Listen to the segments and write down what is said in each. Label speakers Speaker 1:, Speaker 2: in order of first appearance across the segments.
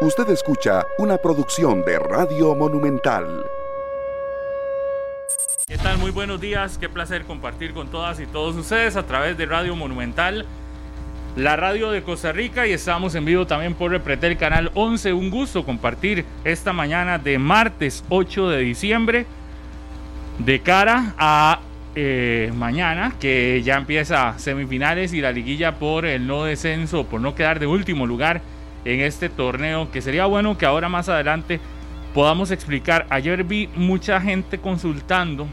Speaker 1: Usted escucha una producción de Radio Monumental.
Speaker 2: ¿Qué tal? Muy buenos días. Qué placer compartir con todas y todos ustedes a través de Radio Monumental, la radio de Costa Rica y estamos en vivo también por Repretel Canal 11. Un gusto compartir esta mañana de martes 8 de diciembre de cara a eh, mañana que ya empieza semifinales y la liguilla por el no descenso, por no quedar de último lugar en este torneo, que sería bueno que ahora más adelante podamos explicar. Ayer vi mucha gente consultando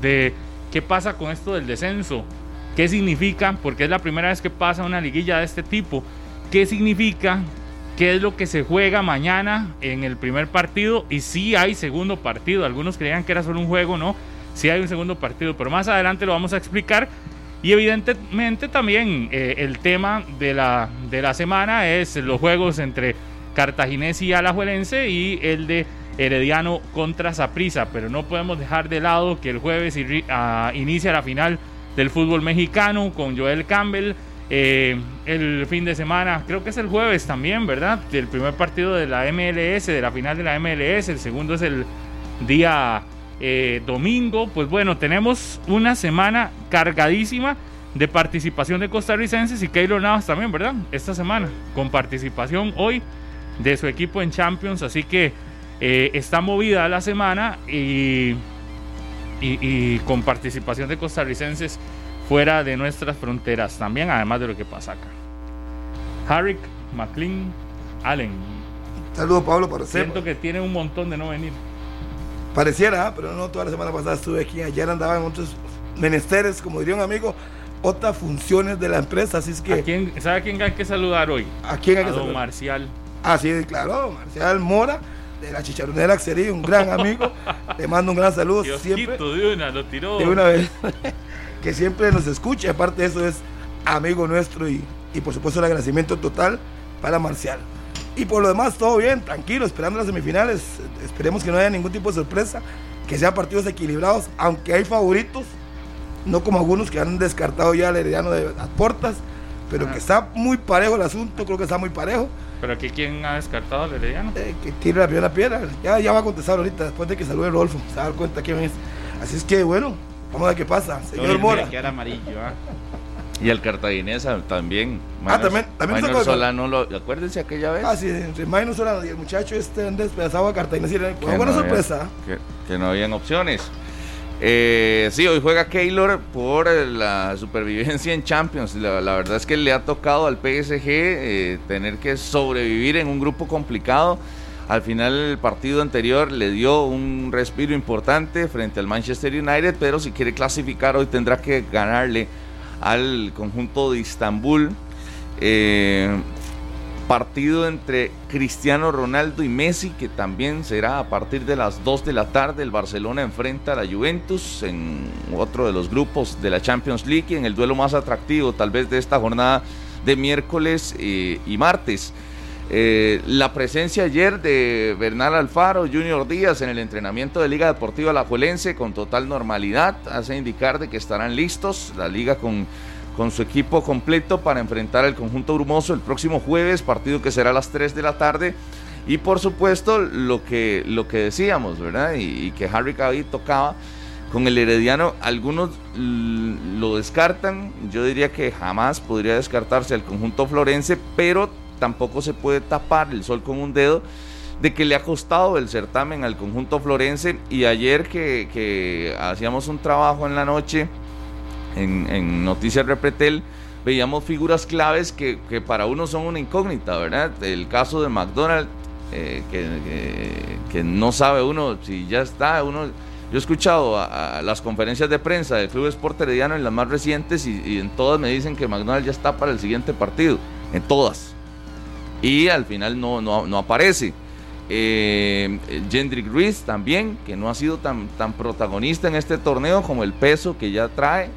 Speaker 2: de qué pasa con esto del descenso, qué significa, porque es la primera vez que pasa una liguilla de este tipo, qué significa, qué es lo que se juega mañana en el primer partido y si hay segundo partido. Algunos creían que era solo un juego, no, si hay un segundo partido, pero más adelante lo vamos a explicar. Y evidentemente también eh, el tema de la, de la semana es los juegos entre Cartaginés y Alajuelense y el de Herediano contra Saprissa. Pero no podemos dejar de lado que el jueves ah, inicia la final del fútbol mexicano con Joel Campbell. Eh, el fin de semana, creo que es el jueves también, ¿verdad? El primer partido de la MLS, de la final de la MLS. El segundo es el día eh, domingo. Pues bueno, tenemos una semana cargadísima de participación de costarricenses y Keylor Navas también, ¿verdad? Esta semana, con participación hoy de su equipo en Champions. Así que eh, está movida la semana y, y, con participación de costarricenses fuera de nuestras fronteras también, además de lo que pasa acá. Harrick, McLean, Allen.
Speaker 3: Saludos, Pablo, para
Speaker 2: Siento que tiene un montón de no venir.
Speaker 3: Pareciera, pero no, toda la semana pasada estuve aquí, ayer andaba en otros menesteres, como diría un amigo, otras funciones de la empresa, así es que...
Speaker 2: ¿A quién, ¿Sabe a quién hay que saludar hoy?
Speaker 3: ¿A quién hay
Speaker 2: que
Speaker 3: saludar?
Speaker 2: Marcial.
Speaker 3: Ah, sí, claro, Marcial Mora, de la Chicharronera sería un gran amigo, le mando un gran saludo.
Speaker 2: siempre, de una, lo tiró.
Speaker 3: De una vez, que siempre nos escucha, aparte de eso es amigo nuestro y, y por supuesto el agradecimiento total para Marcial. Y por lo demás, todo bien, tranquilo, esperando las semifinales. Esperemos que no haya ningún tipo de sorpresa, que sean partidos equilibrados, aunque hay favoritos, no como algunos que han descartado ya al Herediano de las puertas, pero que está muy parejo el asunto, creo que está muy parejo.
Speaker 2: ¿Pero aquí quién ha descartado al Herediano?
Speaker 3: Eh, que tire la primera piedra, ya, ya va a contestar ahorita, después de que salude Rolfo, se va a dar cuenta quién es. Así es que, bueno, vamos a ver qué pasa. Señor Mora.
Speaker 4: Que era amarillo. Y el cartaginesa también.
Speaker 3: ah, también. también
Speaker 4: Maynor Solano, lo, acuérdense aquella vez.
Speaker 3: Ah, sí, entre Maynor Solano y el muchacho este han despedazado a Cartaginesa. Fue buena sorpresa.
Speaker 4: que, no habían opciones. Eh, sí, hoy juega Keylor por la supervivencia en Champions. La, verdad es que le ha tocado al PSG eh, tener que sobrevivir en un grupo complicado. Al final el partido anterior le dio un respiro importante frente al Manchester United, pero si quiere clasificar hoy tendrá que ganarle al conjunto de Istambul. Eh, partido entre Cristiano Ronaldo y Messi, que también será a partir de las 2 de la tarde. El Barcelona enfrenta a la Juventus en otro de los grupos de la Champions League, en el duelo más atractivo tal vez de esta jornada de miércoles eh, y martes. Eh, la presencia ayer de Bernal Alfaro, Junior Díaz en el entrenamiento de Liga Deportiva La Juelense con total normalidad hace indicar de que estarán listos la liga con, con su equipo completo para enfrentar al conjunto brumoso el próximo jueves, partido que será a las 3 de la tarde. Y por supuesto lo que, lo que decíamos, ¿verdad? Y, que Harry Cavill tocaba con el Herediano, algunos lo descartan, yo diría que jamás podría descartarse el conjunto florense, pero tampoco se puede tapar el sol con un dedo de que le ha costado el certamen al conjunto florense. Y ayer que, hacíamos un trabajo en la noche en, Noticias Repretel veíamos figuras claves que, para uno son una incógnita, ¿verdad? El caso de McDonald's, eh, que, no sabe uno si ya está, uno... Yo he escuchado a, las conferencias de prensa del Club Sport Herediano en las más recientes y, y en todas me dicen que McDonald's ya está para el siguiente partido, en todas y al final no, no, aparece. Eh, Ruiz también, que no ha sido tan, tan protagonista en este torneo como el peso que ya trae.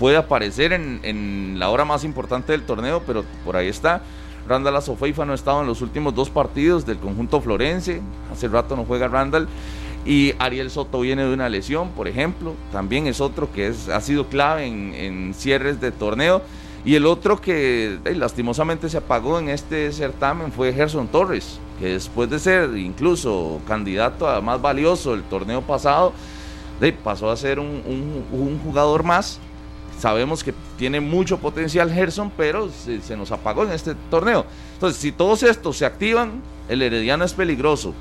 Speaker 4: Puede aparecer en, la hora más importante del torneo, pero por ahí está. Randall Azofeifa no ha estado en los últimos dos partidos del conjunto florense. Hace rato no juega Randall. Y Ariel Soto viene de una lesión, por ejemplo. También es otro que es, ha sido clave en, en cierres de torneo. Y el otro que lastimosamente se apagó en este certamen fue Gerson Torres, que después de ser incluso candidato a más valioso el torneo pasado, pasó a ser un, jugador más. Sabemos que tiene mucho potencial Gerson, pero se, se nos apagó en este torneo. Entonces, si todos estos se activan, el Herediano es peligroso.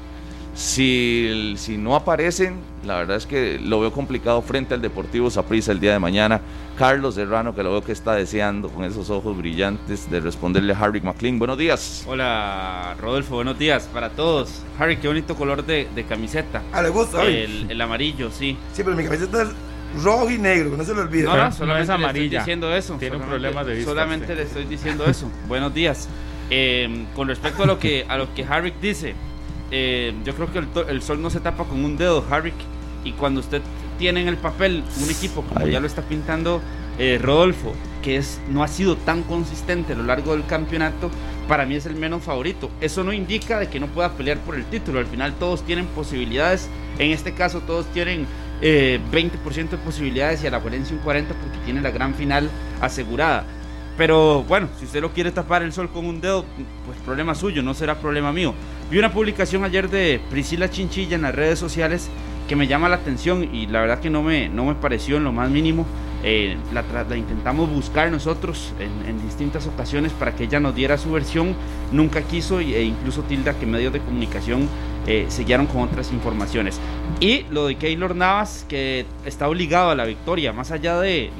Speaker 4: Si, si no aparecen, la verdad es que lo veo complicado frente al Deportivo Saprissa el día de mañana. Carlos Serrano, que lo veo que está deseando con esos ojos brillantes de responderle a Harry McLean. Buenos días.
Speaker 5: Hola, Rodolfo, buenos días para todos. Harry, qué bonito color de, camiseta.
Speaker 3: Ah, le gusta.
Speaker 5: El, el, amarillo, sí.
Speaker 3: Sí, pero mi camiseta es rojo y negro, no se lo olvide.
Speaker 5: No, no, solamente es amarilla. Le estoy diciendo eso.
Speaker 2: Tiene un problema de vista.
Speaker 5: Solamente le estoy diciendo eso. buenos días. Eh, con respecto a lo que a lo que Harry dice, eh, yo creo que el, sol no se tapa con un dedo, Harry. Y cuando usted tiene en el papel un equipo, como ya lo está pintando eh, Rodolfo, que es, no ha sido tan consistente a lo largo del campeonato, para mí es el menos favorito. Eso no indica de que no pueda pelear por el título. Al final todos tienen posibilidades. En este caso todos tienen 20% eh, de posibilidades y a la Valencia un 40% porque tiene la gran final asegurada. Pero bueno, si usted lo quiere tapar el sol con un dedo, pues problema suyo, no será problema mío. Vi una publicación ayer de Priscila Chinchilla en las redes sociales que me llama la atención y la verdad que no me, no me pareció en lo más mínimo. Eh, la, intentamos buscar nosotros en, distintas ocasiones para que ella nos diera su versión. Nunca quiso e incluso tilda que medios de comunicación eh, siguieron con otras informaciones. Y lo de Keylor Navas, que está obligado a la victoria, más allá de,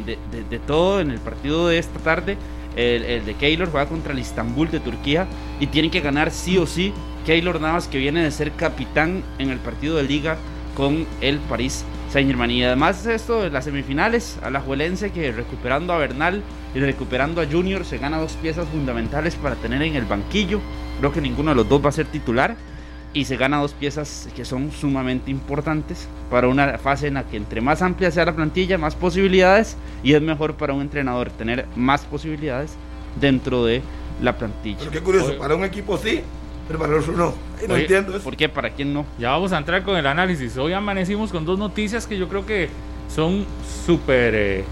Speaker 5: de todo en el partido de esta tarde. El, el, de Keylor juega contra el Istanbul de Turquía y tiene que ganar sí o sí Keylor Navas, que viene de ser capitán en el partido de liga con el París Saint-Germain. Y además esto de las semifinales, a la Juelense que recuperando a Bernal y recuperando a Junior se gana dos piezas fundamentales para tener en el banquillo. Creo que ninguno de los dos va a ser titular. Y se gana dos piezas que son sumamente importantes para una fase en la que entre más amplia sea la plantilla, más posibilidades. Y es mejor para un entrenador tener más posibilidades dentro de la plantilla.
Speaker 3: Pero qué curioso, para un equipo sí pero para otro no. No entiendo eso.
Speaker 5: ¿Por qué? ¿Para quién no?
Speaker 2: Ya vamos a entrar con el análisis. Hoy amanecimos con dos noticias que yo creo que son súper... Eh,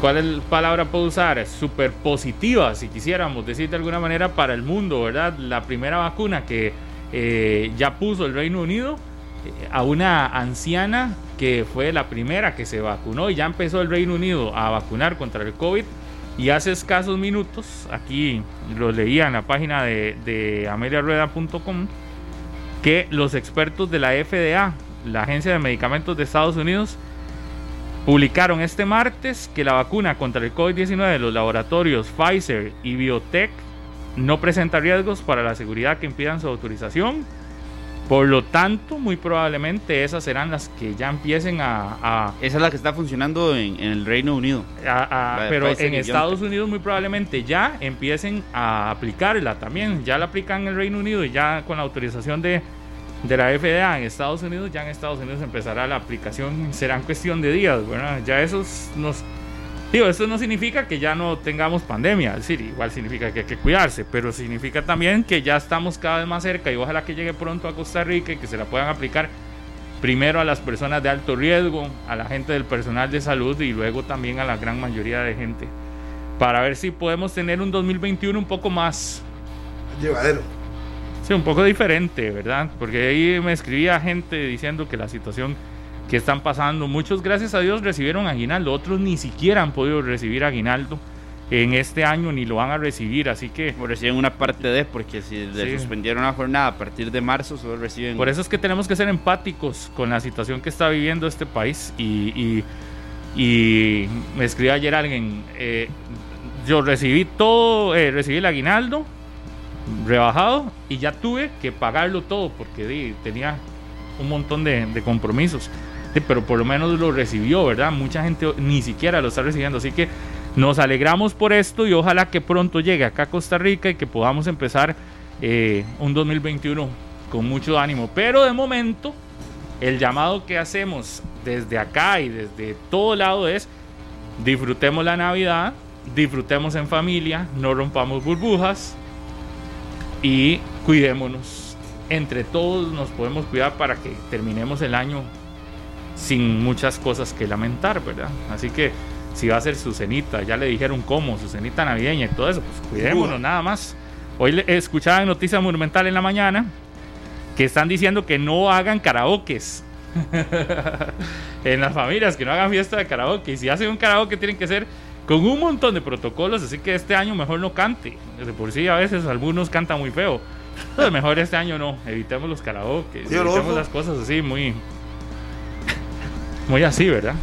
Speaker 2: ¿Cuál palabra puedo usar? Súper positivas, si quisiéramos decir de alguna manera, para el mundo, ¿verdad? La primera vacuna que eh, ya puso el Reino Unido eh, a una anciana que fue la primera que se vacunó y ya empezó el Reino Unido a vacunar contra el COVID y hace escasos minutos, aquí lo leía en la página de, de ameliarueda.com, que los expertos de la FDA, la Agencia de Medicamentos de Estados Unidos, publicaron este martes que la vacuna contra el COVID-19 de los laboratorios Pfizer y Biotech no presenta riesgos para la seguridad que impidan su autorización por lo tanto, muy probablemente esas serán las que ya empiecen a...
Speaker 5: Esa es la que está funcionando en, el Reino Unido.
Speaker 2: pero en Estados Unidos muy probablemente ya empiecen a aplicarla también. Ya la aplican en el Reino Unido y ya con la autorización de, de la FDA en Estados Unidos, ya en Estados Unidos empezará la aplicación. Será cuestión de días, ¿verdad? Ya nos Digo, esto no significa que ya no tengamos pandemia, es decir, igual significa que hay que cuidarse, pero significa también que ya estamos cada vez más cerca y ojalá que llegue pronto a Costa Rica y que se la puedan aplicar primero a las personas de alto riesgo, a la gente del personal de salud y luego también a la gran mayoría de gente, para ver si podemos tener un 2021 un poco más
Speaker 3: llevadero.
Speaker 2: Sí, un poco diferente, ¿verdad? Porque ahí me escribía gente diciendo que la situación que están pasando. Muchos, gracias a Dios, recibieron aguinaldo, otros ni siquiera han podido recibir aguinaldo en este año ni lo van a recibir, así que...
Speaker 5: O reciben una parte de, porque si le suspendieron la jornada a partir de marzo, solo reciben...
Speaker 2: Por eso es que tenemos que ser empáticos con la situación que está viviendo este país y, y, me escribió ayer alguien, eh, yo recibí todo, eh, recibí el aguinaldo rebajado y ya tuve que pagarlo todo porque tenía un montón de, compromisos pero por lo menos lo recibió, ¿verdad? Mucha gente ni siquiera lo está recibiendo, así que nos alegramos por esto y ojalá que pronto llegue acá a Costa Rica y que podamos empezar eh, un 2021 con mucho ánimo. Pero de momento, el llamado que hacemos desde acá y desde todo lado es disfrutemos la Navidad, disfrutemos en familia, no rompamos burbujas y cuidémonos. Entre todos nos podemos cuidar para que terminemos el año sin muchas cosas que lamentar, ¿verdad? Así que si va a ser su cenita, ya le dijeron cómo, su cenita navideña y todo eso, pues cuidémonos nada más. Hoy escuchaba en Noticias Monumental en la mañana que están diciendo que no hagan karaokes en las familias, que no hagan fiesta de karaoke. Y si hacen un karaoke tienen que ser con un montón de protocolos, así que este año mejor no cante. De por sí a veces algunos cantan muy feo. Mejor este año no, evitemos los karaoke, evitemos las cosas así muy muy así, ¿verdad?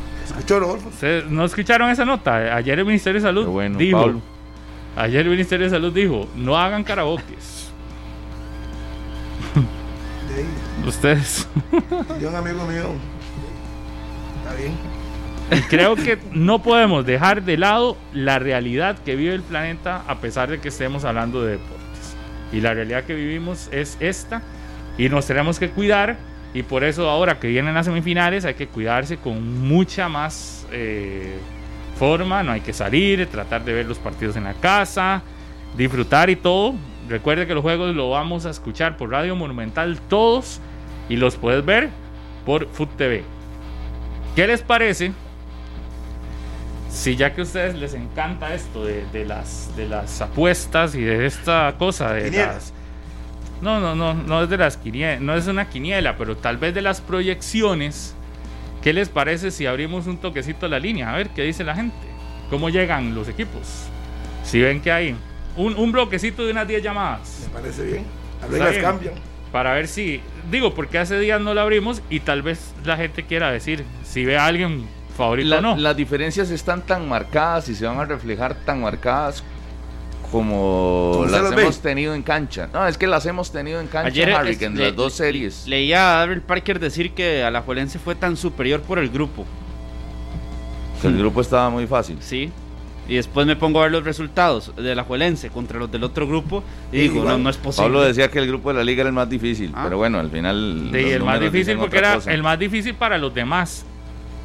Speaker 2: ¿Ustedes no escucharon esa nota? Ayer el Ministerio de Salud dijo Ayer el Ministerio de Salud dijo, no hagan karaokes. Ustedes.
Speaker 3: De un amigo mío. Está bien.
Speaker 2: Y creo que no podemos dejar de lado la realidad que vive el planeta a pesar de que estemos hablando de deportes. Y la realidad que vivimos es esta y nos tenemos que cuidar y por eso ahora que vienen las semifinales hay que cuidarse con mucha más eh, forma, no hay que salir, tratar de ver los partidos en la casa, disfrutar y todo. Recuerde que los juegos lo vamos a escuchar por Radio Monumental todos y los puedes ver por Food TV. ¿Qué les parece? Si ya que a ustedes les encanta esto de, las, de las apuestas y de esta cosa de las... No, no, no, no es de las quiniela, no es una quiniela, pero tal vez de las proyecciones. ¿Qué les parece si abrimos un toquecito a la línea? A ver qué dice la gente. ¿Cómo llegan los equipos? Si ven que hay un, un bloquecito de unas 10 llamadas.
Speaker 3: Me parece bien. A ver, cambian
Speaker 2: para ver si, digo, porque hace días no la abrimos y tal vez la gente quiera decir si ve a alguien favorito o no.
Speaker 4: Las diferencias están tan marcadas y se van a reflejar tan marcadas como las hemos tenido en cancha. No, es que las hemos tenido en cancha, Ayer, en las dos series.
Speaker 5: Leía a David Parker decir que a la Juelense fue tan superior por el grupo.
Speaker 4: El grupo estaba muy fácil.
Speaker 5: Sí, y después me pongo a ver los resultados de la Juelense contra los del otro grupo y digo, no, no es posible.
Speaker 4: Pablo decía que el grupo de la liga era el más difícil, ah. pero bueno, al final...
Speaker 2: Sí, el más difícil porque era el más difícil para los demás.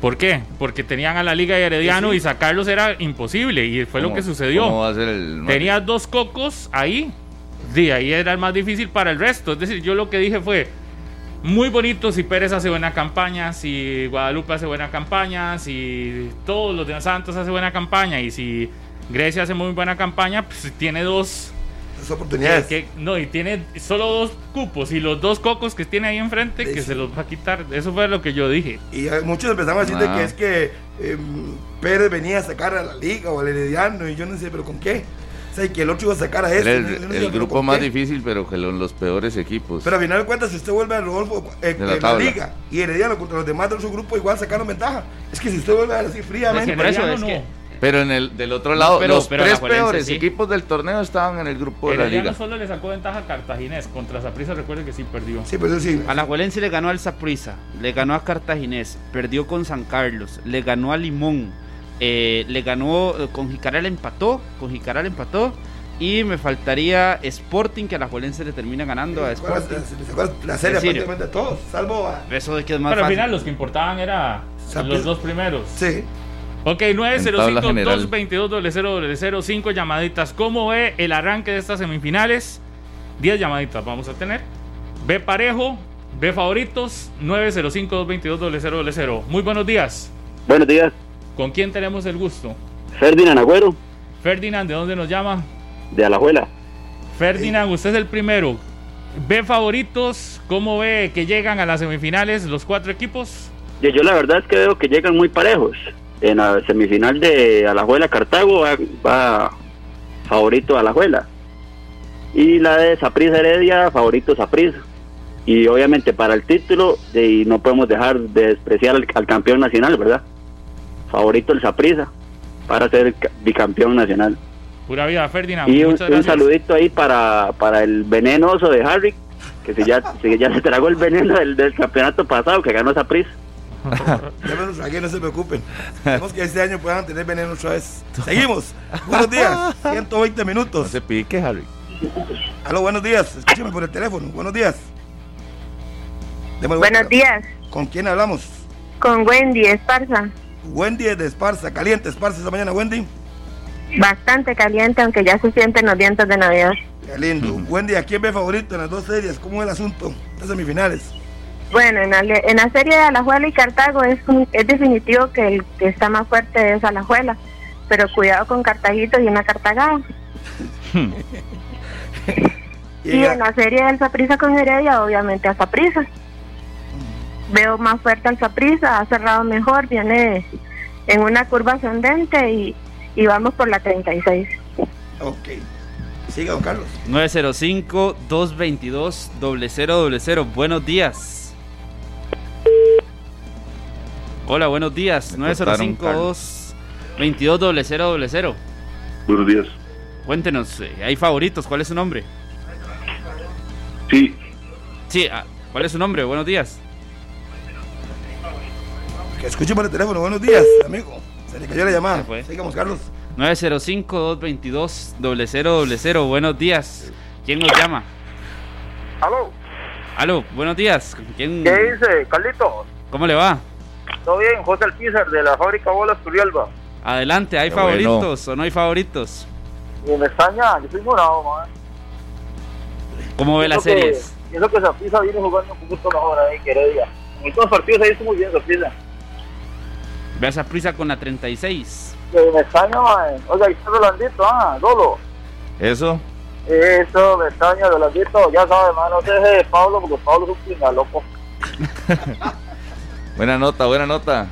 Speaker 2: ¿Por qué? Porque tenían a la Liga y Herediano y sacarlos era imposible y fue lo que sucedió. ¿cómo va a ser el Tenías dos cocos ahí, sí, ahí era el más difícil para el resto. Es decir, yo lo que dije fue, muy bonito si Pérez hace buena campaña, si Guadalupe hace buena campaña, si todos los de Santos hace buena campaña y si Grecia hace muy buena campaña, pues tiene dos,
Speaker 3: oportunidades.
Speaker 2: no, y tiene solo dos cupos y los dos cocos que tiene ahí enfrente que se los va a quitar. Eso fue lo que yo dije.
Speaker 3: Y muchos empezaron a decir que es que em, Pérez venía a sacar a la liga o al Herediano y yo no sé, pero ¿con qué? y que el otro iba a sacar a este.
Speaker 4: El, grupo más difícil, pero que los, peores equipos.
Speaker 3: Pero al final de cuentas, si usted vuelve a Rodolfo eh, en la, liga y Herediano contra los demás de su grupo, igual sacaron ventaja. Es que si usted vuelve a decir fríamente.
Speaker 4: Pero en el del otro lado, los tres peores equipos del torneo estaban en el grupo de la liga.
Speaker 2: solo le sacó ventaja a Cartaginés. Contra Zaprisa, recuerde que sí perdió.
Speaker 3: Sí, pero sí.
Speaker 5: A la Juelense le ganó al Zaprisa, le ganó a Cartaginés, perdió con San Carlos, le ganó a Limón eh, le ganó, eh, con Jicaral empató, con Jicaral empató. Y me faltaría Sporting, que a la Juelense le termina ganando a Sporting.
Speaker 3: La, serie prácticamente a todos, salvo a...
Speaker 5: Eso de que es más
Speaker 2: Pero al final los que importaban eran los dos primeros.
Speaker 3: Sí.
Speaker 2: Ok, 905-222-0005 llamaditas. ¿Cómo ve el arranque de estas semifinales? 10 llamaditas vamos a tener. Ve parejo, ve favoritos, 905-222-0005. Muy buenos días.
Speaker 6: Buenos días.
Speaker 2: ¿Con quién tenemos el gusto?
Speaker 6: Ferdinand Agüero.
Speaker 2: Ferdinand, ¿de dónde nos llama?
Speaker 6: De Alajuela.
Speaker 2: Ferdinand, usted es el primero. ¿Ve favoritos? ¿Cómo ve que llegan a las semifinales los cuatro equipos?
Speaker 6: Yo, yo la verdad es que veo que llegan muy parejos. En la semifinal de Alajuela Cartago va, va favorito Alajuela. Y la de Saprissa Heredia, favorito Saprissa. Y obviamente para el título, y no podemos dejar de despreciar al campeón nacional, ¿verdad? favorito el Saprisa para ser bicampeón nacional.
Speaker 2: Pura vida, Ferdinand.
Speaker 6: Y un, saludito ahí para, para el venenoso de Harry, que si ya, ya se tragó el veneno del, campeonato pasado, que ganó Saprisa.
Speaker 3: ya aquí, no se preocupen. Esperemos que este año puedan tener veneno otra vez. Seguimos. Buenos días. 120 minutos.
Speaker 4: No se pique, Harry.
Speaker 3: Aló, buenos días. Escúcheme por el teléfono. Buenos días.
Speaker 7: buenos días.
Speaker 3: ¿Con quién hablamos?
Speaker 7: Con Wendy Esparza.
Speaker 3: Wendy de Esparza, caliente Esparza esta mañana, Wendy.
Speaker 7: Bastante caliente, aunque ya se sienten los vientos de Navidad.
Speaker 3: Qué lindo. Wendy, ¿a quién ve favorito en las dos series? ¿Cómo es el asunto? Las semifinales.
Speaker 7: Bueno, en la, en la serie de Alajuela y Cartago es, un- es definitivo que el que está más fuerte es Alajuela, pero cuidado con Cartaguito y una Cartagada.
Speaker 3: Y
Speaker 7: Y
Speaker 3: en-
Speaker 7: en la serie del Saprisa con Heredia, obviamente a Saprisa. Veo más fuerte al Saprisa, ha cerrado mejor, viene en una curva ascendente y, y vamos por la 36.
Speaker 3: Ok. Siga, don Carlos.
Speaker 5: 905-222-0000. Buenos días. Hola, buenos días.
Speaker 4: Me cortaron,
Speaker 5: 905-222-0000.
Speaker 8: Buenos días.
Speaker 5: Cuéntenos, eh, ¿hay favoritos? ¿Cuál es su nombre?
Speaker 8: Sí,
Speaker 5: Sí, ah, ¿cuál es su nombre? Buenos días.
Speaker 3: Que escuche por el teléfono. Buenos días, amigo. Se le cayó la llamada.
Speaker 5: Se fue.
Speaker 3: Sigamos, Carlos.
Speaker 5: 905-222-0000. Buenos días. ¿Quién nos llama?
Speaker 9: Aló,
Speaker 5: Aló, buenos días. ¿Quién,
Speaker 9: ¿qué dice Carlito?
Speaker 5: ¿Cómo le va?
Speaker 9: ¿Todo bien? José Alpizar de la fábrica Bolas Turrialba.
Speaker 5: Adelante, ¿hay
Speaker 4: Qué bueno.
Speaker 5: favoritos o no hay favoritos?
Speaker 9: Y me extraña, yo soy morado, man.
Speaker 5: ¿Cómo ve
Speaker 9: que-
Speaker 5: series?
Speaker 9: Pienso que Zapisa viene jugando un poquito mejor ahí que Heredia. En estos partidos ahí estuvo muy bien Zapisa.
Speaker 5: Ve a esa prisa con la 36.
Speaker 9: Que me extraña, man. Oiga, ahí está Rolandito, ah, Dolo.
Speaker 4: Eso.
Speaker 9: Eso, me extraña, Rolandito. Ya sabes, man, no se deje de Pablo porque Pablo es un pinga, loco.
Speaker 4: Buena nota, buena nota.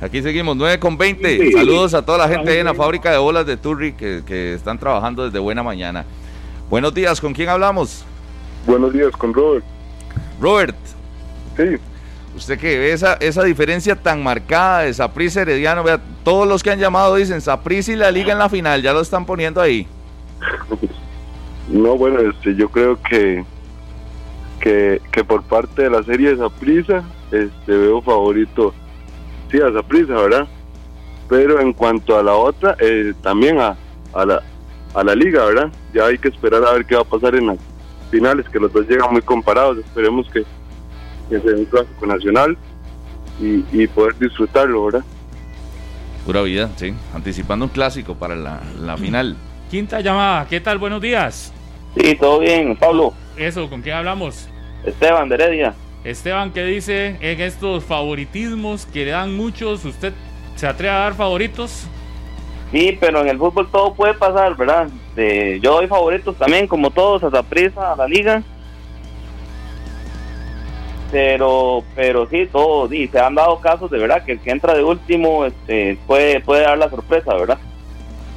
Speaker 4: Aquí seguimos, 9 con 20. Saludos a toda la gente ahí en la fábrica de bolas de Turri que, que están trabajando desde buena mañana. Buenos días, ¿con quién hablamos?
Speaker 8: buenos días con Robert.
Speaker 4: Robert,
Speaker 8: Sí,
Speaker 4: usted que ve esa, esa diferencia tan marcada de Saprissa Herediano, vea, todos los que han llamado dicen Saprissa y la liga en la final, ya lo están poniendo ahí.
Speaker 8: no, bueno, este, yo creo que, que que por parte de la serie de Saprisa, este, veo favorito, sí, a Saprisa, ¿verdad? Pero en cuanto a la otra, eh, también a, a la a la liga, ¿verdad? Ya hay que esperar a ver qué va a pasar en las finales, que los dos llegan muy comparados. Esperemos que, que sea un clásico nacional y, y poder disfrutarlo, ¿verdad?
Speaker 4: Pura vida, sí. Anticipando un clásico para la, la final.
Speaker 2: Quinta llamada, ¿qué tal? Buenos días.
Speaker 6: Sí, todo bien, Pablo.
Speaker 2: Eso, ¿con quién hablamos?
Speaker 6: Esteban de Heredia.
Speaker 2: Esteban, ¿qué dice en estos favoritismos que le dan muchos? ¿Usted se atreve a dar favoritos?
Speaker 6: Sí, pero en el fútbol todo puede pasar, ¿verdad? Yo doy favoritos también, como todos, a Saprissa, a la liga. Pero, pero sí, todo, sí, se han dado casos de verdad que el que entra de último este, puede, puede dar la sorpresa, ¿verdad?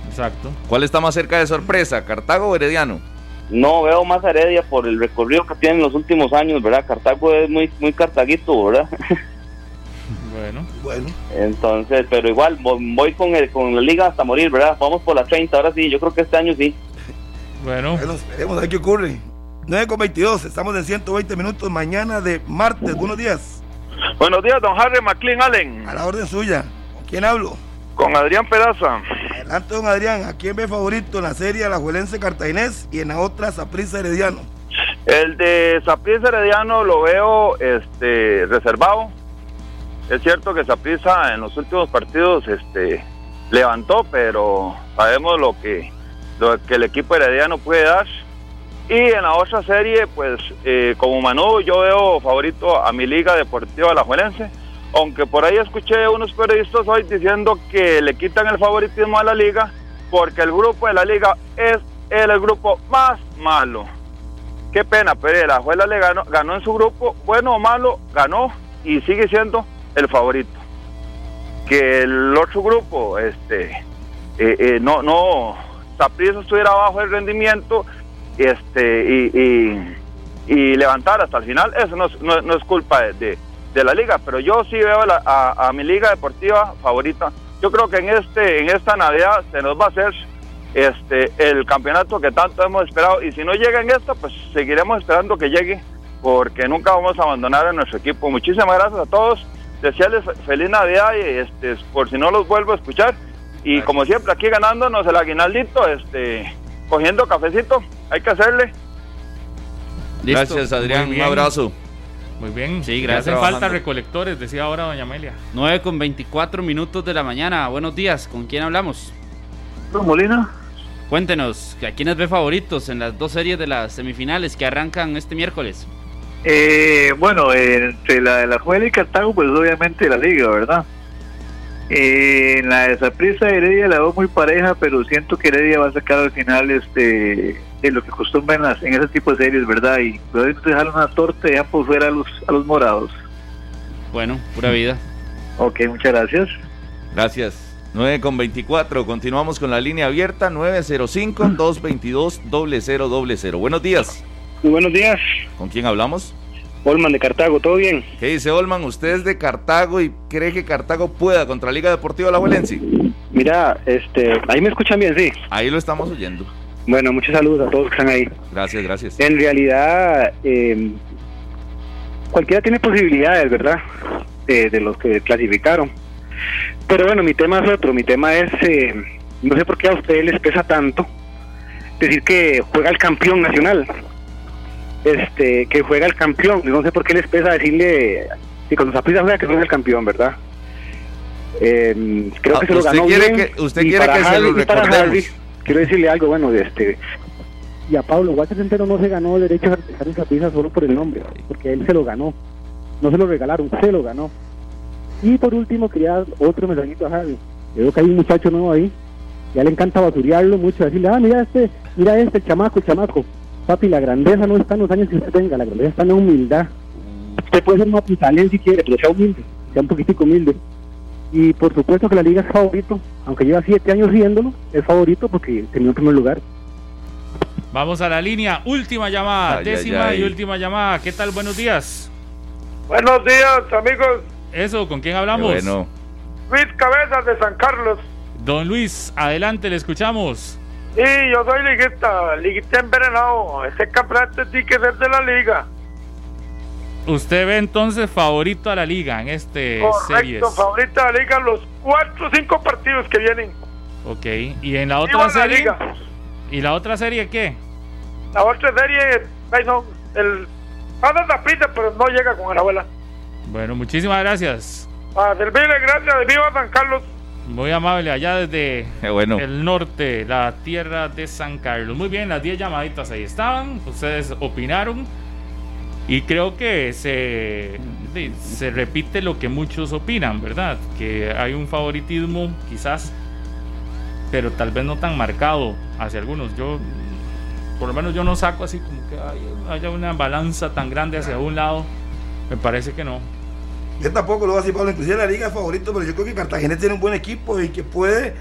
Speaker 2: Exacto.
Speaker 4: ¿Cuál está más cerca de sorpresa, Cartago o Herediano?
Speaker 6: No veo más a Heredia por el recorrido que tiene en los últimos años, ¿verdad? Cartago es muy, muy cartaguito, ¿verdad?
Speaker 2: Bueno,
Speaker 3: Bueno,
Speaker 6: Entonces, pero igual vo- voy con, el, con la liga hasta morir, ¿verdad? Vamos por las 30, ahora sí, yo creo que este año sí.
Speaker 2: bueno.
Speaker 3: bueno, esperemos a ver qué ocurre. 9 con 22, estamos en 120 minutos mañana de martes. Buenos días.
Speaker 9: Buenos días, don Harry McLean Allen.
Speaker 3: A la orden suya. ¿Con quién hablo?
Speaker 9: Con Adrián Peraza.
Speaker 3: Adelante, don Adrián. ¿A quién ve favorito en la serie Alajuelense Cartaginés y en la otra Saprissa Herediano?
Speaker 9: El de Saprissa Herediano lo veo este reservado. Es cierto que Saprissa en los últimos partidos este levantó, pero sabemos lo que lo que el equipo herediano puede dar. Y en la otra serie, pues eh, como Manu, yo veo favorito a mi liga deportiva alajuelense. Aunque por ahí escuché unos periodistas hoy diciendo que le quitan el favoritismo a la liga porque el grupo de la liga es el grupo más malo. Qué pena, pero el Ajuela le ganó, ganó en su grupo, bueno o malo, ganó y sigue siendo el favorito. Que el otro grupo, este, eh, eh, no, no, Saprissa estuviera bajo el rendimiento, este, y, y, y levantar hasta el final, eso no, es- culpa de- de la liga, pero yo sí veo la- a, a mi liga deportiva favorita. Yo creo que en este, en esta Navidad se nos va a hacer este el campeonato que tanto hemos esperado y si no llega en esta pues seguiremos esperando que llegue porque nunca vamos a abandonar a nuestro equipo muchísimas gracias a todos desearles fe- feliz navidad y este por si no los vuelvo a escuchar y como siempre aquí ganándonos el aguinaldito este cogiendo cafecito hay que hacerle
Speaker 5: Listo.
Speaker 4: Gracias, Adrián. Un abrazo.
Speaker 2: Muy bien.
Speaker 5: Sí, gracias.
Speaker 2: hacen falta recolectores, decía ahora doña Amelia.
Speaker 5: 9 con 24 minutos de la mañana. Buenos días. ¿Con quién hablamos?
Speaker 9: Molina
Speaker 5: Cuéntenos, ¿a quiénes ve favoritos en las dos series de las semifinales que arrancan este miércoles?
Speaker 10: Eh, bueno, entre la de la Juela y Cartago, pues obviamente la liga, ¿verdad? Eh, en la de Saprissa Heredia la veo muy pareja, pero siento que Heredia va a sacar al final este de lo que acostumbran en, las- en ese tipo de series, ¿verdad? Y pueden dejar una torta y dejan por fuera a los, a los morados.
Speaker 5: Bueno, pura vida.
Speaker 10: Ok, muchas gracias.
Speaker 4: Gracias. 9 con 24. Continuamos con la línea abierta 905-222-0000. Buenos días.
Speaker 11: Muy buenos días,
Speaker 4: ¿Con quién hablamos?
Speaker 11: Olman de Cartago, ¿todo bien?
Speaker 4: ¿Qué dice Olman? ¿Usted es de Cartago y cree que Cartago pueda contra Liga Deportiva La
Speaker 11: Mira, este, ahí me escuchan bien, sí.
Speaker 4: Ahí lo estamos oyendo.
Speaker 11: Bueno, muchos saludos a todos que están ahí.
Speaker 4: Gracias, gracias.
Speaker 11: En realidad, eh, cualquiera tiene posibilidades, ¿verdad? Eh, de los que clasificaron. Pero bueno, mi tema es otro. Mi tema es, eh, no sé por qué a ustedes les pesa tanto decir que juega el campeón nacional. Este, que juega el campeón. No sé por qué les pesa decirle que cuando Zaprisa juega que juega el campeón, ¿verdad? Eh, creo
Speaker 4: Ah,
Speaker 11: que se lo ganó
Speaker 4: quiere
Speaker 11: bien.
Speaker 4: que- usted
Speaker 11: Y
Speaker 4: quiere que se lo
Speaker 11: Harvey-
Speaker 4: recordemos.
Speaker 11: Harvey, quiero decirle algo, bueno, de este y a Pablo Walter Centeno no se ganó el derecho a dejar esa pizza solo por el nombre, porque él se lo ganó. No se lo regalaron, se lo ganó. Y por último quería dar otro mensajito a Harvey. Yo Veo que hay un muchacho nuevo ahí. Ya le encanta basurearlo mucho, decirle, ah, mira este, mira este, el chamaco, el chamaco. Papi, la grandeza no está en los años que usted tenga, la grandeza está en la humildad. Usted puede ser mapizalén si quiere, pero sea humilde, sea un poquitico humilde. Y por supuesto que la liga es favorito, aunque lleva siete años riéndolo, es favorito porque terminó en primer lugar.
Speaker 2: Vamos a la línea. Última llamada.
Speaker 3: Ay, ay,
Speaker 2: décima
Speaker 3: ay.
Speaker 2: y última llamada. ¿Qué tal? Buenos días.
Speaker 3: Buenos días, amigos.
Speaker 2: Eso, ¿con quién hablamos?
Speaker 4: Bueno.
Speaker 3: Luis Cabezas de San Carlos.
Speaker 2: Don Luis, adelante, le escuchamos.
Speaker 3: Sí, yo soy liguista, liguista envenenado. Este campeonato tiene que ser de la liga.
Speaker 2: Usted ve entonces favorito a la liga en este series.
Speaker 3: Correcto, favorita de la liga los cuatro o cinco partidos que vienen.
Speaker 2: Ok. ¿Y en la otra serie?
Speaker 3: liga.
Speaker 2: ¿Y la otra serie qué?
Speaker 3: La otra serie, ahí son, el... Anda la prisa, pero no llega con la abuela.
Speaker 2: Bueno, muchísimas gracias.
Speaker 3: A servirle, gracias. Viva San Carlos.
Speaker 2: Muy amable, allá desde
Speaker 4: bueno.
Speaker 2: el norte, la tierra de San Carlos. Muy bien, las 10 llamaditas ahí estaban, ustedes opinaron y creo que se, se repite lo que muchos opinan, ¿verdad? Que hay un favoritismo quizás, pero tal vez no tan marcado hacia algunos. Yo, por lo menos yo no saco así como que hay- haya una balanza tan grande hacia un lado. Me parece que no.
Speaker 3: Yo tampoco lo voy a decir, Pablo. Inclusive la liga es favorito, pero yo creo que Cartagena tiene un buen equipo y que puede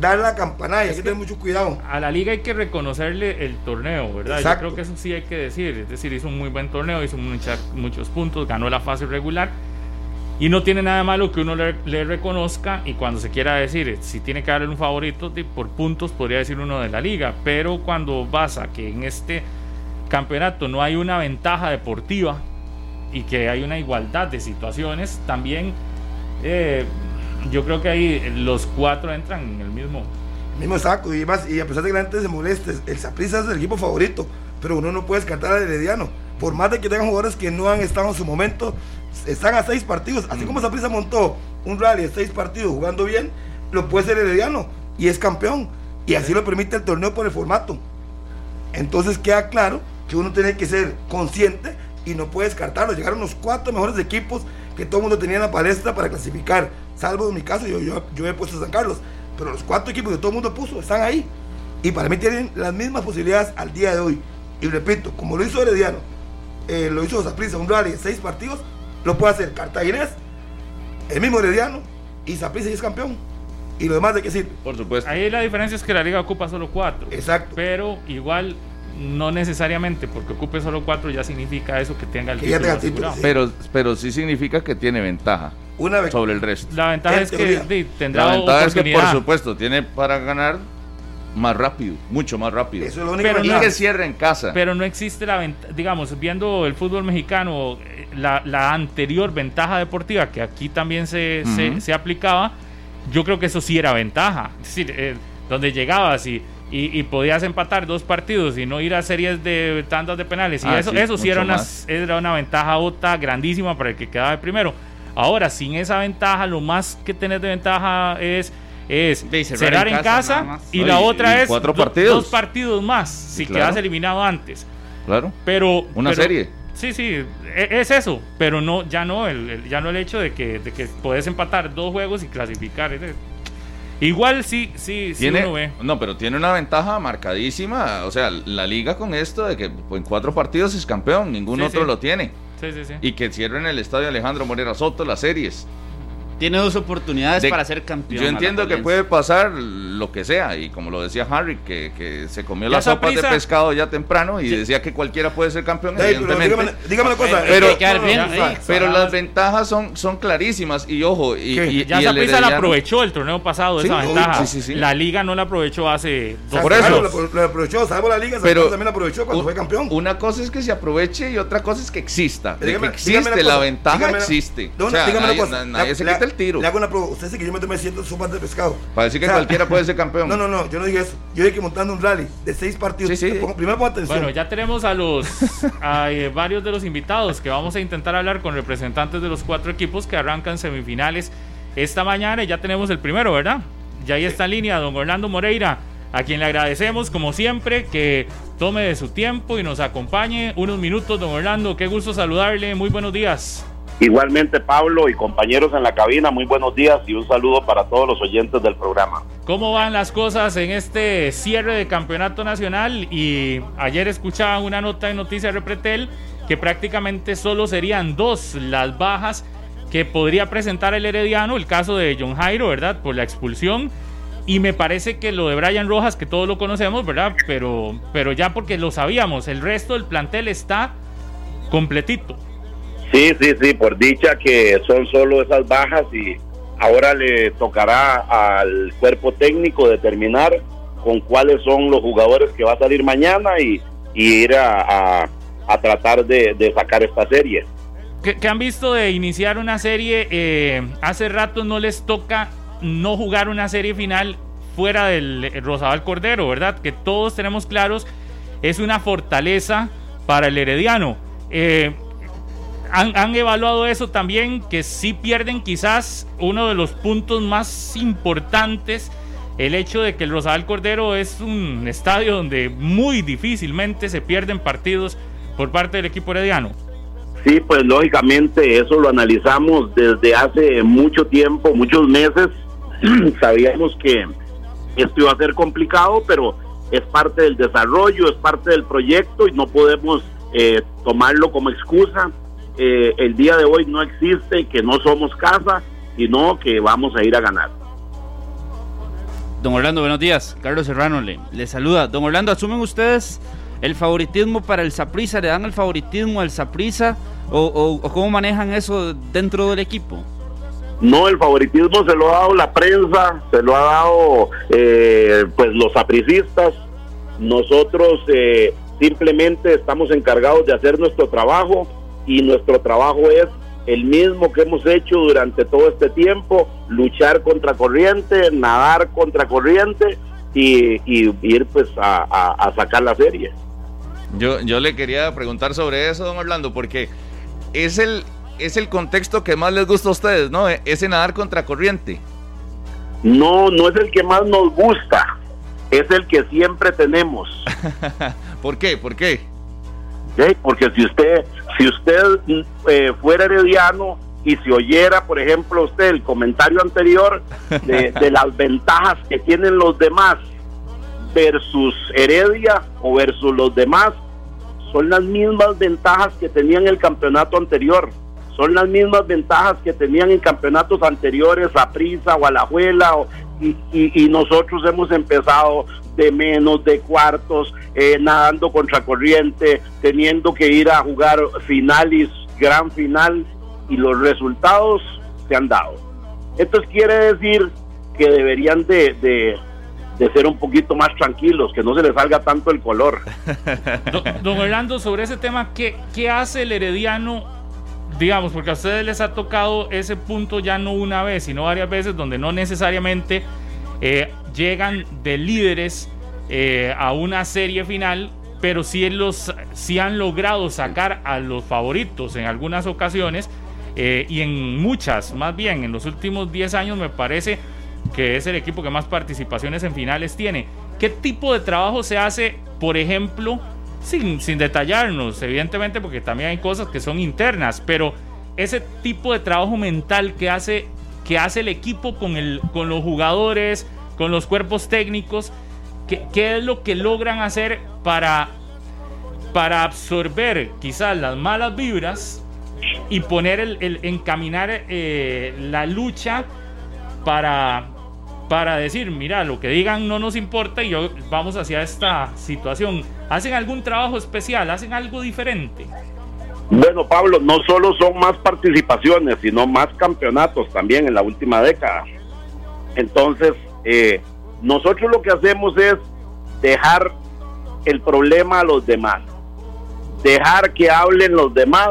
Speaker 3: dar la campanada. Y hay que tener mucho cuidado.
Speaker 2: A la liga hay que reconocerle el torneo, ¿verdad?
Speaker 3: Exacto.
Speaker 2: Yo creo que eso sí hay que decir. Es decir, hizo un muy buen torneo, hizo mucha- muchos puntos, ganó la fase regular. Y no tiene nada malo que uno le, le reconozca y cuando se quiera decir, si tiene que darle un favorito por puntos, podría decir uno de la liga. Pero cuando vas a que en este campeonato no hay una ventaja deportiva y que hay una igualdad de situaciones, también eh, yo creo que ahí los cuatro entran en el mismo.
Speaker 3: Mismo saco y más y a pesar de que la gente se moleste el Saprissa es el equipo favorito pero uno no puede descartar al Herediano. Por más de que tengan jugadores que no han estado en su momento están a seis partidos. Así como Saprissa montó un rally de seis partidos jugando bien lo puede ser Herediano y es campeón. Y así lo permite el torneo por el formato. Entonces queda claro que uno tiene que ser consciente y no puede descartarlo llegaron los cuatro mejores equipos que todo el mundo tenía en la palestra para clasificar salvo en mi caso yo, yo, yo he puesto a San Carlos pero los cuatro equipos que todo el mundo puso están ahí. Y para mí tienen las mismas posibilidades al día de hoy. Y repito, como lo hizo Herediano, eh, lo hizo Zaprisa, un rally de seis partidos, lo puede hacer Cartaginés, el mismo Herediano, y Zaprisa es campeón. Y lo demás de qué sirve.
Speaker 4: Por supuesto.
Speaker 2: Ahí la diferencia es que la liga ocupa solo cuatro.
Speaker 3: Exacto.
Speaker 2: Pero igual, no necesariamente porque ocupe solo cuatro ya significa eso que tenga el
Speaker 3: Que
Speaker 2: título
Speaker 3: tenga título,
Speaker 2: asegurado.
Speaker 4: Pero, pero sí significa que tiene ventaja
Speaker 3: Una vez.
Speaker 4: sobre el resto.
Speaker 2: La ventaja
Speaker 3: En
Speaker 2: es que
Speaker 3: teoría.
Speaker 2: tendrá
Speaker 4: La ventaja es que, por supuesto, tiene para ganar más rápido, mucho más rápido.
Speaker 3: Eso es lo único
Speaker 2: Pero
Speaker 3: que
Speaker 2: no
Speaker 4: que cierra en casa.
Speaker 2: Pero no existe la ventaja, digamos, viendo el fútbol mexicano, eh, la, la anterior ventaja deportiva que aquí también se, se aplicaba, yo creo que eso sí era ventaja. Es decir, eh, donde llegabas y, y, y podías empatar dos partidos y no ir a series de tandas de penales. Y
Speaker 4: Ah,
Speaker 2: eso
Speaker 4: sí,
Speaker 2: eso sí era una, era una ventaja otra grandísima para el que quedaba de primero. Ahora, sin esa ventaja, lo más que tenés de ventaja es, es
Speaker 5: cerrar
Speaker 2: cerrar
Speaker 5: en
Speaker 2: en
Speaker 5: casa,
Speaker 2: casa,
Speaker 5: nada más.
Speaker 2: y
Speaker 4: No,
Speaker 2: la
Speaker 4: y-
Speaker 2: otra
Speaker 4: y
Speaker 2: es
Speaker 4: cuatro
Speaker 2: do-
Speaker 4: partidos.
Speaker 2: dos partidos más si
Speaker 4: Claro.
Speaker 2: quedas eliminado antes.
Speaker 4: Claro.
Speaker 2: Pero.
Speaker 4: Una
Speaker 2: pero-
Speaker 4: serie.
Speaker 2: sí, sí, e- es eso, pero no, ya no, el, el- ya no el hecho de que, de que puedes empatar dos juegos y clasificar. es- Igual sí, sí, sí uno ve.
Speaker 4: Tiene, no, pero tiene una ventaja marcadísima. O sea, la liga con esto de que en cuatro partidos es campeón, ningún
Speaker 2: Sí,
Speaker 4: otro
Speaker 2: sí.
Speaker 4: lo tiene.
Speaker 2: Sí, sí, sí.
Speaker 4: Y que cierren el estadio Alejandro Morera Soto las series.
Speaker 5: Tiene dos oportunidades
Speaker 4: De-
Speaker 5: para ser campeón.
Speaker 4: Yo entiendo que puede pasar lo que sea, y como lo decía Harry, que, que se comió las sopas de pescado ya temprano y decía que cualquiera puede ser campeón,
Speaker 3: pero
Speaker 4: evidentemente.
Speaker 3: dígame, dígame una cosa.
Speaker 4: Pero-
Speaker 3: eh,
Speaker 5: quedar bien ahí.
Speaker 4: Pero las ventajas son, son clarísimas, y ojo, y,
Speaker 2: Ya Saprissa la aprovechó el torneo pasado,
Speaker 4: Sí,
Speaker 2: esa ventaja.
Speaker 4: sí, sí, sí.
Speaker 2: La liga no la aprovechó hace dos
Speaker 4: Por eso.
Speaker 3: lo aprovechó, salvo la liga,
Speaker 4: Pero
Speaker 3: también la aprovechó cuando fue campeón.
Speaker 4: Una cosa es que se aproveche y otra cosa es que exista. De
Speaker 3: Dígame-
Speaker 4: que existe, la ventaja
Speaker 3: dígame-
Speaker 4: existe.
Speaker 3: No,
Speaker 4: o sea,
Speaker 3: dígame una cosa,
Speaker 4: na- nadie se quita el tiro.
Speaker 3: Le hago una pro- Usted dice que yo me tomé 100 sopas de pescado.
Speaker 4: Para decir que
Speaker 3: O sea,
Speaker 4: cualquiera puede ser campeón.
Speaker 3: No, no, no, yo no dije eso. Yo dije que montando un rally de seis partidos.
Speaker 4: Sí, sí.
Speaker 3: Pongo- primero pon atención.
Speaker 2: Bueno, ya tenemos a los a eh, varios de los invitados que vamos a intentar hablar con representantes de los cuatro equipos que arrancan semifinales esta mañana y ya tenemos el primero, ¿verdad? Ya ahí está en línea don Orlando Moreira, a quien le agradecemos como siempre que tome de su tiempo y nos acompañe unos minutos, don Orlando. Qué gusto saludarle, muy buenos días.
Speaker 12: Igualmente, Pablo y compañeros en la cabina, muy buenos días y un saludo para todos los oyentes del programa.
Speaker 2: ¿Cómo van las cosas en este cierre de campeonato nacional? Y ayer escuchaba una nota en Noticias Repretel que prácticamente solo serían dos las bajas que podría presentar el Herediano, el caso de John Jairo, ¿verdad? Por la expulsión. Y me parece que lo de Brian Rojas, que todos lo conocemos, ¿verdad? Pero, pero ya porque lo sabíamos, el resto del plantel está completito.
Speaker 12: Sí, sí, sí, por dicha que son solo esas bajas y ahora le tocará al cuerpo técnico determinar con cuáles son los jugadores que va a salir mañana y, y ir a, a- a tratar de, de sacar esta serie.
Speaker 2: ¿Qué, qué han visto de iniciar una serie? Eh, hace rato no les toca no jugar una serie final fuera del eh, Rosabal Cordero, ¿verdad? Que todos tenemos claros, es una fortaleza para el Herediano. Eh, han, han evaluado eso también, que sí pierden quizás uno de los puntos más importantes, el hecho de que el Rosabal Cordero es un estadio donde muy difícilmente se pierden partidos por parte del equipo herediano.
Speaker 12: Sí, pues lógicamente eso lo analizamos desde hace mucho tiempo, muchos meses. Sabíamos que esto iba a ser complicado, pero es parte del desarrollo, es parte del proyecto y no podemos eh, tomarlo como excusa. Eh, el día de hoy no existe que no somos casa, sino que vamos a ir a ganar.
Speaker 5: Don Orlando, buenos días. Carlos Serrano le, le saluda. Don Orlando, ¿asumen ustedes el favoritismo para el Saprisa? ¿Le dan el favoritismo al Saprisa? ¿O, o, o cómo manejan eso dentro del equipo?
Speaker 12: No, el favoritismo se lo ha dado la prensa, se lo ha dado eh, pues los sapricistas. Nosotros eh, simplemente estamos encargados de hacer nuestro trabajo y nuestro trabajo es el mismo que hemos hecho durante todo este tiempo, luchar contra corriente, nadar contra corriente y, y ir pues a, a- a sacar la serie.
Speaker 4: Yo, yo le quería preguntar sobre eso, don Orlando, porque es el, es el contexto que más les gusta a ustedes, ¿no? E, Ese nadar contra corriente.
Speaker 12: No, no es el que más nos gusta, es el que siempre tenemos.
Speaker 4: ¿Por qué? ¿Por qué?
Speaker 12: Porque si usted, si usted eh, fuera herediano y si oyera, por ejemplo, usted el comentario anterior de, de las ventajas que tienen los demás versus Heredia o versus los demás, son las mismas ventajas que tenían el campeonato anterior. Son las mismas ventajas que tenían en campeonatos anteriores, a Prisa o Alajuela, o- y, y- nosotros hemos empezado de menos, de cuartos, eh, nadando contra corriente, teniendo que ir a jugar finales, gran final, y los resultados se han dado. Esto quiere decir que deberían de, de- de ser un poquito más tranquilos, que no se les salga tanto el color.
Speaker 2: Don, don Orlando, sobre ese tema, ¿qué, ¿qué hace el Herediano? Digamos, porque a ustedes les ha tocado ese punto ya no una vez, sino varias veces, donde no necesariamente eh, llegan de líderes eh, a una serie final, pero sí, los, sí han logrado sacar a los favoritos en algunas ocasiones eh, y en muchas, más bien, en los últimos 10 años me parece que es el equipo que más participaciones en finales tiene. ¿Qué tipo de trabajo se hace, por ejemplo, sin, sin detallarnos, evidentemente, porque también hay cosas que son internas, pero ese tipo de trabajo mental que hace, que hace el equipo con, el, con los jugadores, con los cuerpos técnicos, ¿qué, qué es lo que logran hacer para, para absorber quizás las malas vibras y poner el, el encaminar eh, la lucha para, para decir, mira, lo que digan no nos importa y yo vamos hacia esta situación. ¿Hacen algún trabajo especial? ¿Hacen algo diferente?
Speaker 12: Bueno, Pablo, no solo son más participaciones, sino más campeonatos también en la última década. Entonces, eh, nosotros lo que hacemos es dejar el problema a los demás, dejar que hablen los demás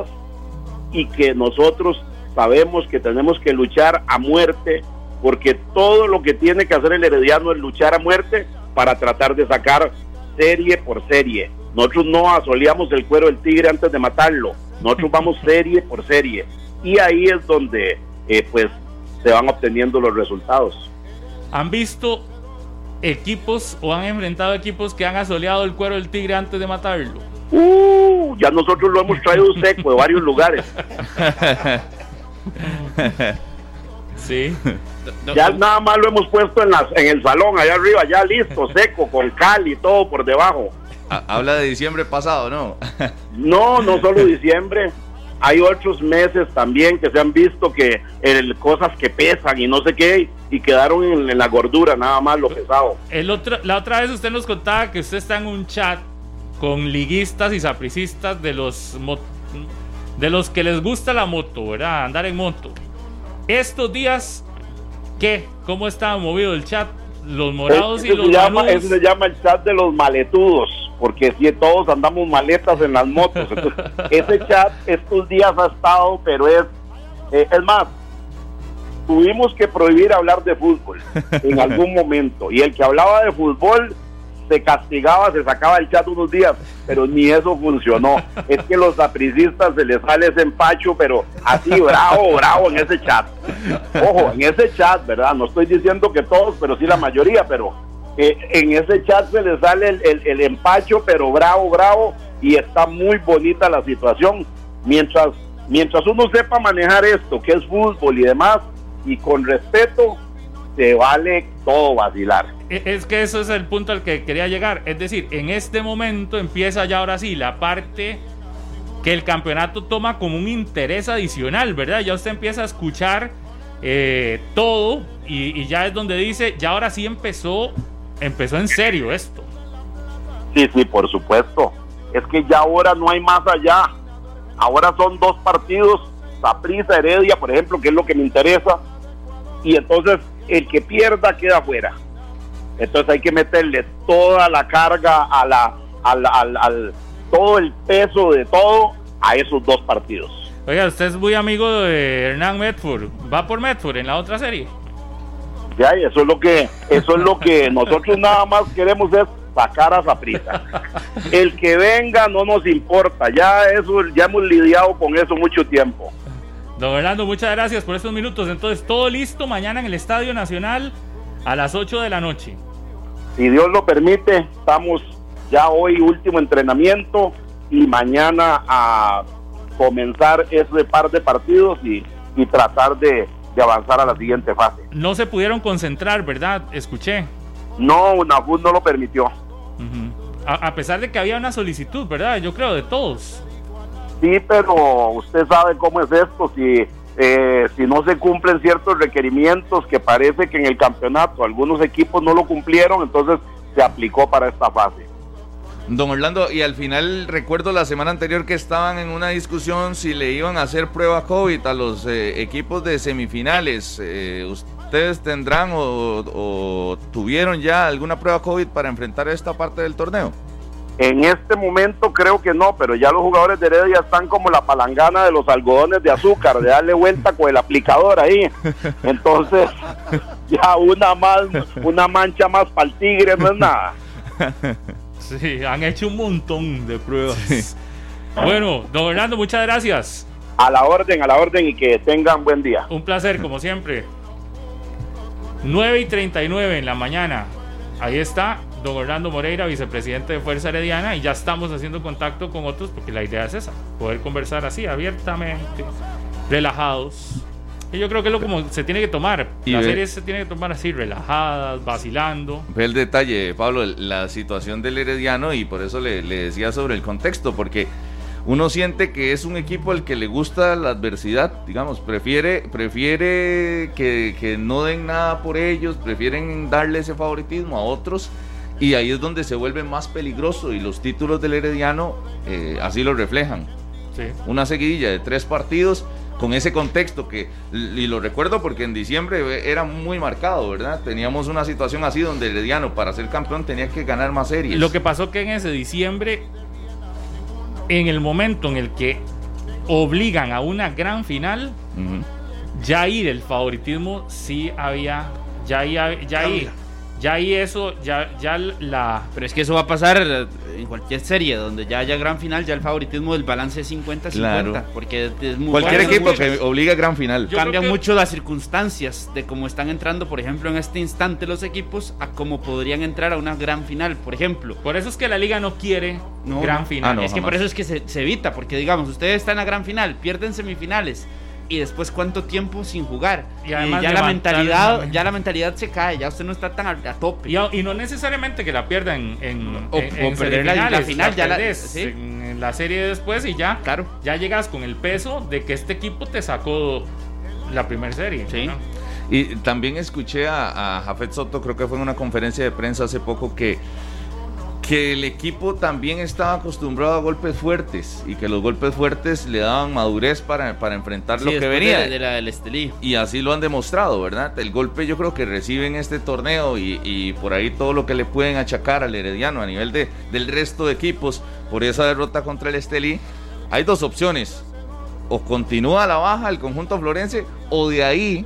Speaker 12: y que nosotros sabemos que tenemos que luchar a muerte, porque todo lo que tiene que hacer el herediano es luchar a muerte para tratar de sacar serie por serie. Nosotros no asoleamos el cuero del tigre antes de matarlo, nosotros vamos serie por serie y ahí es donde eh, pues se van obteniendo los resultados.
Speaker 2: ¿Han visto equipos o han enfrentado equipos que han asoleado el cuero del tigre antes de matarlo?
Speaker 12: Uh, ya nosotros lo hemos traído seco de varios lugares.
Speaker 2: Sí.
Speaker 12: Ya nada más lo hemos puesto en, las, en el salón, allá arriba, ya listo, seco, con cal y todo por debajo.
Speaker 4: Ha- Habla de diciembre pasado, ¿no?
Speaker 12: No, no solo diciembre. Hay otros meses también que se han visto que el, cosas que pesan y no sé qué, y quedaron en, en la gordura, nada más lo pesado.
Speaker 2: El otro, la otra vez usted nos contaba que usted está en un chat con liguistas y sapricistas de los de los que les gusta la moto, ¿verdad? Andar en moto. Estos días, ¿qué? ¿Cómo está movido el chat? Los morados y
Speaker 12: Eso
Speaker 2: los
Speaker 12: se, llama, eso se llama el chat de los maletudos, porque si todos andamos maletas en las motos. Entonces, ese chat estos días ha estado, pero es, eh, es más, tuvimos que prohibir hablar de fútbol en algún momento. Y el que hablaba de fútbol se castigaba, se sacaba el chat unos días, pero ni eso funcionó. Es que los sapricistas se les sale ese empacho, pero así bravo, bravo en ese chat. Ojo, en ese chat, ¿verdad? No estoy diciendo que todos, pero sí la mayoría, pero eh, en ese chat se les sale el, el- el empacho, pero bravo, bravo, y está muy bonita la situación. Mientras, mientras uno sepa manejar esto, que es fútbol y demás, y con respeto, se vale todo vacilar.
Speaker 2: E- Es que eso es el punto al que quería llegar. Es decir, en este momento empieza ya ahora sí la parte que el campeonato toma como un interés adicional, ¿verdad? Ya usted empieza a escuchar eh, todo y, ya es donde dice, ya ahora sí empezó, empezó en serio esto.
Speaker 12: Sí, sí, por supuesto. Es que ya ahora no hay más allá. Ahora son dos partidos, Saprissa, Heredia, por ejemplo, que es lo que me interesa. Y entonces el que pierda queda fuera. Entonces hay que meterle toda la carga a la, al, al- al- todo el peso de todo a esos dos partidos.
Speaker 2: Oiga, usted es muy amigo de Hernán Medford. ¿Va por Medford en la otra serie?
Speaker 12: Ya, y eso es lo que, eso es lo que nosotros nada más queremos es sacar a Saprissa. El que venga no nos importa, ya eso, ya hemos lidiado con eso mucho tiempo.
Speaker 2: Don Orlando, muchas gracias por estos minutos. Entonces, todo listo mañana en el Estadio Nacional a las 8 de la noche.
Speaker 12: Si Dios lo permite, estamos ya hoy último entrenamiento y mañana a comenzar ese par de partidos y, y tratar de, de avanzar a la siguiente fase.
Speaker 2: No se pudieron concentrar, ¿verdad? Escuché.
Speaker 12: No, UNAFUT no lo permitió.
Speaker 2: A, a pesar de que había una solicitud, ¿verdad? Yo creo, de todos.
Speaker 12: Sí, pero usted sabe cómo es esto, si, eh, si no se cumplen ciertos requerimientos que parece que en el campeonato algunos equipos no lo cumplieron, entonces se aplicó para esta fase.
Speaker 4: Don Orlando, y al final recuerdo la semana anterior que estaban en una discusión si le iban a hacer prueba COVID a los eh, equipos de semifinales. Eh, ¿Ustedes tendrán o, o tuvieron ya alguna prueba COVID para enfrentar esta parte del torneo?
Speaker 12: En este momento creo que no, pero ya los jugadores de Heredia están como la palangana de los algodones de azúcar, de darle vuelta con el aplicador ahí. Entonces, ya una más, una mancha más para el tigre no es nada.
Speaker 2: Sí, han hecho un montón de pruebas. Bueno, don Orlando, muchas gracias.
Speaker 12: A la orden, a la orden y que tengan buen día.
Speaker 2: Un placer, como siempre. 9 y 39 en la mañana. Ahí está don Orlando Moreira, vicepresidente de Fuerza Herediana, y ya estamos haciendo contacto con otros porque la idea es esa, poder conversar así, abiertamente, relajados. Y yo creo que es lo como se tiene que tomar.
Speaker 4: Y
Speaker 2: Las
Speaker 4: ve-
Speaker 2: series se tienen que tomar así, relajadas, vacilando.
Speaker 4: Ve el detalle, Pablo, la situación del Herediano y por eso le, le decía sobre el contexto, porque uno siente que es un equipo al que le gusta la adversidad, digamos, prefiere, prefiere que, que no den nada por ellos, prefieren darle ese favoritismo a otros y ahí es donde se vuelve más peligroso y los títulos del Herediano eh, así lo reflejan.
Speaker 2: Sí.
Speaker 4: Una seguidilla de tres partidos con ese contexto que, y lo recuerdo porque en diciembre era muy marcado, ¿verdad? Teníamos una situación así donde Herediano para ser campeón tenía que ganar más series.
Speaker 2: Lo que pasó que en ese diciembre, en el momento en el que obligan a una gran final, ya ahí del favoritismo sí había, ya ahí, ya ahí, ya ahí eso, ya, ya la...
Speaker 5: Pero es que eso va a pasar en cualquier serie donde ya haya gran final, ya el favoritismo del balance es 50-50.
Speaker 4: Claro.
Speaker 5: Porque es- muy
Speaker 4: Cualquier
Speaker 5: bueno,
Speaker 4: equipo que obliga a gran final.
Speaker 2: Yo
Speaker 5: cambian
Speaker 2: que-
Speaker 5: mucho las circunstancias de cómo están entrando, por ejemplo, en este instante los equipos a cómo podrían entrar a una gran final, por ejemplo.
Speaker 2: Por eso es que la liga no quiere
Speaker 5: No,
Speaker 2: gran final.
Speaker 4: Ah, no.
Speaker 5: es que por eso es que se, se evita, porque digamos, ustedes están en la gran final, pierden semifinales y después cuánto tiempo sin jugar.
Speaker 2: Y además
Speaker 5: ya la mentalidad, ya la mentalidad se cae, ya usted no está tan a, a tope.
Speaker 2: Y, y no necesariamente que la pierdan en,
Speaker 5: O-
Speaker 2: en-
Speaker 5: o
Speaker 2: en
Speaker 5: perder la- la final, ya la-
Speaker 2: perdés
Speaker 5: sí.
Speaker 2: en, en la serie después y ya,
Speaker 5: Claro.
Speaker 2: ya llegas con el peso de que este equipo te sacó la primera serie.
Speaker 5: Sí.
Speaker 2: ¿no?
Speaker 4: Y también escuché a, a Jafet Soto, creo que fue en una conferencia de prensa hace poco, que, que el equipo también estaba acostumbrado a golpes fuertes y que los golpes fuertes le daban madurez para, para enfrentar
Speaker 5: Sí,
Speaker 4: lo que venía.
Speaker 5: De, de la del Estelí.
Speaker 4: Y así lo han demostrado, ¿verdad? El golpe yo creo que reciben este torneo y, y por ahí todo lo que le pueden achacar al Herediano a nivel de, del resto de equipos por esa derrota contra el Estelí. Hay dos opciones. O continúa la baja el conjunto florense o de ahí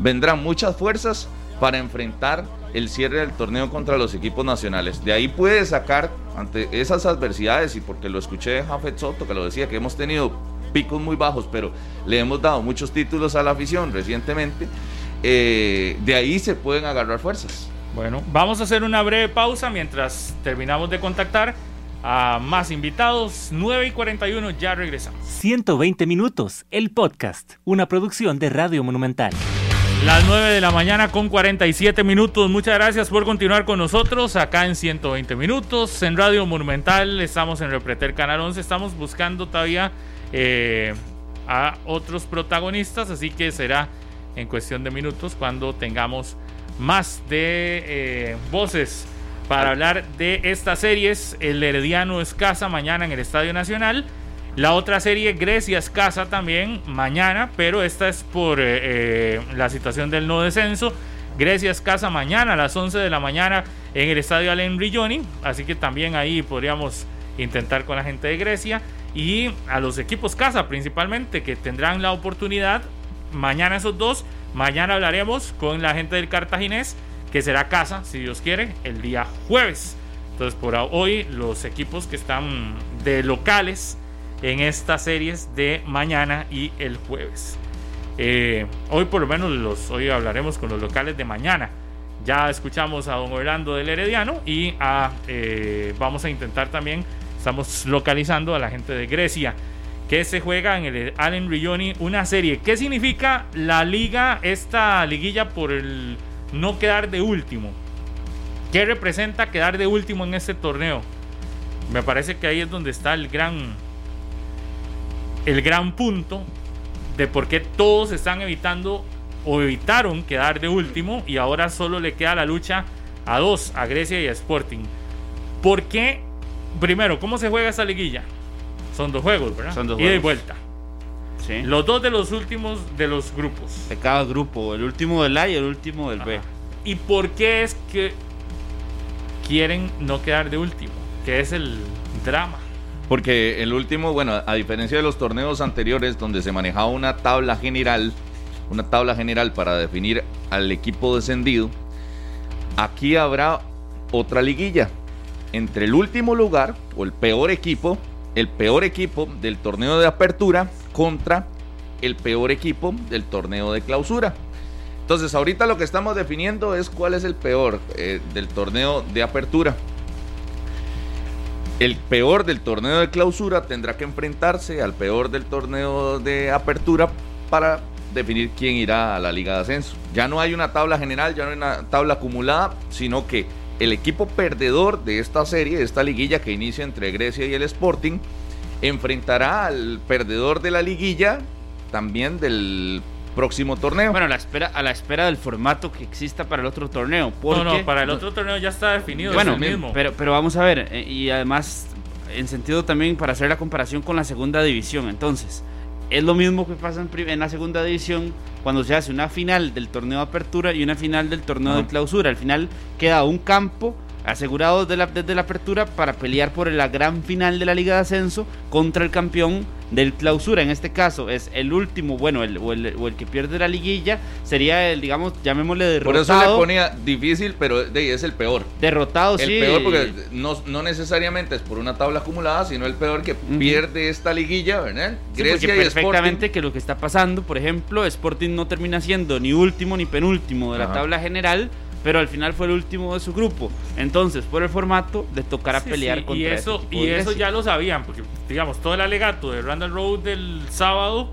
Speaker 4: vendrán muchas fuerzas para enfrentar el cierre del torneo contra los equipos nacionales. De ahí puede sacar ante esas adversidades y porque lo escuché de Jafet Soto que lo decía que hemos tenido picos muy bajos, pero le hemos dado muchos títulos a la afición recientemente. eh, de ahí se pueden agarrar fuerzas.
Speaker 2: Bueno, vamos a hacer una breve pausa mientras terminamos de contactar a más invitados. 9 y 41, ya regresamos.
Speaker 13: 120 minutos, el podcast, una producción de Radio Monumental.
Speaker 2: Las 9 de la mañana con 47 minutos. Muchas gracias por continuar con nosotros acá en 120 minutos. En Radio Monumental estamos en Repretel Canal 11. Estamos buscando todavía eh, a otros protagonistas, así que será en cuestión de minutos cuando tengamos más de eh, voces para hablar de estas series. El Herediano es casa mañana en el Estadio Nacional. La otra serie, Grecia es casa también mañana, pero esta es por eh, eh, la situación del no descenso. Grecia es casa mañana a las 11 de la mañana en el estadio Allen Rigioni, así que también ahí podríamos intentar con la gente de Grecia y a los equipos casa principalmente que tendrán la oportunidad mañana esos dos. Mañana hablaremos con la gente del Cartaginés que será casa, si Dios quiere, el día jueves. Entonces por hoy los equipos que están de locales en estas series de mañana y el jueves. Eh, hoy por lo menos los, hoy hablaremos con los locales de mañana. Ya escuchamos a don Orlando del Herediano y eh, vamos a intentar también, estamos localizando a la gente de Grecia que se juega en el Allen Rigioni una serie. ¿Qué significa la liga, esta liguilla por el no quedar de último? ¿Qué representa quedar de último en este torneo? Me parece que ahí es donde está el gran el gran punto de por qué todos están evitando o evitaron quedar de último y ahora solo le queda la lucha a dos, a Grecia y a Sporting. ¿Por qué? Primero, ¿cómo se juega esta liguilla? Son dos juegos, ¿verdad?
Speaker 5: Son dos
Speaker 2: Ida y
Speaker 5: juegos.
Speaker 2: vuelta.
Speaker 5: Sí.
Speaker 2: Los dos de los últimos de los grupos.
Speaker 5: De cada grupo, el último del A y el último del B.
Speaker 2: ¿Y por qué es que quieren no quedar de último? Que es el drama.
Speaker 4: Porque el último, bueno, a diferencia de los torneos anteriores donde se manejaba una tabla general, una tabla general para definir al equipo descendido, aquí habrá otra liguilla entre el último lugar o el peor equipo, el peor equipo del torneo de apertura contra el peor equipo del torneo de clausura. Entonces, ahorita lo que estamos definiendo es cuál es el peor eh, del torneo de apertura. El peor del torneo de clausura tendrá que enfrentarse al peor del torneo de apertura para definir quién irá a la Liga de Ascenso. Ya no hay una tabla general, ya no hay una tabla acumulada, sino que el equipo perdedor de esta serie, de esta liguilla que inicia entre Grecia y el Sporting, enfrentará al perdedor de la liguilla también del próximo torneo.
Speaker 5: Bueno, a la espera, a la espera del formato que exista para el otro torneo.
Speaker 2: No, no, para el otro torneo ya está definido.
Speaker 5: Bueno,
Speaker 2: es el mismo.
Speaker 5: Pero, pero vamos a ver, eh, y además, en sentido también para hacer la comparación con la segunda división. Entonces, es lo mismo que pasa en, en la segunda división cuando se hace una final del torneo de apertura y una final del torneo de
Speaker 4: Ajá.
Speaker 5: clausura. Al final queda un campo asegurado de la- desde la apertura para pelear por la gran final de la Liga de Ascenso contra el campeón del clausura. En este caso es el último, bueno, el, o, el, o el que pierde la liguilla sería el, digamos, llamémosle derrotado.
Speaker 4: Por eso le ponía difícil, pero de, es el peor.
Speaker 5: Derrotado,
Speaker 4: El
Speaker 5: sí.
Speaker 4: peor porque no, no necesariamente es por una tabla acumulada, sino el peor que pierde esta liguilla, ¿verdad?
Speaker 5: Sí,
Speaker 4: Grecia
Speaker 5: porque
Speaker 4: y Sporting.
Speaker 5: perfectamente que lo que está pasando, por ejemplo, Sporting no termina siendo ni último ni penúltimo de la
Speaker 4: Ajá.
Speaker 5: tabla general, pero al final fue el último de su grupo. Entonces, por el formato, le tocará
Speaker 2: Sí,
Speaker 5: pelear
Speaker 2: sí,
Speaker 5: contra
Speaker 2: y eso y eso ya lo sabían porque digamos todo el alegato de Randall Road del sábado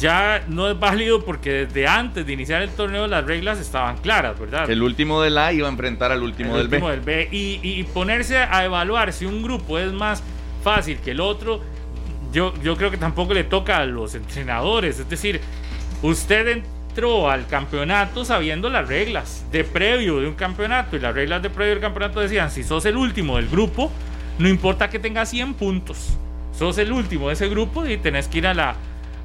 Speaker 2: ya no es válido porque desde antes de iniciar el torneo las reglas estaban claras verdad
Speaker 4: El último del A iba a enfrentar al último
Speaker 2: El
Speaker 4: del
Speaker 2: último
Speaker 4: B.
Speaker 2: del B. Y, y ponerse a evaluar si un grupo es más fácil que el otro, yo, yo creo que tampoco le toca a los entrenadores. Es decir, usted al campeonato sabiendo las reglas de previo de un campeonato. Y las reglas de previo del campeonato decían, si sos el último del grupo, no importa que tengas 100 puntos. Sos el último de ese grupo y tenés que ir a la,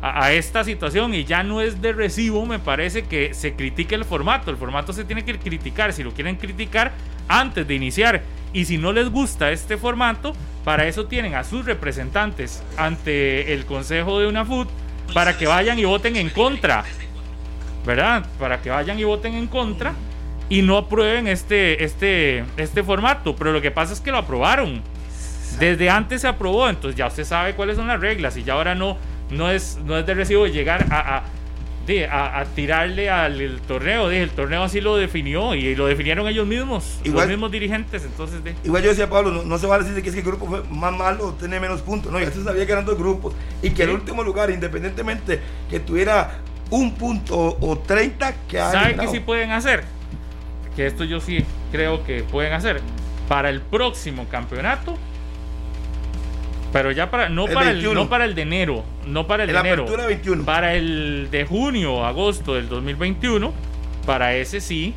Speaker 2: a, esta situación y ya no es de recibo, me parece que se critique el formato. El formato se tiene que criticar, si lo quieren criticar antes de iniciar. Y si no les gusta este formato, para eso tienen a sus representantes ante el Consejo de UNAFUT para que vayan y voten en contra. ¿Verdad? Para que vayan y voten en contra y no aprueben este, este, este formato. Pero lo que pasa es que lo aprobaron. Desde antes se aprobó, entonces ya usted sabe cuáles son las reglas y ya ahora no, no, es, no es de recibo llegar a, a, de- a- a tirarle al el torneo. de, el torneo así lo definió y lo definieron ellos mismos,
Speaker 3: Igual-
Speaker 2: los mismos dirigentes. Entonces, de,
Speaker 3: Igual yo decía, Pablo, no, no se vale decir que es que el grupo fue más malo o tiene menos puntos. No, ya se sabía que eran dos grupos. Y que el
Speaker 2: Sí.
Speaker 3: último lugar, independientemente que tuviera un punto o, o 30, que
Speaker 2: ¿saben qué sí pueden hacer? Que esto yo sí creo que pueden hacer. Para el próximo campeonato. Pero ya para no
Speaker 3: El
Speaker 2: para el
Speaker 3: 21.
Speaker 2: no para el de enero, no para el de enero.
Speaker 3: apertura 21.
Speaker 2: Para el de junio, agosto del 2021, para ese sí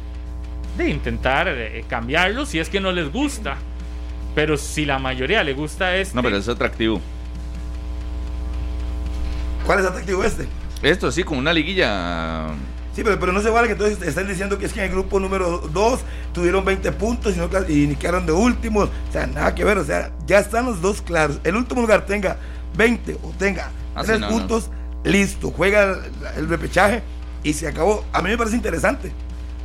Speaker 2: de intentar eh, cambiarlo si es que no les gusta. Pero si la mayoría le gusta este
Speaker 4: No, pero es atractivo.
Speaker 3: ¿Cuál es atractivo este?
Speaker 4: Esto sí, con una liguilla.
Speaker 3: Sí, pero, pero no se vale que entonces estén diciendo que es que en el grupo número 2 tuvieron 20 puntos y, no, y quedaron de últimos. O sea, nada que ver. O sea, ya están los dos claros. El último lugar tenga 20 o tenga
Speaker 4: Ah,
Speaker 3: 3
Speaker 4: sí, no,
Speaker 3: puntos, listo. Juega el, el repechaje y se acabó. A mí me parece interesante.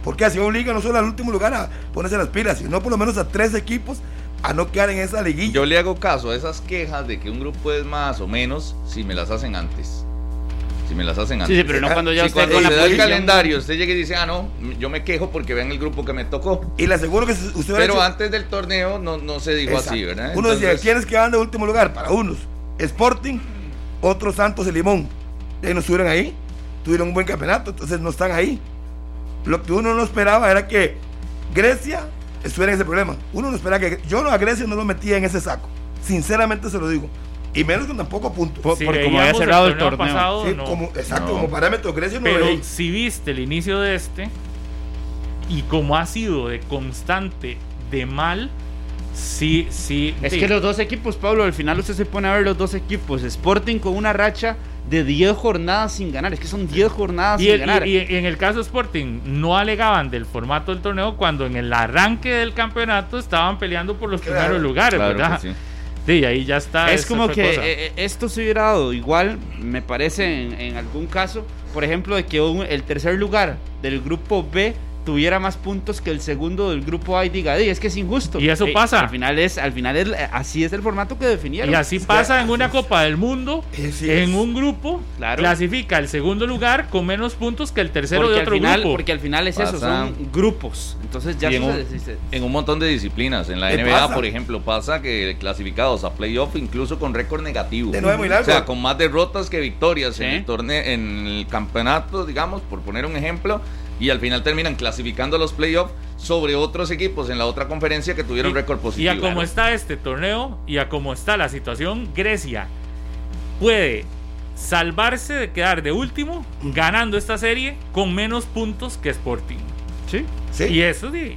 Speaker 3: Porque así obliga no solo al último lugar a ponerse las pilas, sino por lo menos a tres equipos a no quedar en esa liguilla.
Speaker 4: Yo le hago caso a esas quejas de que un grupo es más o menos si me las hacen antes. Si me las hacen antes.
Speaker 5: sí, pero no cuando ya
Speaker 4: Si
Speaker 5: usted
Speaker 4: cuando
Speaker 5: con la
Speaker 4: da el calendario, usted llega y dice, ah, no, yo me quejo porque vean el grupo que me tocó.
Speaker 3: Y le aseguro que usted
Speaker 4: Pero
Speaker 3: hecho-
Speaker 4: antes del torneo no, no se dijo
Speaker 3: Exacto.
Speaker 4: así, ¿verdad?
Speaker 3: Uno decía,
Speaker 4: Entonces-
Speaker 3: ¿quiénes quedan de último lugar? Para unos, Sporting, otros Santos y Limón. Y no estuvieron ahí, tuvieron un buen campeonato, entonces no están ahí. Lo que uno no esperaba era que Grecia estuviera en ese problema. Uno no esperaba que. Yo no, a Grecia no lo metía en ese saco. Sinceramente se lo digo. Y menos con tampoco puntos.
Speaker 5: Por-
Speaker 2: Si
Speaker 5: por como había cerrado el
Speaker 2: torneo
Speaker 5: torneo.
Speaker 2: pasado,
Speaker 3: Sí,
Speaker 2: no.
Speaker 3: como, exacto,
Speaker 4: No.
Speaker 3: como parámetro, Grecia no
Speaker 2: Pero
Speaker 3: veía.
Speaker 2: si viste el inicio de este y como ha sido de constante de mal, sí, sí.
Speaker 5: Es
Speaker 2: sí.
Speaker 5: que los dos equipos, Pablo, al final usted se pone a ver los dos equipos. Sporting con una racha de 10 jornadas sin ganar. Es que son 10 jornadas
Speaker 2: Y,
Speaker 5: sin
Speaker 2: el-
Speaker 5: ganar.
Speaker 2: y- y en el caso Sporting no alegaban del formato del torneo cuando en el arranque del campeonato estaban peleando por los
Speaker 3: Claro,
Speaker 2: primeros lugares,
Speaker 4: Claro
Speaker 2: ¿verdad?
Speaker 4: que sí.
Speaker 2: Sí, ahí ya está.
Speaker 5: es como que
Speaker 2: cosa.
Speaker 5: eh, eh, esto se hubiera dado igual, me parece, en, en algún caso, por ejemplo, de que un- el tercer lugar del grupo B tuviera más puntos que el segundo del grupo A y diga, "Di, es que es injusto.
Speaker 2: Y eso
Speaker 5: Eh,
Speaker 2: pasa.
Speaker 5: Al final es, al final es, así es el formato que definieron.
Speaker 2: Y así pasa en una Copa del Mundo. En un grupo
Speaker 5: Claro.
Speaker 2: clasifica el segundo lugar con menos puntos que el tercero
Speaker 5: porque
Speaker 2: de
Speaker 5: al
Speaker 2: otro
Speaker 5: final,
Speaker 2: grupo.
Speaker 5: Porque al final es eso,
Speaker 4: Pasa.
Speaker 5: son grupos. Entonces ya
Speaker 4: en,
Speaker 5: eso
Speaker 4: un, en un montón de disciplinas. En la
Speaker 3: ¿Qué
Speaker 4: NBA,
Speaker 3: pasa?
Speaker 4: por ejemplo, pasa que clasificados a playoff incluso con récord negativo.
Speaker 3: De nueve muy largo.
Speaker 4: O sea, con más derrotas que victorias en
Speaker 5: Sí.
Speaker 4: el torneo, en el campeonato, digamos, por poner un ejemplo, y al final terminan clasificando a los playoffs sobre otros equipos en la otra conferencia que tuvieron récord
Speaker 2: Y
Speaker 4: positivo.
Speaker 2: a cómo está este torneo y a cómo está la situación, Grecia puede salvarse de quedar de último ganando esta serie con menos puntos que Sporting.
Speaker 5: Sí.
Speaker 3: Sí.
Speaker 2: Y eso sí,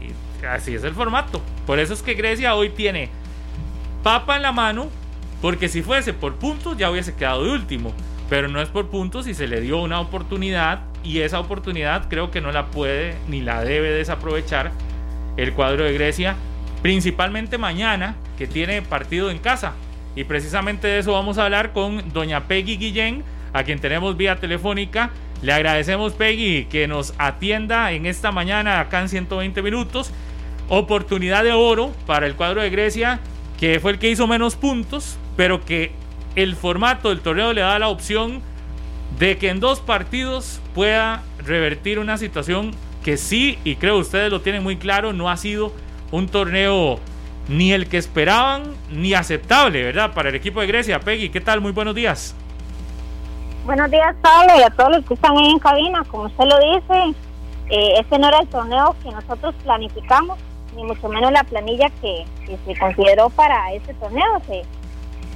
Speaker 2: así es el formato. Por eso es que Grecia hoy tiene papa en la mano, porque si fuese por puntos ya hubiese quedado de último. Pero no es por puntos y se le dio una oportunidad y esa oportunidad creo que no la puede ni la debe desaprovechar el cuadro de Grecia, principalmente mañana que tiene partido en casa. Y precisamente de eso vamos a hablar con doña Peggy Guillén, a quien tenemos vía telefónica. Le agradecemos Peggy que nos atienda en esta mañana acá en 120 minutos. Oportunidad de oro para el cuadro de Grecia, que fue el que hizo menos puntos, pero que el formato del torneo le da la opción de que en dos partidos pueda revertir una situación que sí, y creo ustedes lo tienen muy claro, no ha sido un torneo ni el que esperaban ni aceptable, ¿verdad? Para el equipo de Grecia. Peggy, ¿qué tal? Muy buenos días.
Speaker 14: Buenos días, Pablo, y a todos los que están ahí en cabina. Como usted lo dice, eh, este no era el torneo que nosotros planificamos, ni mucho menos la planilla que, que se consideró para este torneo. Se,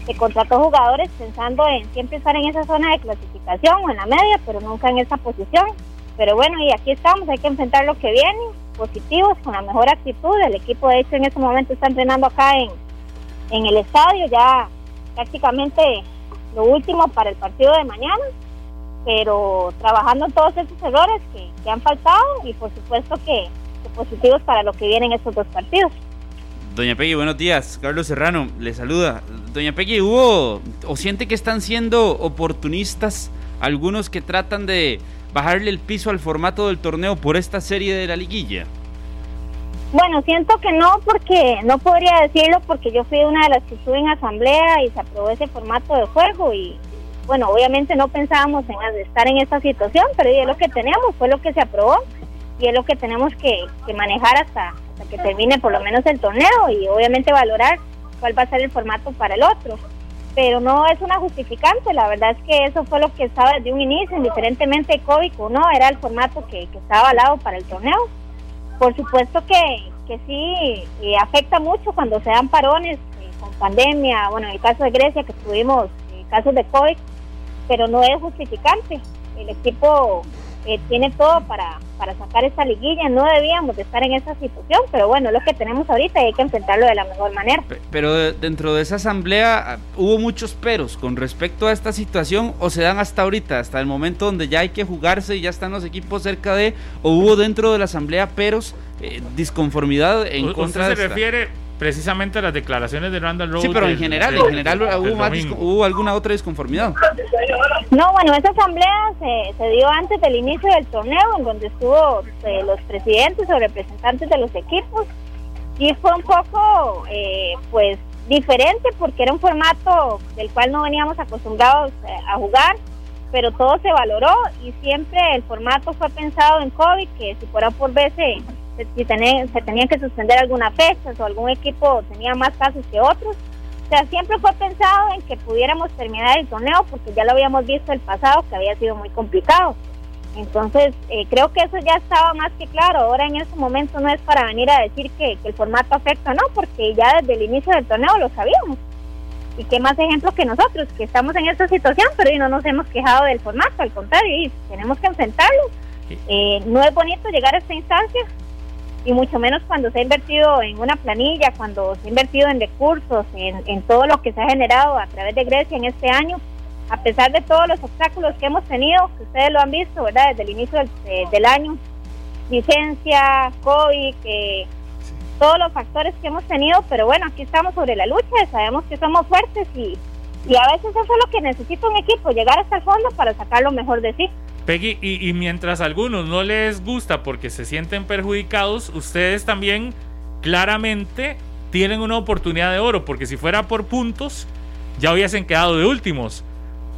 Speaker 14: se contrató jugadores pensando en siempre estar en esa zona de clasificación o en la media, pero nunca en esa posición. Pero bueno, y aquí estamos, hay que enfrentar lo que viene, positivos, con la mejor actitud. El equipo, de hecho, en este momento está entrenando acá en, en el estadio, ya prácticamente lo último para el partido de mañana, pero trabajando todos esos errores que, que han faltado y por supuesto que, que positivos para lo que vienen estos dos partidos.
Speaker 5: Doña Peggy, buenos días. Carlos Serrano le saluda. Doña Peggy, ¿hubo o siente que están siendo oportunistas algunos que tratan de bajarle el piso al formato del torneo por esta serie de la liguilla?
Speaker 14: Bueno, siento que no, porque no podría decirlo, porque yo fui una de las que estuve en asamblea y se aprobó ese formato de juego. Y bueno, obviamente no pensábamos en estar en esta situación, pero es lo que tenemos, fue lo que se aprobó y es lo que tenemos que, que manejar hasta, hasta que termine por lo menos el torneo y obviamente valorar cuál va a ser el formato para el otro. Pero no es una justificante, la verdad es que eso fue lo que estaba desde un inicio, indiferentemente de COVID o no, era el formato que, que estaba avalado para el torneo por supuesto que, que sí eh, afecta mucho cuando se dan parones eh, con pandemia, bueno, en el caso de Grecia que tuvimos eh, casos de COVID, pero no es justificante. El equipo eh, tiene todo para, para sacar esta liguilla, no debíamos de estar en esa situación, pero bueno, es lo que tenemos ahorita y hay que enfrentarlo de la mejor manera.
Speaker 5: Pe- Pero de- dentro de esa asamblea ah, hubo muchos peros con respecto a esta situación o se dan hasta ahorita, hasta el momento donde ya hay que jugarse y ya están los equipos cerca de, o hubo dentro de la asamblea peros, eh, disconformidad en contra de
Speaker 2: se
Speaker 5: esta?
Speaker 2: refiere precisamente las declaraciones de Randall Rhodes.
Speaker 5: Sí, pero en
Speaker 2: del-
Speaker 5: general,
Speaker 2: del-
Speaker 5: en general hubo, más hubo alguna otra disconformidad.
Speaker 14: No, bueno, esa asamblea se, se dio antes del inicio del torneo, en donde estuvo eh, los presidentes o representantes de los equipos, y fue un poco, eh, pues, diferente porque era un formato del cual no veníamos acostumbrados eh, a jugar, pero todo se valoró y siempre el formato fue pensado en COVID, que si fuera por se, si tenía- se tenían que suspender algunas fechas o algún equipo tenía más casos que otros. O sea, siempre fue pensado en que pudiéramos terminar el torneo porque ya lo habíamos visto el pasado que había sido muy complicado. Entonces, eh, creo que eso ya estaba más que claro. Ahora en ese momento no es para venir a decir que, que el formato afecta, no, porque ya desde el inicio del torneo lo sabíamos. Y qué más ejemplo que nosotros, que estamos en esta situación, pero y no nos hemos quejado del formato, al contrario, y tenemos que enfrentarlo. Eh, no es bonito llegar a esta instancia, y mucho menos cuando se ha invertido en una planilla, cuando se ha invertido en recursos, en, en todo lo que se ha generado a través de Grecia en este año, a pesar de todos los obstáculos que hemos tenido, que ustedes lo han visto, ¿verdad? Desde el inicio del, de- del año, licencia, COVID, que todos los factores que hemos tenido, pero bueno, aquí estamos sobre la lucha, sabemos que somos fuertes y, y a veces eso es lo que necesita un equipo, llegar hasta el fondo para sacar lo mejor de sí.
Speaker 2: Peggy, y, mientras a algunos no les gusta porque se sienten perjudicados, ustedes también claramente tienen una oportunidad de oro, porque si fuera por puntos, ya hubiesen quedado de últimos.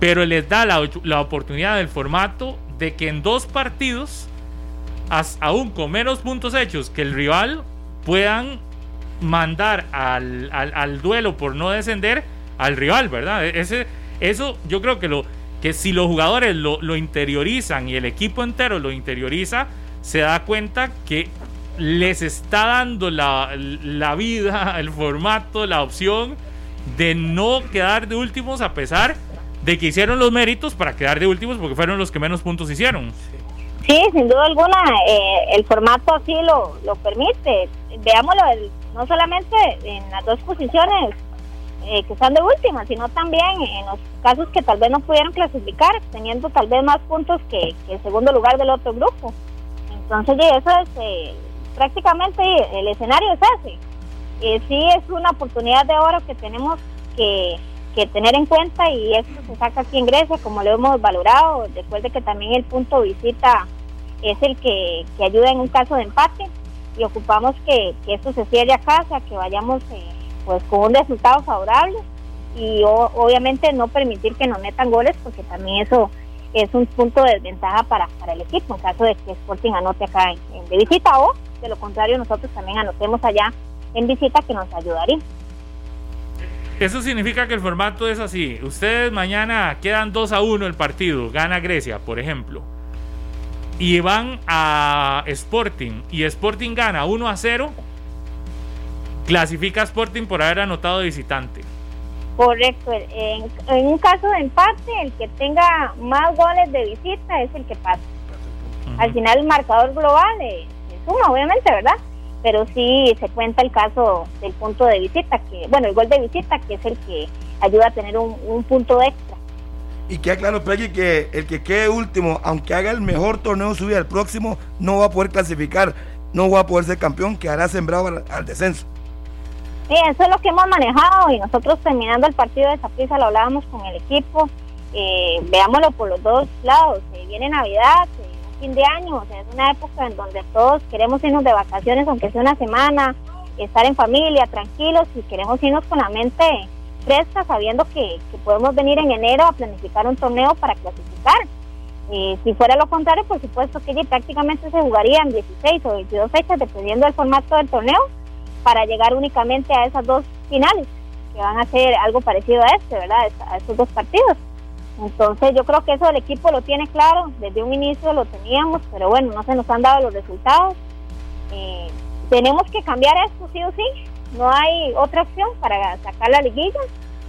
Speaker 2: Pero les da la, la oportunidad del formato de que en dos partidos, as- aún con menos puntos hechos que el rival, puedan mandar al, al- al duelo por no descender al rival, ¿verdad? E- Ese, eso yo creo que lo que si los jugadores lo, lo interiorizan y el equipo entero lo interioriza, se da cuenta que les está dando la, la vida, el formato, la opción de no quedar de últimos a pesar de que hicieron los méritos para quedar de últimos porque fueron los que menos puntos hicieron.
Speaker 14: Sí, sin duda alguna, eh, el formato así lo, lo permite. Veámoslo, no solamente en las dos posiciones eh, que están de última, sino también en los casos que tal vez no pudieron clasificar, teniendo tal vez más puntos que, que el segundo lugar del otro grupo. Entonces, eso es eh, prácticamente el escenario es ese. Eh, sí, es una oportunidad de oro que tenemos que, que tener en cuenta y esto se saca aquí en Grecia, como lo hemos valorado. Recuerde que también el punto visita es el que, que ayuda en un caso de empate y ocupamos que, que esto se cierre a casa, que vayamos eh, pues con un resultado favorable y o- obviamente no permitir que nos metan goles porque también eso es un punto de desventaja para, para el equipo en caso de que Sporting anote acá en, en- de visita o de lo contrario nosotros también anotemos allá en visita que nos ayudaría.
Speaker 2: Eso significa que el formato es así. Ustedes mañana quedan 2 a 1 el partido, gana Grecia, por ejemplo. Y van a Sporting y Sporting gana 1 a 0. Clasifica a Sporting por haber anotado de visitante.
Speaker 14: Correcto, en, en un caso de empate el que tenga más goles de visita es el que pasa. Al final el marcador global eh, se suma obviamente, ¿verdad? Pero sí se cuenta el caso del punto de visita, que bueno, el gol de visita que es el que ayuda a tener un, un punto extra.
Speaker 3: Y queda claro, Peggy, que el que quede último, aunque haga el mejor torneo suyo al próximo, no va a poder clasificar, no va a poder ser campeón, quedará sembrado al, al descenso.
Speaker 14: Sí, eso es lo que hemos manejado y nosotros terminando el partido de Saprissa lo hablábamos con el equipo. Eh, veámoslo por los dos lados. Eh, viene Navidad, eh, fin de año, o sea, es una época en donde todos queremos irnos de vacaciones, aunque sea una semana, estar en familia, tranquilos y queremos irnos con la mente fresca, sabiendo que, podemos venir en enero a planificar un torneo para clasificar. Eh, si fuera lo contrario, por supuesto que prácticamente se jugaría en 16 o 22 fechas, dependiendo del formato del torneo para llegar únicamente a esas dos finales, que van a ser algo parecido a este, ¿verdad? A estos dos partidos. Entonces yo creo que eso el equipo lo tiene claro, desde un inicio lo teníamos, pero bueno, no se nos han dado los resultados. Eh, tenemos que cambiar esto sí o sí, no hay otra opción para sacar la liguilla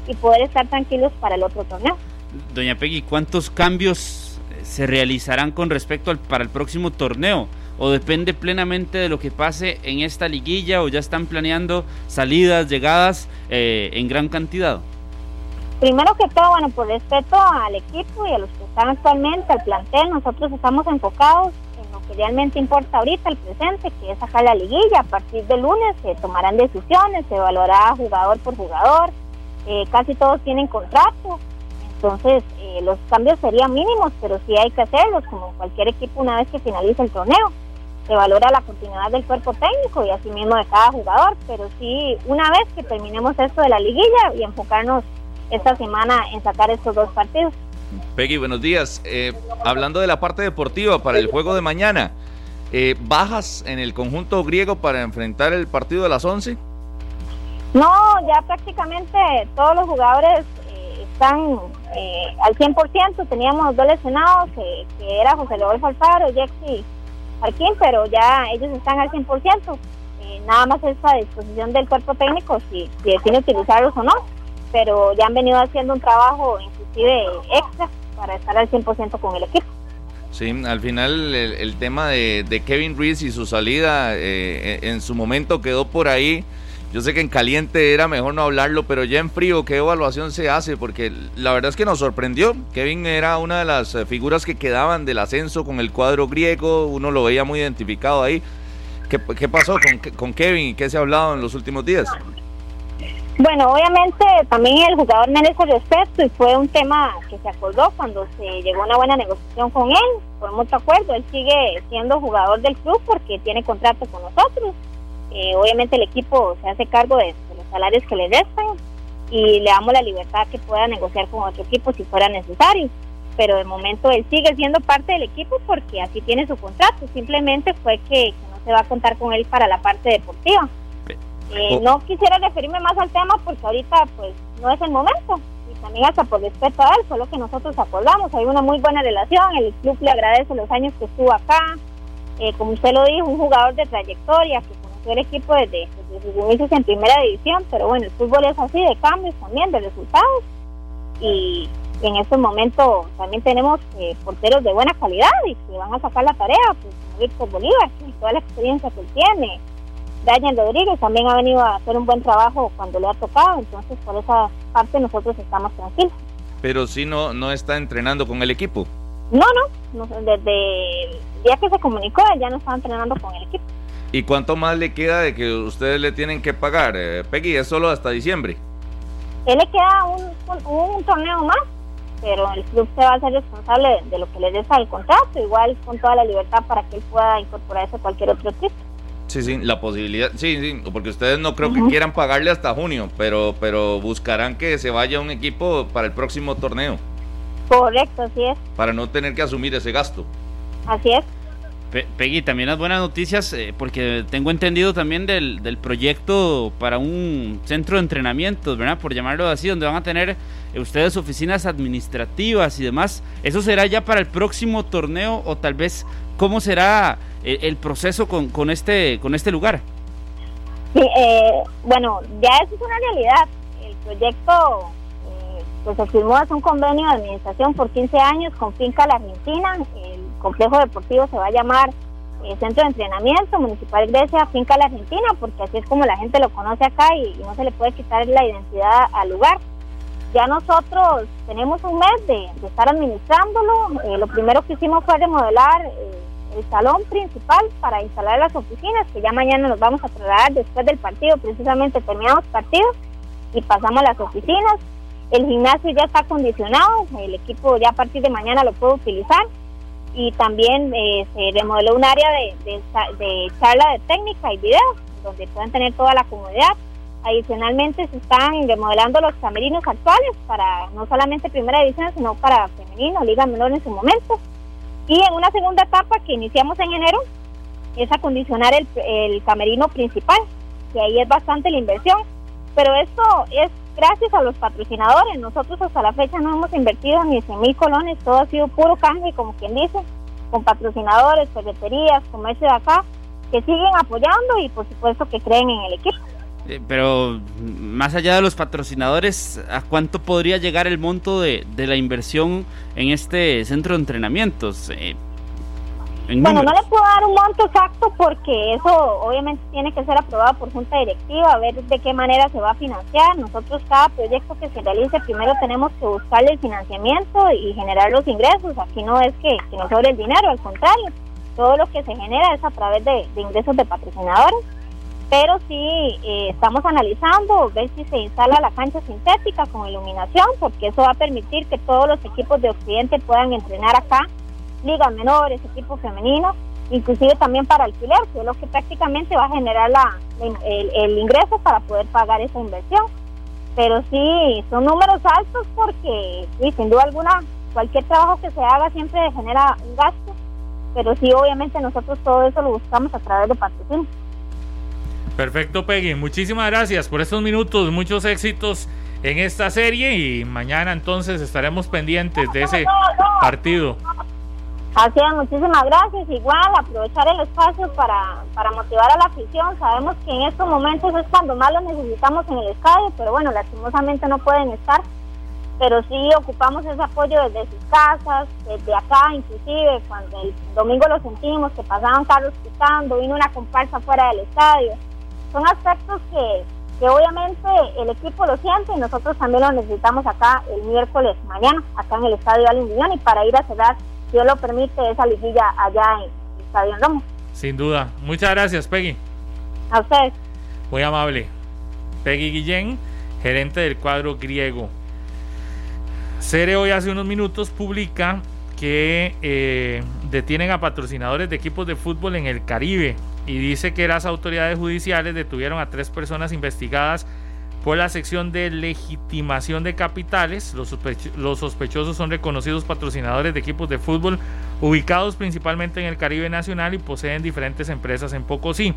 Speaker 14: y poder estar tranquilos para el otro torneo.
Speaker 5: Doña Peggy, ¿cuántos cambios se realizarán con respecto al para el próximo torneo? ¿O depende plenamente de lo que pase en esta liguilla o ya están planeando salidas, llegadas eh, en gran cantidad?
Speaker 14: Primero que todo, bueno, por respeto al equipo y a los que están actualmente, al plantel, nosotros estamos enfocados en lo que realmente importa ahorita, el presente, que es sacar la liguilla. A partir del lunes se tomarán decisiones, se evaluará jugador por jugador, eh, casi todos tienen contrato, entonces eh, los cambios serían mínimos, pero sí hay que hacerlos, como cualquier equipo una vez que finalice el torneo. Se valora la continuidad del cuerpo técnico y asimismo de cada jugador, pero sí una vez que terminemos esto de la liguilla y enfocarnos esta semana en sacar estos dos partidos.
Speaker 4: Peggy, buenos días. Eh, hablando de la parte deportiva para el juego de mañana, eh, ¿bajas en el conjunto griego para enfrentar el partido de las 11?
Speaker 14: No, ya prácticamente todos los jugadores eh, están eh, al 100%. Teníamos dos lesionados, eh, que era José Rodolfo Alfaro y Jexy Marquín, pero ya ellos están al 100%. Eh, nada más es a disposición del cuerpo técnico si, si decide utilizarlos o no. Pero ya han venido haciendo un trabajo inclusive extra para estar al 100% con el equipo.
Speaker 4: Sí, al final el, el tema de, de Kevin Reese y su salida eh, en su momento quedó por ahí. Yo sé que en caliente era mejor no hablarlo, pero ya en frío, ¿qué evaluación se hace? Porque la verdad es que nos sorprendió. Kevin era una de las eh, figuras que quedaban del ascenso con el cuadro griego, uno lo veía muy identificado ahí. ¿Qué, pasó con, con Kevin y qué se ha hablado en los últimos días?
Speaker 14: Bueno, obviamente también el jugador merece respeto y fue un tema que se acordó cuando se llegó a una buena negociación con él, por mucho acuerdo. Él sigue siendo jugador del club porque tiene contrato con nosotros. Eh, obviamente el equipo se hace cargo de, de los salarios que le restan y le damos la libertad que pueda negociar con otro equipo si fuera necesario. Pero de momento él sigue siendo parte del equipo porque así tiene su contrato. Simplemente fue que, que no se va a contar con él para la parte deportiva. Eh,
Speaker 5: Oh.
Speaker 14: No quisiera referirme más al tema porque ahorita pues no es el momento y también hasta por respeto a él fue lo que nosotros acordamos. Hay una muy buena relación, el club le agradece los años que estuvo acá, Eh, como usted lo dijo, un jugador de trayectoria que el equipo desde, desde sus inicios en primera división, pero bueno, el fútbol es así, de cambios también, de resultados y en este momento también tenemos eh, porteros de buena calidad y que van a sacar la tarea, pues Víctor Bolívar, y toda la experiencia que él tiene. Daniel Rodríguez también ha venido a hacer un buen trabajo cuando le ha tocado, entonces por esa parte nosotros estamos tranquilos.
Speaker 4: Pero sí no, no está entrenando con el equipo.
Speaker 14: No, no, desde el día que se comunicó él ya no estaba entrenando con el equipo.
Speaker 4: ¿Y cuánto más le queda de que ustedes le tienen que pagar? Eh, Peggy, es solo hasta diciembre.
Speaker 14: Él le queda un, un, un torneo más, pero el club se va a hacer responsable de, de lo que le resta del contrato, igual con toda la libertad para que él pueda incorporarse a cualquier otro equipo.
Speaker 4: Sí, sí, la posibilidad, sí, sí, porque ustedes no creo que quieran pagarle hasta junio, pero, pero buscarán que se vaya un equipo para el próximo torneo,
Speaker 14: Correcto, así es,
Speaker 4: para no tener que asumir ese gasto.
Speaker 14: así es.
Speaker 5: Pe- Peggy, también las buenas noticias, eh, porque tengo entendido también del, del proyecto para un centro de entrenamientos, ¿verdad? Por llamarlo así, donde van a tener eh, ustedes oficinas administrativas y demás. ¿Eso será ya para el próximo torneo o tal vez cómo será eh, el proceso con, con, este, con este lugar?
Speaker 14: Sí, eh, bueno, ya eso es una realidad. El proyecto eh, pues se firmó es un convenio de administración por 15 años con Finca La Argentina. Complejo deportivo se va a llamar eh, Centro de Entrenamiento Municipal Iglesia Finca La Argentina, porque así es como la gente lo conoce acá y, no se le puede quitar la identidad al lugar. Ya nosotros tenemos un mes de, de estar administrándolo. Eh, lo primero que hicimos fue remodelar eh, el salón principal para instalar las oficinas, que ya mañana nos vamos a trasladar después del partido, precisamente terminamos partido y pasamos a las oficinas. El gimnasio ya está acondicionado, el equipo ya a partir de mañana lo puede utilizar y también eh, se remodeló un área de, de, de charla de técnica y video, donde puedan tener toda la comodidad. Adicionalmente se están remodelando los camerinos actuales para no solamente primera división, sino para femenino, liga menor en su momento. Y en una segunda etapa que iniciamos en enero es acondicionar el, el camerino principal, que ahí es bastante la inversión. Pero esto es gracias a los patrocinadores. Nosotros hasta la fecha no hemos invertido ni 100 mil colones, todo ha sido puro canje, como quien dice, con patrocinadores, ferreterías, comercio de acá, que siguen apoyando y por supuesto que creen en el equipo.
Speaker 5: Eh, pero más allá de los patrocinadores, ¿a cuánto podría llegar el monto de, de la inversión en este centro de entrenamientos? Eh, en
Speaker 14: Bueno, no le puedo dar un monto exacto porque eso obviamente tiene que ser aprobado por junta directiva, a ver de qué manera se va a financiar. Nosotros cada proyecto que se realice primero tenemos que buscarle el financiamiento y generar los ingresos. Aquí no es que, que nos sobre el dinero, al contrario, todo lo que se genera es a través de, de ingresos de patrocinadores. Pero sí eh, estamos analizando ver si se instala la cancha sintética con iluminación, porque eso va a permitir que todos los equipos de Occidente puedan entrenar acá ligas menores, equipos femeninos, inclusive también para alquiler, que es lo que prácticamente va a generar la, el, el ingreso para poder pagar esa inversión. Pero sí, son números altos porque, sí, sin duda alguna, cualquier trabajo que se haga siempre genera un gasto, pero sí, obviamente nosotros todo eso lo buscamos a través de patrocinio.
Speaker 2: Perfecto, Peggy. Muchísimas gracias por estos minutos. Muchos éxitos en esta serie y mañana entonces estaremos pendientes de ese partido.
Speaker 14: Así es, muchísimas gracias. Igual aprovechar el espacio para, para motivar a la afición. Sabemos que en estos momentos es cuando más lo necesitamos en el estadio, pero bueno, lastimosamente no pueden estar. Pero sí ocupamos ese apoyo desde sus casas, desde acá, inclusive cuando el domingo lo sentimos, que pasaban carros pitando, vino una comparsa fuera del estadio. Son aspectos que, que obviamente el equipo lo siente y nosotros también lo necesitamos acá el miércoles mañana, acá en el estadio Allen Villón y para ir a cerrar Dios lo permite, esa liguilla allá en Estadio Ramos.
Speaker 2: Sin duda. Muchas gracias, Peggy.
Speaker 14: A ustedes.
Speaker 2: Muy amable. Peggy Guillén, gerente del cuadro griego. Cere hoy hace unos minutos publica que eh, detienen a patrocinadores de equipos de fútbol en el Caribe y dice que las autoridades judiciales detuvieron a tres personas investigadas por la sección de legitimación de capitales. Los, sospechosos son reconocidos patrocinadores de equipos de fútbol ubicados principalmente en el Caribe Nacional y poseen diferentes empresas en Pocosí.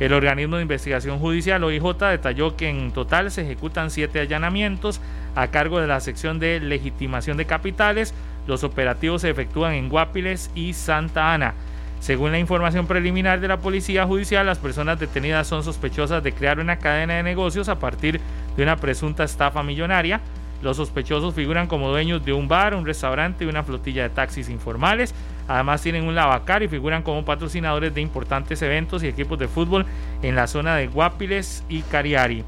Speaker 2: El organismo de investigación judicial OIJ detalló que en total se ejecutan siete allanamientos a cargo de la sección de legitimación de capitales. Los operativos se efectúan en Guapiles y Santa Ana. Según la información preliminar de la Policía Judicial, las personas detenidas son sospechosas de crear una cadena de negocios a partir de una presunta estafa millonaria. Los sospechosos figuran como dueños de un bar, un restaurante y una flotilla de taxis informales. Además tienen un lavacar y figuran como patrocinadores de importantes eventos y equipos de fútbol en la zona de Guapiles y Cariari.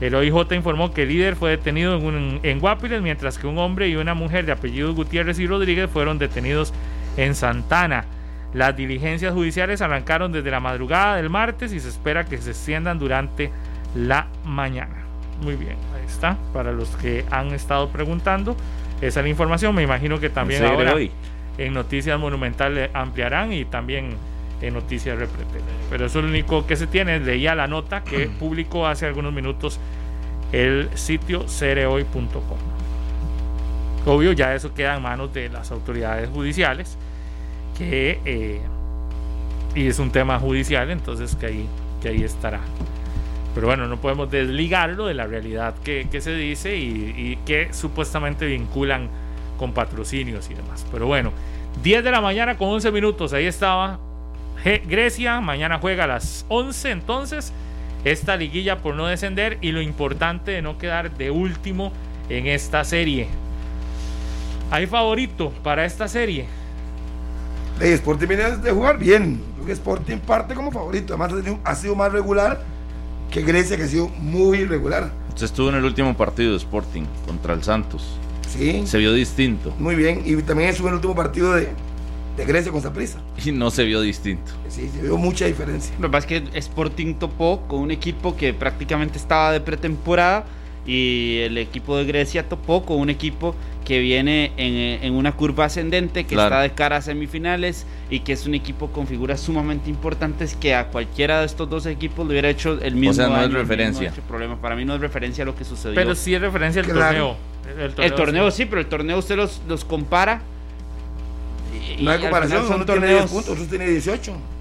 Speaker 2: El OIJ informó que el líder fue detenido en, en Guapiles, mientras que un hombre y una mujer de apellidos Gutiérrez y Rodríguez fueron detenidos en Santana. Las diligencias judiciales arrancaron desde la madrugada del martes y se espera que se extiendan durante la mañana. Muy bien, ahí está. Para los que han estado preguntando, esa es la información. Me imagino que también ahora en Noticias Monumental ampliarán y también en Noticias Reprete. Pero eso es lo único que se tiene. Leía la nota que publicó hace algunos minutos el sitio cerehoy.com. Obvio, ya eso queda en manos de las autoridades judiciales que eh, y es un tema judicial, entonces que ahí, que ahí estará. Pero bueno, no podemos desligarlo de la realidad que, se dice y, que supuestamente vinculan con patrocinios y demás. Pero bueno, 10 de la mañana con 11 minutos, ahí estaba Grecia, mañana juega a las 11 entonces esta liguilla por no descender y lo importante de no quedar de último en esta serie. ¿Hay favorito para esta serie?
Speaker 3: Hey, Sporting viene de jugar bien. Creo que Sporting parte como favorito. Además, ha sido más regular que Grecia, que ha sido muy irregular.
Speaker 4: Usted estuvo en el último partido de Sporting contra el Santos.
Speaker 3: Sí.
Speaker 4: Se vio distinto.
Speaker 3: Muy bien. Y también estuvo en el último partido de, de Grecia con Zaprisa.
Speaker 4: Y no se vio distinto.
Speaker 3: Sí, se vio mucha diferencia.
Speaker 5: Lo que pasa es que Sporting topó con un equipo que prácticamente estaba de pretemporada y el equipo de Grecia topó con un equipo que viene en, una curva ascendente, que está de cara a semifinales y que es un equipo con figuras sumamente importantes que a cualquiera de estos dos equipos le hubiera hecho el mismo. O
Speaker 4: sea, no es referencia.
Speaker 5: problema. Para mí no es referencia a lo que sucedió.
Speaker 2: Pero sí es referencia al torneo.
Speaker 5: El torneo, sí. pero el torneo usted los, los compara.
Speaker 3: no hay comparación, son torneos. puntos, otros tiene 18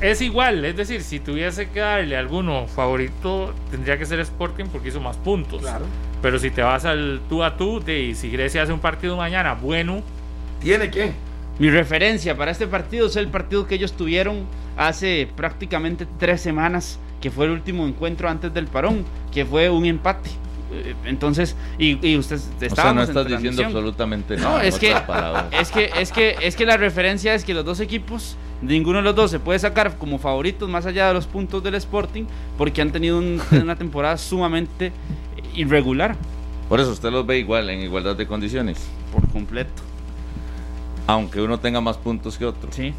Speaker 2: es igual, es decir, si tuviese que darle alguno favorito, tendría que ser Sporting porque hizo más puntos. Claro. Pero si te vas al tú a tú, de, si Grecia hace un partido mañana bueno.
Speaker 3: ¿Tiene que
Speaker 5: Mi referencia para este partido es el partido que ellos tuvieron hace prácticamente tres semanas, que fue el último encuentro antes del parón, que fue un empate. Eh, entonces, y, y usted estaba.
Speaker 4: no estás diciendo absolutamente
Speaker 5: nada. No, es que, es que, es que, es que la referencia es que los dos equipos, ninguno de los dos se puede sacar como favoritos más allá de los puntos del Sporting, porque han tenido una temporada sumamente irregular.
Speaker 4: Por eso usted los ve igual, en igualdad de condiciones.
Speaker 5: Por completo.
Speaker 4: Aunque uno tenga más puntos que otro.
Speaker 5: Sí.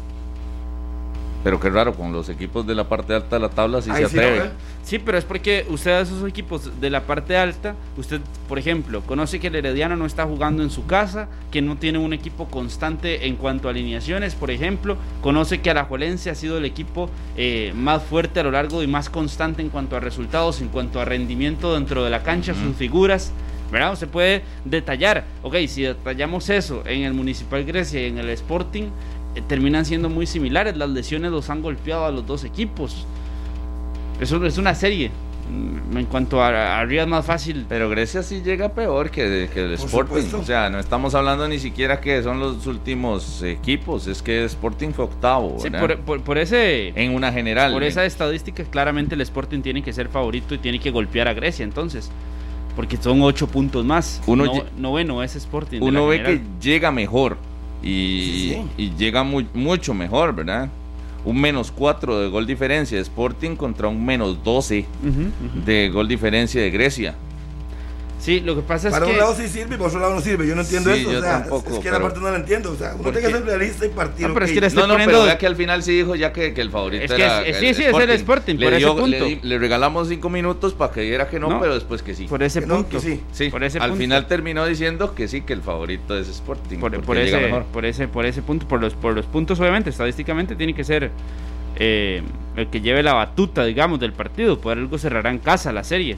Speaker 4: Pero qué raro, con los equipos de la parte alta de la tabla sí se atreve.
Speaker 5: Sí, pero es porque usted a esos equipos de la parte alta, usted, por ejemplo, conoce que el Herediano no está jugando en su casa, que no tiene un equipo constante en cuanto a alineaciones, por ejemplo, conoce que Alajuelense ha sido el equipo eh, más fuerte a lo largo y más constante en cuanto a resultados, en cuanto a rendimiento dentro de la cancha, sus figuras. ¿verdad? Se puede detallar, ok, si detallamos eso en el Municipal Grecia y en el Sporting, terminan siendo muy similares. Las lesiones los han golpeado a los dos equipos. Eso es una serie. Mm, en cuanto a es más fácil.
Speaker 4: Pero Grecia sí llega peor que, el Sporting. O sea, no estamos hablando ni siquiera que son los últimos equipos. Es que Sporting fue octavo.
Speaker 5: Sí, por, ese.
Speaker 4: En una general.
Speaker 5: Por esa estadística, claramente el Sporting tiene que ser favorito y tiene que golpear a Grecia. Entonces. Porque son ocho puntos más. Uno no, noveno es Sporting.
Speaker 4: Uno ve que llega mejor y, llega muy, mucho mejor, ¿verdad? Un menos 4 de gol diferencia de Sporting contra un menos 12 de gol diferencia de Grecia.
Speaker 5: Sí, lo que pasa es
Speaker 3: Para
Speaker 5: que.
Speaker 3: un lado sí sirve y para otro lado no sirve. Yo no entiendo
Speaker 4: Sí,
Speaker 3: eso.
Speaker 4: yo
Speaker 3: o sea,
Speaker 4: tampoco,
Speaker 3: es que
Speaker 4: pero-
Speaker 3: la parte no la entiendo. O sea, uno
Speaker 4: ¿Por
Speaker 3: tiene que ser realista y partir.
Speaker 5: No, pero es que le estoy
Speaker 4: No, no,
Speaker 5: poniendo-
Speaker 4: pero vea que al final sí dijo ya que, que el favorito
Speaker 5: Es que
Speaker 4: era
Speaker 5: es- sí, sí, es el Sporting,
Speaker 4: le,
Speaker 5: por ese punto.
Speaker 4: le regalamos cinco minutos para que diera que no,
Speaker 5: No,
Speaker 4: pero después que sí.
Speaker 5: Por ese
Speaker 3: Que no,
Speaker 5: punto.
Speaker 3: que sí.
Speaker 4: Sí,
Speaker 5: por ese
Speaker 4: al
Speaker 5: punto.
Speaker 4: final terminó diciendo que sí, que el favorito es Sporting.
Speaker 5: por, ese,
Speaker 4: mejor.
Speaker 5: por ese por ese punto por los por los puntos obviamente estadísticamente tiene que ser eh, el que lleve la batuta digamos del partido por algo cerrará en casa la serie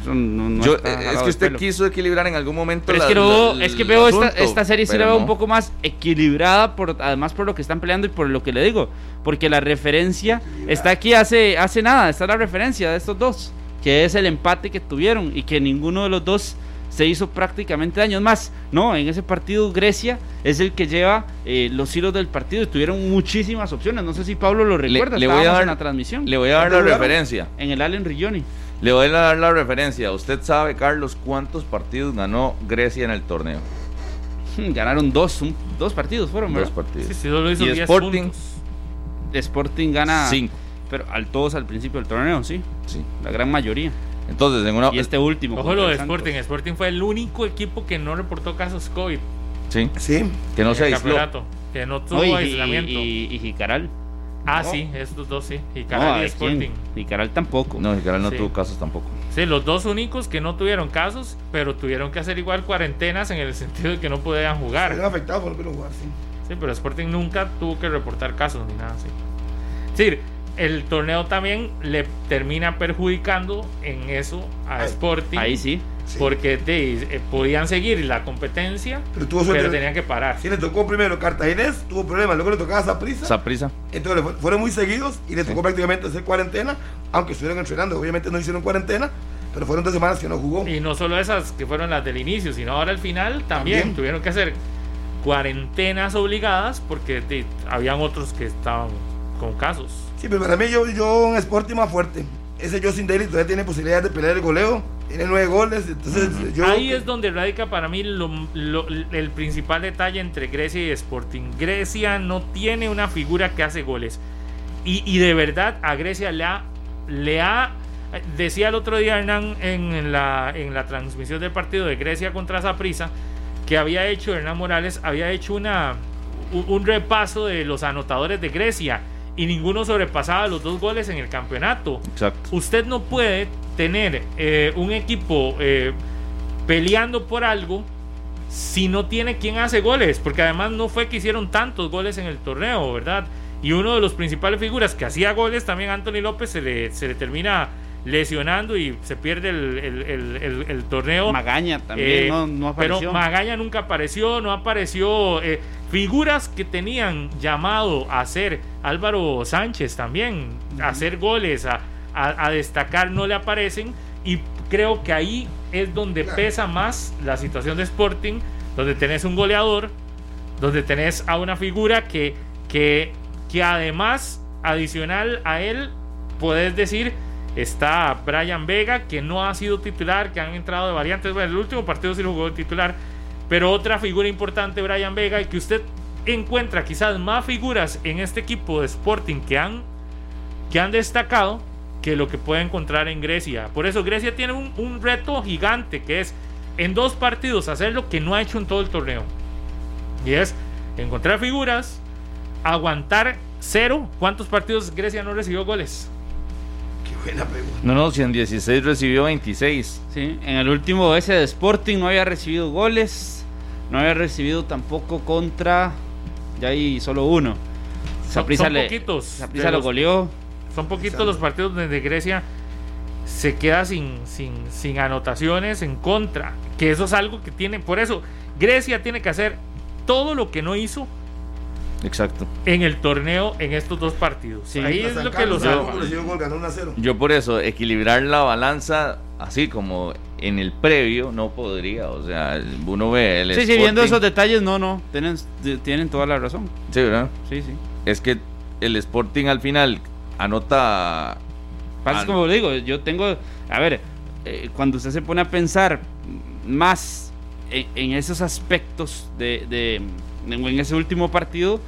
Speaker 5: eso no, no
Speaker 4: Yo-
Speaker 5: está
Speaker 4: eh, es que usted quiso equilibrar en algún momento
Speaker 5: pero es
Speaker 4: la-
Speaker 5: que, no-
Speaker 4: la-
Speaker 5: es que veo esta,
Speaker 4: asunto,
Speaker 5: esta serie sí la veo
Speaker 4: no.
Speaker 5: un poco más equilibrada por además por lo que están peleando y por lo que le digo porque la referencia está aquí hace hace nada está la referencia de estos dos que es el empate que tuvieron y que ninguno de los dos se hizo prácticamente daño. Es más, no, en ese partido Grecia es el que lleva eh, los hilos del partido y tuvieron muchísimas opciones. No sé si Pablo lo
Speaker 4: Le-
Speaker 5: recuerda,
Speaker 4: le voy a dar-
Speaker 5: en la transmisión.
Speaker 4: Le voy a dar la referencia.
Speaker 5: En el Allen Rigioni.
Speaker 4: Le voy a dar la referencia. Usted sabe, Carlos, cuántos partidos ganó Grecia en el torneo.
Speaker 5: Hmm, Ganaron dos, un- dos partidos fueron,
Speaker 4: Dos
Speaker 5: ¿verdad?
Speaker 4: partidos.
Speaker 2: Sí, sí, solo hizo
Speaker 4: Y
Speaker 2: 10
Speaker 4: Sporting,
Speaker 2: puntos.
Speaker 5: Sporting gana
Speaker 4: cinco.
Speaker 5: pero al todos al principio del torneo, sí,
Speaker 4: Sí.
Speaker 5: la gran mayoría.
Speaker 4: Entonces, en una.
Speaker 5: Y este último.
Speaker 2: Ojo lo de. Sporting. Sporting fue el único equipo que no reportó casos COVID.
Speaker 4: Sí.
Speaker 3: Sí.
Speaker 4: Que no se aisló.
Speaker 2: campeonato, Que no tuvo
Speaker 5: No, y,
Speaker 2: aislamiento.
Speaker 5: y, y Jicaral.
Speaker 2: Ah,
Speaker 3: No.
Speaker 2: sí, estos dos sí. Y
Speaker 5: No,
Speaker 2: Caral y
Speaker 5: ¿de
Speaker 2: Sporting.
Speaker 5: quién? Jicaral tampoco.
Speaker 4: No, Jicaral no
Speaker 2: Sí.
Speaker 4: tuvo casos tampoco.
Speaker 2: Sí, los dos únicos que no tuvieron casos, pero tuvieron que hacer igual cuarentenas en el sentido de que no podían jugar.
Speaker 3: Están afectados por no jugar, sí.
Speaker 2: Sí, pero Sporting nunca tuvo que reportar casos ni nada así. Decir, el torneo también le termina perjudicando en eso a
Speaker 3: Ahí-
Speaker 2: Sporting.
Speaker 5: Ahí sí.
Speaker 3: Sí.
Speaker 2: Porque de- eh, podían seguir la competencia,
Speaker 3: Pero tuvo suerte.
Speaker 2: pero tenían que parar.
Speaker 3: Sí, le tocó primero Cartaginés, tuvo problemas, luego le tocaba Zaprisa.
Speaker 4: Saprisa.
Speaker 3: Entonces fueron muy seguidos y le tocó prácticamente hacer cuarentena, aunque estuvieron entrenando. Obviamente no hicieron cuarentena, pero fueron dos semanas que no jugó.
Speaker 2: Y no solo esas que fueron las del inicio, sino ahora al final también,
Speaker 3: También.
Speaker 2: tuvieron que hacer cuarentenas obligadas porque de- habían otros que estaban con casos.
Speaker 3: Sí, pero para mí yo, yo un Sporting más fuerte. Ese Justin Daly todavía tiene posibilidades de pelear el goleo. Tiene nueve goles, entonces yo...
Speaker 2: Ahí es donde radica para mí lo- lo- el principal detalle entre Grecia y Sporting. Grecia no tiene una figura que hace goles. Y, y de verdad a Grecia le ha, le ha... Decía el otro día Hernán en la, en la transmisión del partido de Grecia contra Saprissa que había hecho Hernán Morales, había hecho una, un, un repaso de los anotadores de Grecia y ninguno sobrepasaba los dos goles en el campeonato
Speaker 4: Exacto.
Speaker 2: usted no puede tener eh, un equipo eh, peleando por algo si no tiene quien hace goles, porque además no fue que hicieron tantos goles en el torneo, ¿verdad? Y uno de los principales figuras que hacía goles, también Anthony López, se le, se le termina lesionando y se pierde el, el- el- el- el torneo.
Speaker 5: Magaña también
Speaker 2: Eh,
Speaker 5: no, no apareció.
Speaker 2: Pero Magaña nunca apareció, no apareció. eh, figuras que tenían llamado a ser Álvaro Sánchez también, a hacer goles, a, a- a destacar, no le aparecen. Y creo que ahí es donde pesa más la situación de Sporting, donde tenés un goleador, donde tenés a una figura que, que, que además, adicional a él, puedes decir, está Brian Vega, que no ha sido titular, que han entrado de variantes. Bueno, el último partido sí lo jugó titular, pero otra figura importante, Brian Vega, y que usted encuentra quizás más figuras en este equipo de Sporting que han, que han destacado que lo que puede encontrar en Grecia. Por eso Grecia tiene un, un reto gigante que es en dos partidos hacer lo que no ha hecho en todo el torneo. Y es encontrar figuras, aguantar cero. ¿Cuántos partidos Grecia no recibió goles?
Speaker 3: Qué buena pregunta.
Speaker 4: No, no, si en 16 recibió 26.
Speaker 5: Sí, en el último ese de Sporting no había recibido goles, no había recibido tampoco contra, ya hay solo uno.
Speaker 2: Son,
Speaker 5: Saprissa
Speaker 2: son
Speaker 5: le-
Speaker 2: poquitos.
Speaker 5: Saprissa
Speaker 2: de
Speaker 5: lo
Speaker 2: los-
Speaker 5: goleó.
Speaker 2: Son poquitos los partidos donde Grecia se queda sin, sin, sin anotaciones en contra. Que eso es algo que tiene. Por eso, Grecia tiene que hacer todo lo que no hizo
Speaker 4: Exacto.
Speaker 2: en el torneo en estos dos partidos. Ahí es lo que los
Speaker 3: tampoco
Speaker 2: salva.
Speaker 3: recibió gol, ganó 1 a 0.
Speaker 4: Yo por eso, equilibrar la balanza así como en el previo no podría. O sea, uno ve el
Speaker 5: Sí, sí, viendo
Speaker 4: Sporting-
Speaker 5: esos detalles, no, no, tienen, tienen toda la razón.
Speaker 4: Sí, ¿verdad?
Speaker 5: Sí, sí.
Speaker 4: Es que el Sporting al final anota...
Speaker 5: Pasa es como digo, yo tengo, a ver, eh, cuando usted se pone a pensar más en, en esos aspectos de, de- en, en ese último partido,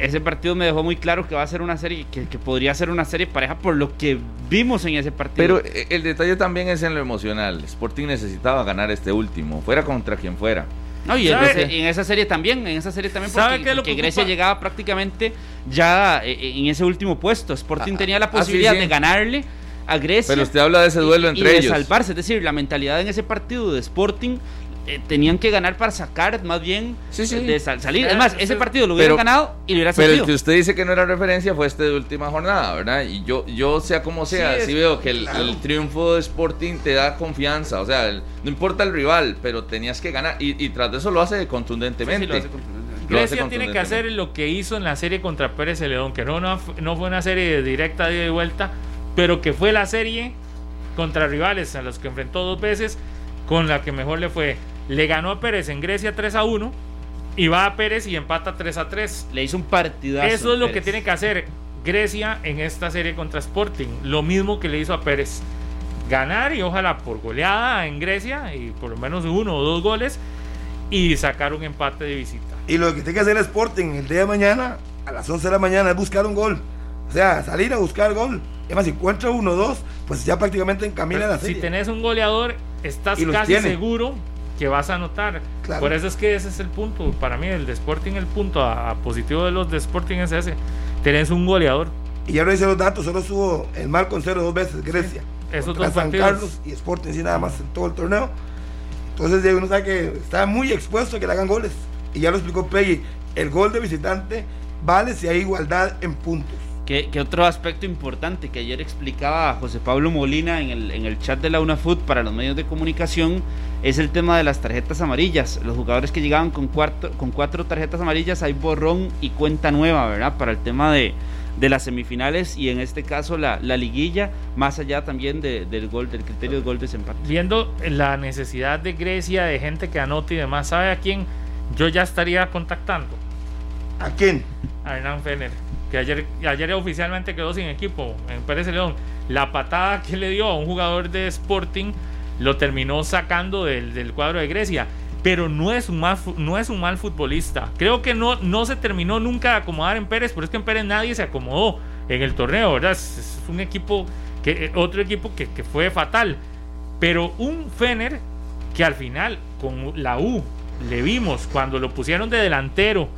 Speaker 5: ese partido me dejó muy claro que va a ser una serie, que, que podría ser una serie pareja por lo que vimos en ese partido.
Speaker 4: Pero eh, el detalle también es en lo emocional. Sporting necesitaba ganar este último, fuera contra quien fuera.
Speaker 5: No, y en, en esa serie también, en esa serie también,
Speaker 2: ¿Sabe
Speaker 5: porque,
Speaker 2: qué es lo que
Speaker 5: Grecia llegaba prácticamente ya eh, en ese último puesto. Sporting
Speaker 4: Ah,
Speaker 5: tenía la
Speaker 4: ah, sí,
Speaker 5: posibilidad
Speaker 4: sí.
Speaker 5: de ganarle a Grecia.
Speaker 4: Pero usted habla de ese duelo
Speaker 5: y-
Speaker 4: entre
Speaker 5: y de
Speaker 4: ellos.
Speaker 5: salvarse, es decir, la mentalidad en ese partido de Sporting eh, tenían que ganar para sacar más bien
Speaker 4: Sí, sí.
Speaker 5: de sal- salir.
Speaker 2: Claro,
Speaker 5: Es más,
Speaker 2: sí.
Speaker 5: ese partido lo hubieran
Speaker 4: Pero-
Speaker 5: ganado y lo hubiera
Speaker 4: Pero el
Speaker 5: salido.
Speaker 4: que usted dice que no era referencia fue este de última jornada, ¿verdad? Y yo, yo sea como sea,
Speaker 3: Sí,
Speaker 4: sí,
Speaker 3: es-
Speaker 4: veo que el,
Speaker 3: claro.
Speaker 4: el triunfo de Sporting te da confianza. O sea, el- no importa el rival, pero tenías que ganar. Y, y tras de eso lo hace contundentemente.
Speaker 5: Sí, sí, lo hace contundentemente.
Speaker 4: Lo hace
Speaker 2: Grecia tiene que hacer lo que hizo en la serie contra Pérez Celedón, que no, no, no fue una serie directa de ida y vuelta, pero que fue la serie contra rivales a los que enfrentó dos veces, con la que mejor le fue. Le ganó a Pérez en Grecia 3 a 1 y va a Pérez y empata 3 a 3.
Speaker 5: Le hizo un partidazo.
Speaker 2: Eso es lo que tiene que hacer Grecia en esta serie contra Sporting. Lo mismo que le hizo a Pérez. Ganar y ojalá por goleada en Grecia y por lo menos uno o dos goles y sacar un empate de visita.
Speaker 3: Y lo que tiene que hacer Sporting el día de mañana, a las 11 de la mañana, es buscar un gol. O sea, salir a buscar gol. Y además, si encuentra uno o dos, pues ya prácticamente encamina la
Speaker 2: si
Speaker 3: serie.
Speaker 2: tenés un goleador, estás casi
Speaker 3: tiene.
Speaker 2: seguro que vas a anotar.
Speaker 3: Claro.
Speaker 2: Por eso es que ese es el punto. Para mí, el de Sporting, el punto a, a positivo de los de Sporting es ese. Tenés un goleador.
Speaker 3: Y ya revisé los datos, solo subo el mal con cero dos veces Grecia.
Speaker 2: Esos
Speaker 3: Contra
Speaker 2: dos
Speaker 3: San
Speaker 2: partidos.
Speaker 3: Carlos y Sporting, sí, nada más en todo el torneo. Entonces, uno sabe que está muy expuesto a que le hagan goles. Y ya lo explicó Peggy, el gol de visitante vale si hay igualdad en puntos.
Speaker 5: Que, que otro aspecto importante que ayer explicaba José Pablo Molina en el, en el chat de la UNAFUT para los medios de comunicación es el tema de las tarjetas amarillas. Los jugadores que llegaban con, cuarto, con cuatro tarjetas amarillas hay borrón y cuenta nueva, ¿verdad? Para el tema de, de las semifinales y en este caso la, la liguilla, más allá también de- del gol, del criterio del gol desempate.
Speaker 2: Viendo la necesidad de Grecia, de gente que anote y demás, ¿sabe a quién yo ya estaría contactando?
Speaker 3: ¿A quién?
Speaker 2: A Hernán Fener, que ayer, ayer oficialmente quedó sin equipo en Pérez León. La patada que le dio a un jugador de Sporting lo terminó sacando del, del cuadro de Grecia. Pero no es, un mal, no es un mal futbolista. Creo que no, no se terminó nunca de acomodar en Pérez, pero es que en Pérez nadie se acomodó en el torneo, ¿verdad? Es, es un equipo, que, eh, otro equipo que, que fue fatal. Pero un Fener que al final con la U le vimos cuando lo pusieron de delantero.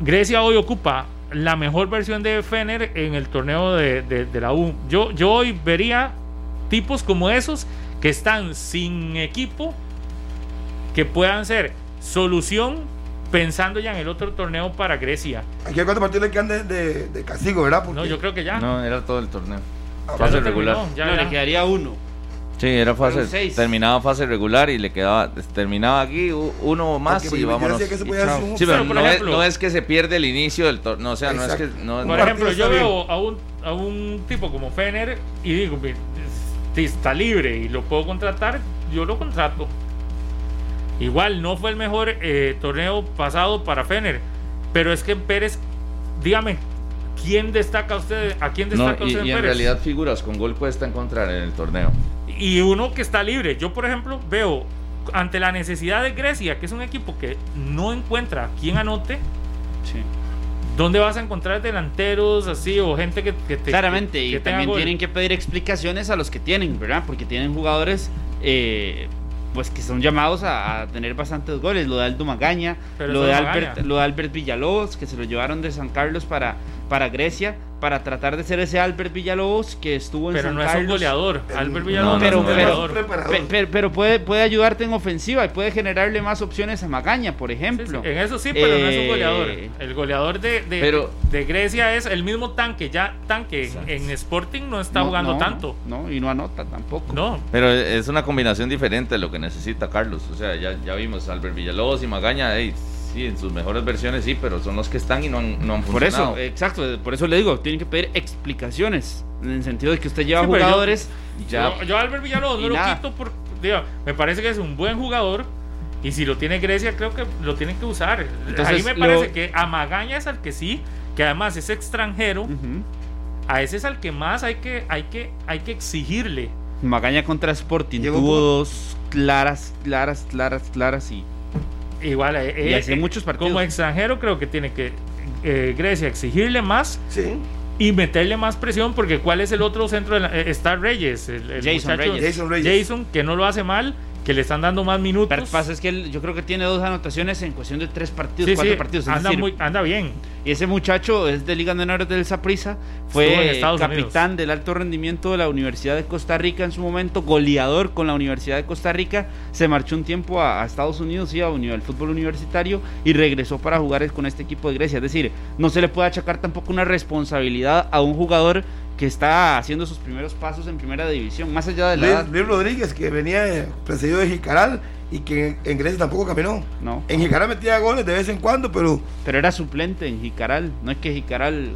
Speaker 2: Grecia hoy ocupa la mejor versión de Fener en el torneo de, de- de la U. Yo, yo hoy vería tipos como esos que están sin equipo, que puedan ser solución pensando ya en el otro torneo para Grecia.
Speaker 3: Aquí hay cuatro partidos le quedan de, de- de castigo, ¿verdad? Porque
Speaker 2: No, yo creo que ya.
Speaker 4: No, era todo el torneo.
Speaker 3: Ah,
Speaker 4: fase
Speaker 2: ya
Speaker 4: regular.
Speaker 2: terminó, ya,
Speaker 5: no,
Speaker 2: ya.
Speaker 5: le quedaría uno.
Speaker 4: Sí, era fase. Terminaba fase regular y le quedaba. Terminaba aquí uno más
Speaker 3: Porque
Speaker 4: y vámonos.
Speaker 3: que se
Speaker 4: y
Speaker 3: podía
Speaker 4: chao.
Speaker 3: hacer un-
Speaker 4: Sí, pero, no, es,
Speaker 2: ejemplo-
Speaker 4: no es que se pierde el inicio del torneo. O sea, no es que. No,
Speaker 2: Por ejemplo, yo veo a un, a un tipo como Fener y digo, "Mi- si está libre y lo puedo contratar, yo lo contrato. Igual no fue el mejor eh, torneo pasado para Fener, pero es que en Pérez, dígame, ¿quién destaca usted? ¿A quién
Speaker 4: no,
Speaker 2: destaca
Speaker 4: y,
Speaker 2: usted en
Speaker 4: y en
Speaker 2: Pérez?
Speaker 4: realidad figuras con gol cuesta encontrar en el torneo.
Speaker 2: Y uno que está libre. Yo, por ejemplo, veo ante la necesidad de Grecia, que es un equipo que no encuentra quién anote,
Speaker 5: Sí.
Speaker 2: ¿dónde vas a encontrar delanteros así o gente que, que te
Speaker 5: Claramente,
Speaker 2: que-
Speaker 5: y
Speaker 2: que tenga
Speaker 5: también
Speaker 2: gol?
Speaker 5: tienen que pedir explicaciones a los que tienen, ¿verdad? Porque tienen jugadores eh, pues que son llamados a, a tener bastantes goles. Lo de Aldo Magaña, lo de, Albert,
Speaker 2: Magaña.
Speaker 5: lo de Albert Villalobos, que se lo llevaron de San Carlos para, para Grecia, para tratar de ser ese Albert Villalobos que estuvo en
Speaker 2: Pero
Speaker 5: San
Speaker 2: no es un goleador.
Speaker 3: El-
Speaker 2: Albert Villalobos no,
Speaker 5: pero,
Speaker 2: es un
Speaker 5: pero, pe- pe- pero puede, puede ayudarte en ofensiva y puede generarle más opciones a Magaña, por
Speaker 2: Sí, sí,
Speaker 5: ejemplo.
Speaker 2: en eso sí, pero no es un
Speaker 5: Eh,
Speaker 2: goleador. El goleador de, de,
Speaker 4: pero-
Speaker 2: de Grecia es el mismo tanque. Ya tanque en-
Speaker 5: Exacto.
Speaker 2: en Sporting no está
Speaker 5: No,
Speaker 2: jugando
Speaker 5: no,
Speaker 2: tanto.
Speaker 5: No, y no anota tampoco.
Speaker 2: No,
Speaker 4: Pero es una combinación diferente de lo que necesita Carlos. O sea, ya, ya vimos Albert Villalobos y Magaña. ey, sí, en sus mejores versiones sí, pero son los que están y no han, no han
Speaker 5: Por
Speaker 4: funcionado.
Speaker 5: eso, exacto, por eso le digo, tienen que pedir explicaciones. En el sentido de que usted lleva
Speaker 2: Sí, pero yo-
Speaker 5: jugadores. ya,
Speaker 2: yo, yo Albert Villalobos no lo quito por. digo, me parece que es un buen jugador. Y si lo tiene Grecia, creo que lo tienen que usar.
Speaker 5: Entonces,
Speaker 2: Ahí me
Speaker 5: lo-
Speaker 2: parece que a Magaña es al que sí, que además es extranjero.
Speaker 5: Ujú.
Speaker 2: A ese es al que más hay que, hay que, hay que exigirle.
Speaker 5: Magaña contra Sporting
Speaker 3: Llegó
Speaker 5: tuvo
Speaker 3: como-
Speaker 5: dos claras, claras, claras, claras y
Speaker 2: Igual, eh,
Speaker 5: Y
Speaker 2: eh,
Speaker 5: hace
Speaker 2: eh,
Speaker 5: muchos partidos.
Speaker 2: Como extranjero, creo que tiene que. eh, Grecia exigirle más y meterle más presión, porque ¿cuál es el otro centro? De la, eh, está Reyes, el, el
Speaker 5: Jason
Speaker 2: muchacho-
Speaker 5: Reyes.
Speaker 3: Jason Reyes.
Speaker 2: Jason, que no lo hace mal, que le están dando más minutos.
Speaker 5: Lo que pasa es que él- yo creo que tiene dos anotaciones en cuestión de tres partidos,
Speaker 2: Sí,
Speaker 5: cuatro
Speaker 2: sí,
Speaker 5: partidos.
Speaker 2: anda,
Speaker 5: decir,
Speaker 2: muy, anda bien.
Speaker 5: Y ese muchacho es de Liga Menores del Saprissa, fue capitán del alto rendimiento de la Universidad de Costa Rica en su momento, goleador con la Universidad de Costa Rica, se marchó un tiempo a, a Estados Unidos y a uni- al fútbol universitario y regresó para jugar con este equipo de Grecia. Es decir, no se le puede achacar tampoco una responsabilidad a un jugador que está haciendo sus primeros pasos en primera división, más allá de la edad.
Speaker 3: Luis, Luis Rodríguez, que venía precedido de Jicaral y que en Grecia tampoco caminó.
Speaker 5: No.
Speaker 3: En Jicaral metía goles de vez en cuando, pero
Speaker 5: Pero era suplente en Jicaral, no es que Jicaral,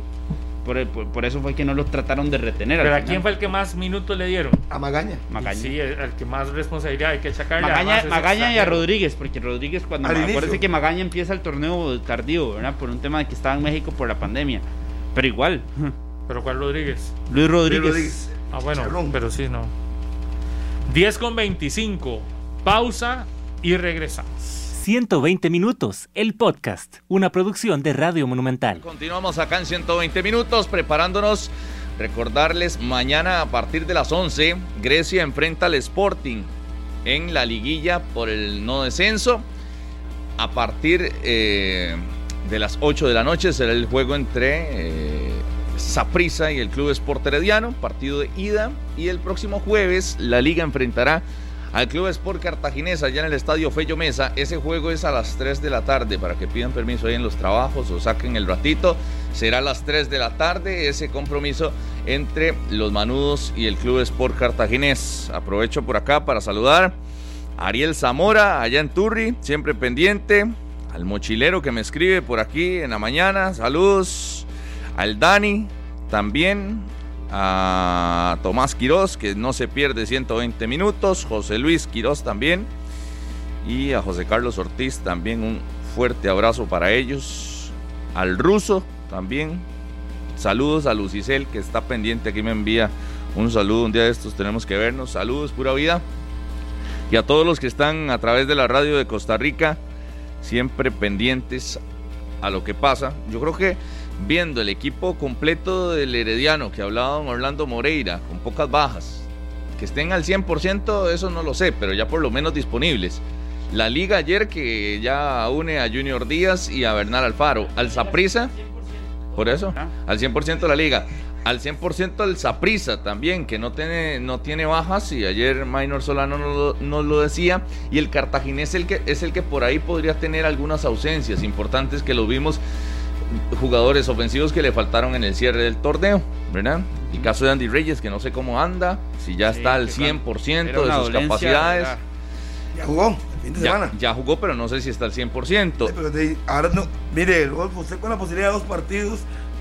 Speaker 5: por, por- por eso fue que no lo trataron de retener. al
Speaker 2: Pero ¿a
Speaker 5: final.
Speaker 2: quién fue el que más minutos le dieron?
Speaker 3: a Magaña.
Speaker 5: Magaña.
Speaker 2: Sí, el, el que más responsabilidad hay que achacarle.
Speaker 5: Magaña, Magaña y a. Rodríguez, porque Rodríguez cuando
Speaker 3: inicio.
Speaker 5: que Magaña empieza el torneo tardío, ¿verdad? Por un tema de que estaba en México por la pandemia. Pero igual,
Speaker 2: ¿Pero cuál Rodríguez?
Speaker 5: Luis Rodríguez.
Speaker 3: Luis Rodríguez.
Speaker 2: Ah, bueno,
Speaker 3: Charrón.
Speaker 2: pero sí, no. 10 con 25. Pausa y regresamos.
Speaker 13: 120 minutos, el podcast, una producción de Radio Monumental.
Speaker 4: Continuamos acá en 120 minutos preparándonos. Recordarles, mañana a partir de las 11, Grecia enfrenta al Sporting en la liguilla por el no descenso. A partir eh, de las 8 de la noche será el juego entre eh, Saprissa y el Club Sport Herediano, partido de ida. Y el próximo jueves la liga enfrentará al Club Sport Cartaginés allá en el Estadio Fello Mesa. Ese juego es a las 3 de la tarde para que pidan permiso ahí en los trabajos o saquen el ratito. Será a las 3 de la tarde ese compromiso entre los Manudos y el Club Sport Cartaginés. Aprovecho por acá para saludar a Ariel Zamora allá en Turri, siempre pendiente. Al mochilero que me escribe por aquí en la mañana. Saludos. Al Dani también a Tomás Quirós, que no se pierde 120 minutos, José Luis Quirós también, y a José Carlos Ortiz también un fuerte abrazo para ellos, al ruso también, saludos a Lucicel que está pendiente, aquí me envía un saludo, un día de estos tenemos que vernos, saludos, pura vida, y a todos los que están a través de la radio de Costa Rica, siempre pendientes a lo que pasa, yo creo que viendo el equipo completo del Herediano que hablaba don Orlando Moreira, con pocas bajas, que estén al 100%, eso no lo sé, pero ya por lo menos disponibles. La liga ayer que ya une a Junior Díaz y a Bernal Alfaro, al Saprisa, por eso, al 100% la liga, al 100% el Saprisa también, que no tiene, no tiene bajas, y ayer Minor Solano nos lo, nos lo decía, y el Cartaginés el que, es el que por ahí podría tener algunas ausencias importantes que lo vimos jugadores ofensivos que le faltaron en el cierre del torneo, ¿verdad? El caso de Andy Reyes, que no sé cómo anda, si ya
Speaker 5: Sí,
Speaker 4: está al
Speaker 5: que cuando-
Speaker 4: 100%
Speaker 5: era
Speaker 4: de sus
Speaker 5: dolencia,
Speaker 4: capacidades.
Speaker 5: ¿verdad?
Speaker 3: Ya jugó el fin de
Speaker 4: Ya,
Speaker 3: semana.
Speaker 4: ya jugó, pero no sé si está al 100%.
Speaker 3: Pero de- ahora no. Mire, Rodolfo, usted con la posibilidad de dos partidos,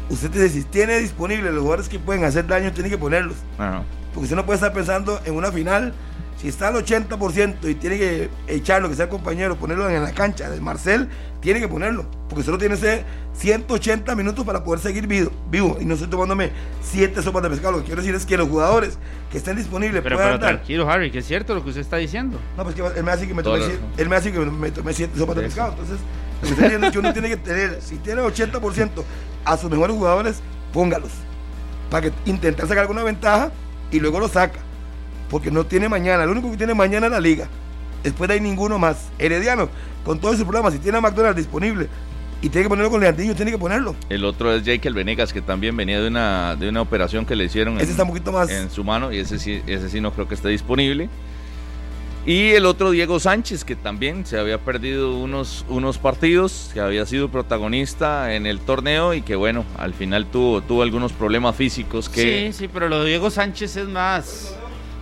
Speaker 3: usted tiene, si tiene disponible los jugadores que pueden hacer daño, tiene que ponerlos.
Speaker 4: Ajá.
Speaker 3: Porque usted no puede estar pensando en una final. Si está al 80% y tiene que echar lo que sea el compañero, ponerlo en la cancha de Marcel, tiene que ponerlo. Porque solo tiene ese 180 minutos para poder seguir vivo. vivo. Y no estoy tomándome 7 sopas de pescado. Lo que quiero decir es que los jugadores que estén disponibles
Speaker 5: Pero,
Speaker 3: puedan
Speaker 5: pero
Speaker 3: dar.
Speaker 5: tranquilo, Harry, que es cierto lo que usted está diciendo.
Speaker 3: No, pues que él me hace que me siete- él me hace que me tomé 7 sopas de pescado. Entonces, lo que estoy diciendo es que uno tiene que tener, si tiene 80% a sus mejores jugadores, póngalos. Para que intentar sacar alguna ventaja y luego lo saca. Porque no tiene mañana. Lo único que tiene mañana es la liga. Después de ahí ninguno más. Herediano, con todos sus problemas, si tiene a McDonald's disponible y tiene que ponerlo con Leandrillo, tiene que ponerlo.
Speaker 4: El otro es Jake Venegas, que también venía de una, de una operación que le hicieron
Speaker 3: Ese
Speaker 4: en,
Speaker 3: está un poquito más-
Speaker 4: en su mano y ese sí, ese sí no creo que esté disponible. Y el otro Diego Sánchez, que también se había perdido unos, unos partidos, que había sido protagonista en el torneo y que bueno, al final tuvo, tuvo algunos problemas físicos que...
Speaker 5: Sí, sí, pero lo de Diego Sánchez es más.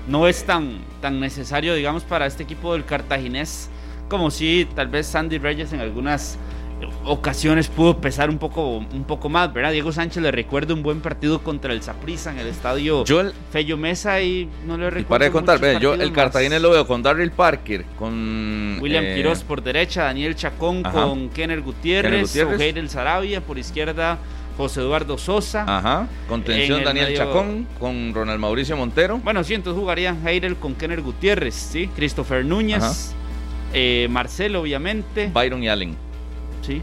Speaker 5: No es tan, tan necesario, digamos, para este equipo del Cartaginés. Como si tal vez Sandy Reyes en algunas ocasiones pudo pesar un poco, un poco más, ¿verdad? Diego Sánchez le recuerda un buen partido contra el Saprissa en el estadio
Speaker 4: Yo el-
Speaker 5: Fello Mesa y no le
Speaker 4: Y
Speaker 5: recuerdo.
Speaker 4: para de contar, ve, yo el
Speaker 5: más.
Speaker 4: Cartaginés lo veo con Darryl Parker, con...
Speaker 5: William
Speaker 4: eh,
Speaker 5: Quiroz por derecha, Daniel Chacón
Speaker 4: Ajá.
Speaker 5: con Kenner Gutiérrez,
Speaker 4: Kenner Gutiérrez.
Speaker 5: Ojeir El Sarabia, por izquierda José Eduardo Sosa.
Speaker 4: Ajá, contención
Speaker 5: En el
Speaker 4: Daniel
Speaker 5: medio-
Speaker 4: Chacón con Ronald Mauricio Montero.
Speaker 5: Bueno, sí, entonces jugaría Heidel con Kenner Gutiérrez, ¿sí? Christopher Núñez, eh, Marcelo, obviamente.
Speaker 4: Byron y Allen.
Speaker 5: Sí.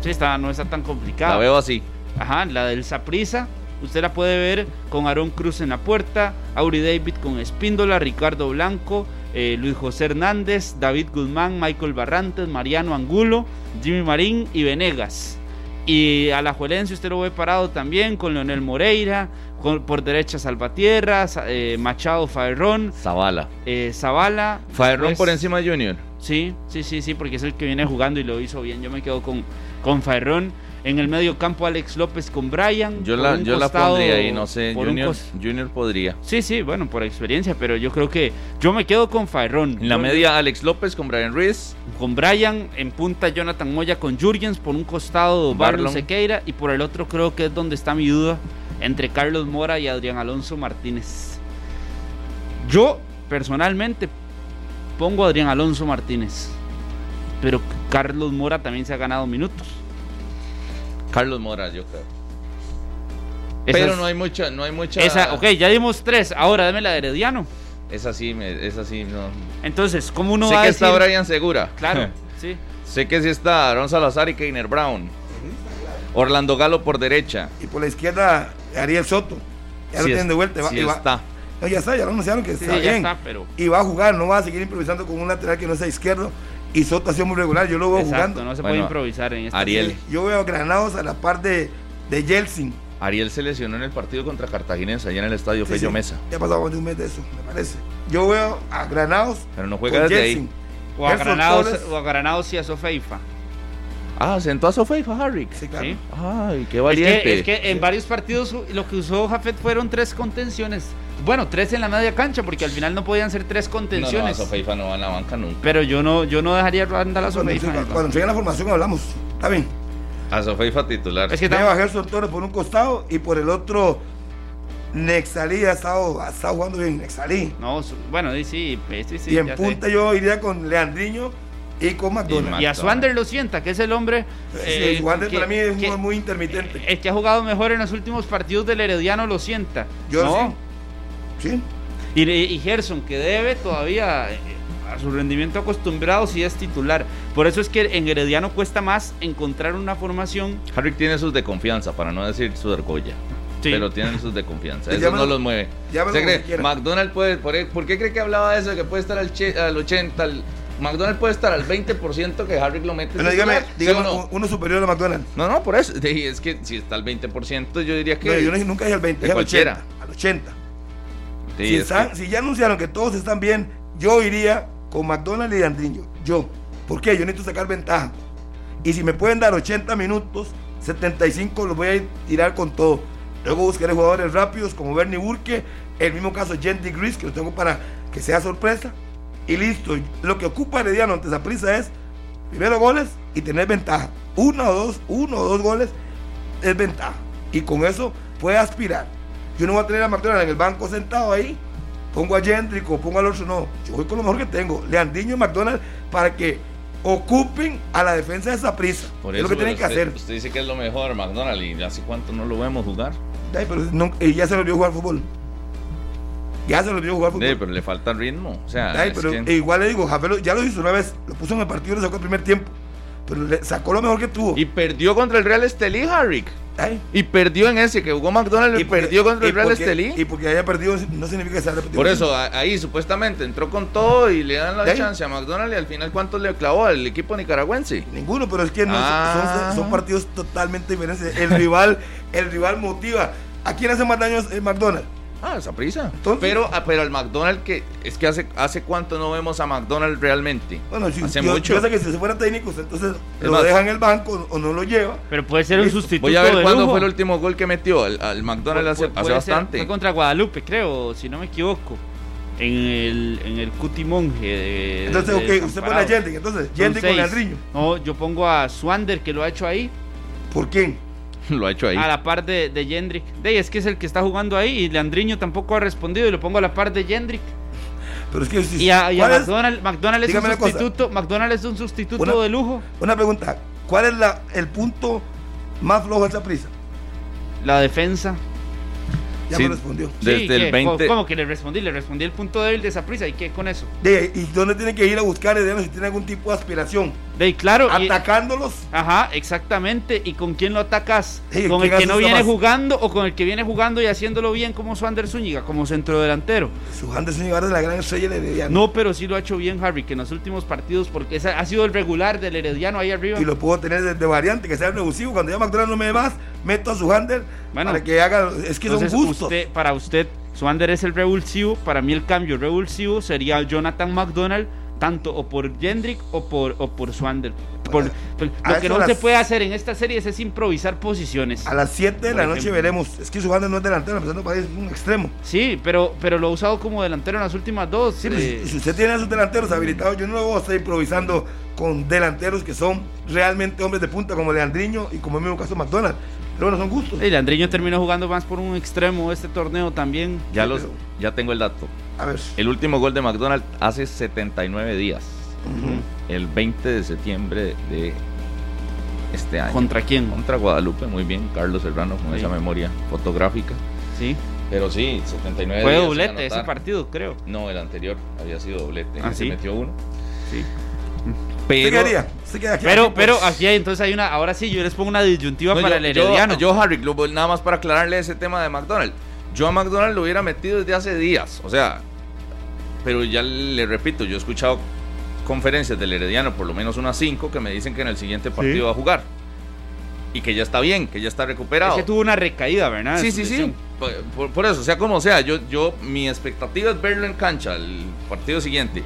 Speaker 5: Sí, está, no está tan complicada.
Speaker 4: La veo así.
Speaker 5: Ajá, la del Saprisa. Usted la puede ver con Aaron Cruz en la puerta, Auri David con Espíndola, Ricardo Blanco, eh, Luis José Hernández, David Guzmán, Michael Barrantes, Mariano Angulo, Jimmy Marín y Venegas. Y a la Juelense usted lo ve parado también con Leonel Moreira, con- por derecha Salvatierra, Sa- eh, Machado Faerrón,
Speaker 4: Zavala.
Speaker 5: eh, Zavala.
Speaker 4: Faerrón
Speaker 5: Pues,
Speaker 4: por encima de Junior.
Speaker 5: Sí, sí, sí, sí, porque es el que viene jugando y lo hizo bien. Yo me quedo con, con Faerrón. En el medio campo Alex López con Brian.
Speaker 4: Yo la, yo la
Speaker 5: costado-
Speaker 4: pondría ahí, no sé. Junior, podría.
Speaker 5: Sí, sí, bueno, por experiencia, pero yo creo que yo me quedo con Faerrón.
Speaker 4: En la
Speaker 5: Yo-
Speaker 4: media, Alex López con Brian Ruiz.
Speaker 5: Con Brian, en punta Jonathan Moya con Jurgens, por un costado Barlon. Sequeira y por el otro creo que es donde está mi duda entre Carlos Mora y Adrián Alonso Martínez. Yo personalmente pongo a Adrián Alonso Martínez, pero Carlos Mora también se ha ganado minutos.
Speaker 4: Carlos Mora, yo creo.
Speaker 5: Esa
Speaker 4: Pero
Speaker 5: es-
Speaker 4: no hay mucha, no hay mucha.
Speaker 5: Esa, ok, ya dimos tres, ahora dame la de Herediano.
Speaker 4: Esa sí, me- esa sí, no.
Speaker 5: Entonces, ¿cómo uno
Speaker 4: sé
Speaker 5: va
Speaker 4: que
Speaker 5: a
Speaker 4: está
Speaker 5: decir?
Speaker 4: Brian Segura.
Speaker 5: Claro, sí.
Speaker 4: sé que sí está Aaron Salazar y Keiner Brown. Orlando Galo por derecha.
Speaker 3: Y por la izquierda, Ariel Soto. Ya lo tienen de vuelta. va-
Speaker 4: sí
Speaker 3: y va-
Speaker 4: está.
Speaker 3: No, ya está, ya lo anunciaron que
Speaker 5: Sí,
Speaker 3: está
Speaker 5: sí, ya
Speaker 3: bien.
Speaker 5: está, pero-
Speaker 3: Y va a jugar, no va a seguir improvisando con un lateral que no sea izquierdo. Y Soto ha sido muy regular, yo lo veo
Speaker 5: Exacto,
Speaker 3: jugando.
Speaker 5: no se puede
Speaker 4: Bueno,
Speaker 5: improvisar en esta
Speaker 4: Ariel.
Speaker 3: Yo veo a Granados a la par de, de Yeltsin.
Speaker 4: Ariel se lesionó en el partido contra Cartaginense, allá en el estadio
Speaker 3: Sí,
Speaker 4: Fello
Speaker 3: sí,
Speaker 4: Mesa.
Speaker 3: Ya ha pasado más de un mes de eso, me parece. Yo veo a Granados.
Speaker 4: Pero no juega
Speaker 3: con
Speaker 4: desde
Speaker 3: Yeltsin.
Speaker 5: O a Granados, o a Granados y a Sofeifa.
Speaker 4: Ah, sentó a Sofeifa Harrick.
Speaker 3: Sí, claro.
Speaker 5: Sí.
Speaker 4: Ay, qué
Speaker 5: Es
Speaker 4: valiente.
Speaker 5: que, es que en varios partidos lo que usó Jafet fueron tres contenciones. Bueno, tres en la media cancha, porque al final no podían ser tres
Speaker 4: no, no, a
Speaker 5: contenciones.
Speaker 4: Sofeifa no va a la banca nunca.
Speaker 5: pero yo no, yo no dejaría andar a
Speaker 3: Cuando,
Speaker 5: Sofeifa.
Speaker 3: cuando, cuando entreguen la formación hablamos. Está bien.
Speaker 4: A Sofeifa titular.
Speaker 5: Es que tam-
Speaker 3: a Gerson Torres por un costado y por el otro Nexalí ha estado, ha estado jugando bien. Nexalí.
Speaker 5: No, su- bueno, sí, sí, pues, sí, sí,
Speaker 3: y en punta yo iría con Leandriño y con McDonald.
Speaker 5: Y a Swander lo sienta, que es el hombre.
Speaker 3: Sí, Wander
Speaker 5: que-
Speaker 3: para mí es un
Speaker 5: que-
Speaker 3: muy intermitente.
Speaker 5: El que ha jugado mejor en los últimos partidos del Herediano lo sienta.
Speaker 3: Yo
Speaker 5: no.
Speaker 3: sí. Sí.
Speaker 5: Y, y Gerson, que debe todavía eh, a su rendimiento acostumbrado, si es titular. Por eso es que en Herediano cuesta más encontrar una formación.
Speaker 4: Harrick tiene sus de confianza, para no decir su argolla.
Speaker 5: Sí.
Speaker 4: Pero tienen sus de confianza. Eso
Speaker 3: llámalo-
Speaker 4: no los mueve.
Speaker 3: llámalo
Speaker 4: ¿Usted
Speaker 3: como
Speaker 4: cree?
Speaker 3: se quiera.
Speaker 4: McDonald puede. ¿por, por qué cree que hablaba de eso? de Que puede estar al, che- al 80. al- McDonald puede estar al 20% que Harrick lo mete. Titular,
Speaker 3: dígame,
Speaker 4: ¿sí
Speaker 3: dígame
Speaker 4: no?
Speaker 3: un- uno superior a McDonald.
Speaker 4: No, no, por eso. Sí, Es que si está al 20%, yo diría que.
Speaker 3: No, yo no dije- nunca dije al 20,
Speaker 4: de
Speaker 3: dije al
Speaker 4: cualquiera.
Speaker 3: 80. Al 80.
Speaker 4: Sí,
Speaker 3: si,
Speaker 4: es
Speaker 3: están-
Speaker 4: que-
Speaker 3: si ya anunciaron que todos están bien, yo iría con McDonald y Leandriño. Yo. ¿Por qué? Yo necesito sacar ventaja. Y si me pueden dar 80 minutos, 75 los voy a ir tirar con todo. Luego buscaré jugadores rápidos como Bernie Burke, el mismo caso Jendy Gris, que lo tengo para que sea sorpresa. Y listo. Lo que ocupa Herediano ante esa prisa es primero goles y tener ventaja. Uno o dos, uno o dos goles es ventaja. Y con eso puede aspirar. Yo no voy a tener a McDonald en el banco sentado ahí. Pongo a Jendrick o pongo al otro. No, yo voy con lo mejor que tengo. Leandriño y McDonald para que ocupen a la defensa de esa prisa.
Speaker 4: Por
Speaker 3: es lo que tienen
Speaker 4: pero
Speaker 3: que
Speaker 4: usted,
Speaker 3: hacer.
Speaker 4: Usted dice que es lo mejor, McDonald, y hace cuánto no lo vemos jugar.
Speaker 3: Ay, pero no- y ya se lo vio jugar fútbol. Ya se lo vio jugar fútbol.
Speaker 4: Sí, pero le falta ritmo. O sea,
Speaker 3: Ay, pero
Speaker 4: que-
Speaker 3: igual le digo, Javier lo- ya lo hizo una vez, lo puso en el partido y lo sacó el primer tiempo. Pero le sacó lo mejor que tuvo.
Speaker 4: Y perdió contra el Real Estelí, Harrick.
Speaker 3: Ay,
Speaker 4: Y perdió en ese que jugó McDonald y,
Speaker 3: porque-
Speaker 4: perdió contra el Real
Speaker 3: porque-
Speaker 4: Estelí.
Speaker 3: Y porque haya perdido no significa que sea repetido.
Speaker 4: Por eso, ahí supuestamente entró con todo y le dan la
Speaker 3: ¿Sí?
Speaker 4: chance a McDonald y al final ¿cuánto le clavó al equipo nicaragüense?
Speaker 3: Ninguno, pero es que no,
Speaker 4: Ah.
Speaker 3: son, son partidos totalmente diferentes. El rival, el rival motiva. ¿A quién hace más daño el McDonald's?
Speaker 4: Ah, esa prisa.
Speaker 3: Entonces-
Speaker 4: pero, ah, pero al McDonald que es que hace hace cuánto no vemos a McDonald realmente.
Speaker 3: Bueno, si,
Speaker 4: hace
Speaker 3: yo,
Speaker 4: mucho.
Speaker 3: yo sé que si se fuera técnico, entonces
Speaker 4: Es
Speaker 3: lo
Speaker 4: más-
Speaker 3: deja en el banco o no lo lleva.
Speaker 5: Pero puede ser un sustituto.
Speaker 4: Voy a ver cuándo
Speaker 5: lujo.
Speaker 4: fue el último gol que metió al, al McDonald hace,
Speaker 5: ser-
Speaker 4: bastante.
Speaker 5: Fue contra Guadalupe, creo, si no me equivoco. En el, en el Cuti Monje. de-
Speaker 3: Entonces,
Speaker 5: de
Speaker 3: ok, usted pone a. Jendrick. Entonces, Jendrick con. Leandriño.
Speaker 5: No, yo pongo a Swander, que lo ha hecho ahí.
Speaker 3: ¿Por quién?
Speaker 4: Lo ha hecho ahí.
Speaker 5: A la par de, de Jendrick. De, es que es el que está jugando ahí. Y Leandriño tampoco ha respondido. Y lo pongo a la par de Jendrick.
Speaker 3: Pero es que si-
Speaker 5: Y a, y a
Speaker 3: ¿cuál es-
Speaker 5: McDonald, McDonald es un sustituto. McDonald es un sustituto
Speaker 3: Una-
Speaker 5: de lujo.
Speaker 3: Una pregunta. ¿Cuál es la, el punto más flojo de esa prisa?
Speaker 5: La defensa.
Speaker 3: Ya
Speaker 4: Sí.
Speaker 3: me respondió.
Speaker 4: Desde
Speaker 5: Sí,
Speaker 4: el
Speaker 5: ¿qué?
Speaker 4: 20.
Speaker 5: ¿Cómo que le respondí? Le respondí el punto débil de esa prisa. ¿Y qué con eso?
Speaker 3: De- ¿Y dónde tiene que ir a buscar si tiene algún tipo de aspiración?
Speaker 5: De claro. y-
Speaker 3: Atacándolos.
Speaker 5: Ajá, exactamente. ¿Y con quién lo atacas?
Speaker 3: Sí,
Speaker 5: ¿Con el
Speaker 3: ¿quién
Speaker 5: que no viene
Speaker 3: más?
Speaker 5: jugando o con el que viene jugando y haciéndolo bien como Swander Zúñiga, como centrodelantero?
Speaker 3: Su Anderson Ibarra es la gran estrella de Herediano.
Speaker 5: No, pero sí lo ha hecho bien Harry, que en los últimos partidos, porque ha sido el regular del Herediano ahí arriba.
Speaker 3: Y lo puedo tener de, de variante, que sea revulsivo. Cuando ya McDonald's no me dé más, meto a su Hander
Speaker 5: Bueno,
Speaker 3: para que haga. Es que son gustos.
Speaker 5: usted- para usted, Swander es el revulsivo. Para mí, el cambio revulsivo sería Jonathan McDonald, tanto o por Jendrick o por, o por Swander. Por- por-
Speaker 3: a
Speaker 5: lo que no
Speaker 3: las-
Speaker 5: se puede hacer en esta serie es, improvisar posiciones.
Speaker 3: A las 7 de la noche veremos. Es que su Hander no es delantero, empezando para es un extremo.
Speaker 5: Sí, pero, pero lo ha usado como delantero en las últimas dos.
Speaker 3: Sí, pues,
Speaker 5: eh,
Speaker 3: si usted tiene a sus delanteros habilitados, yo no lo voy a estar improvisando con delanteros que son realmente hombres de punta, como Leandriño y como en el mismo caso McDonald. Pero bueno, son gustos.
Speaker 5: el Andriño terminó jugando más por un extremo este torneo también.
Speaker 4: Ya, los, ya tengo el dato.
Speaker 3: A ver.
Speaker 4: El último gol de McDonald's hace 79 días. El 20 de septiembre de este año.
Speaker 5: ¿Contra quién?
Speaker 4: Contra Guadalupe, muy bien. Carlos Serrano con
Speaker 5: Sí.
Speaker 4: esa memoria fotográfica.
Speaker 5: Sí.
Speaker 4: Pero sí, 79
Speaker 5: Fue
Speaker 4: días.
Speaker 5: doblete ese partido, creo.
Speaker 4: No, el anterior había sido doblete.
Speaker 5: ¿Ah,
Speaker 4: se
Speaker 5: sí?
Speaker 4: metió uno.
Speaker 5: Sí.
Speaker 4: Pero,
Speaker 3: ¿Usted qué haría? ¿Usted qué haría?
Speaker 5: Pero, pero aquí hay, entonces hay una, ahora sí, yo les pongo una disyuntiva
Speaker 4: No,
Speaker 5: para
Speaker 4: yo,
Speaker 5: el
Speaker 4: yo-
Speaker 5: Herediano.
Speaker 4: Yo, Harry, lo- nada más para aclararle ese tema de McDonald's. Yo a McDonald's lo hubiera metido desde hace días. O sea, pero ya le repito, yo he escuchado conferencias del Herediano, por lo menos unas cinco, que me dicen que en el siguiente partido va a jugar. Y que ya está bien, que ya está recuperado.
Speaker 5: Es que tuvo una recaída, ¿verdad?
Speaker 4: Sí, sí, sí. Por, eso, sea como sea, yo, yo, mi expectativa es verlo en cancha el partido siguiente.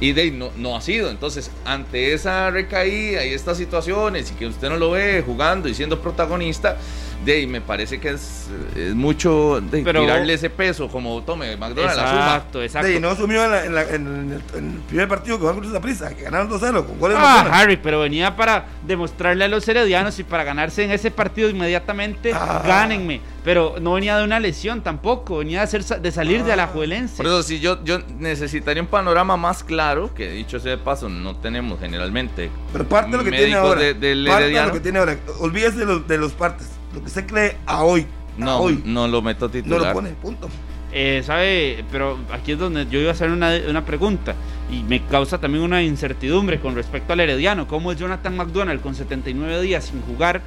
Speaker 4: Y de no, no ha sido. Entonces, ante esa recaída y estas situaciones, y que usted no lo ve jugando y siendo protagonista, de ahí me parece que es, es mucho de
Speaker 5: Pero-
Speaker 4: tirarle ese peso, como tome McDonald's la suma.
Speaker 5: Exacto, exacto.
Speaker 3: Sí, no asumió en, la- en la- en el, en el primer partido que jugaron contra esa prisa, que ganaron 2-0 con goles de
Speaker 5: Ah,
Speaker 3: McDonald's.
Speaker 5: Harry, pero venía para demostrarle a los heredianos y para ganarse en ese partido inmediatamente,
Speaker 3: Ah.
Speaker 5: gánenme. Pero no venía de una lesión tampoco, venía de, hacer, sa- de salir de
Speaker 3: Ah.
Speaker 5: la Juelense.
Speaker 4: Por eso, si yo, yo necesitaría un panorama más claro, que dicho sea de paso, no tenemos generalmente.
Speaker 3: Pero parte de lo que tiene ahora.
Speaker 4: de- del
Speaker 3: parte de lo que tiene ahora. Olvídese de los, de los partes. Lo que usted cree a hoy. a
Speaker 4: No,
Speaker 3: hoy.
Speaker 4: no lo meto
Speaker 3: No
Speaker 4: titular.
Speaker 3: lo pone, punto.
Speaker 5: Eh, ¿Sabe? Pero aquí es donde yo iba a hacer una, una pregunta y me causa también una incertidumbre con respecto al Herediano. ¿Cómo es Jonathan McDonald con 79 días sin jugar?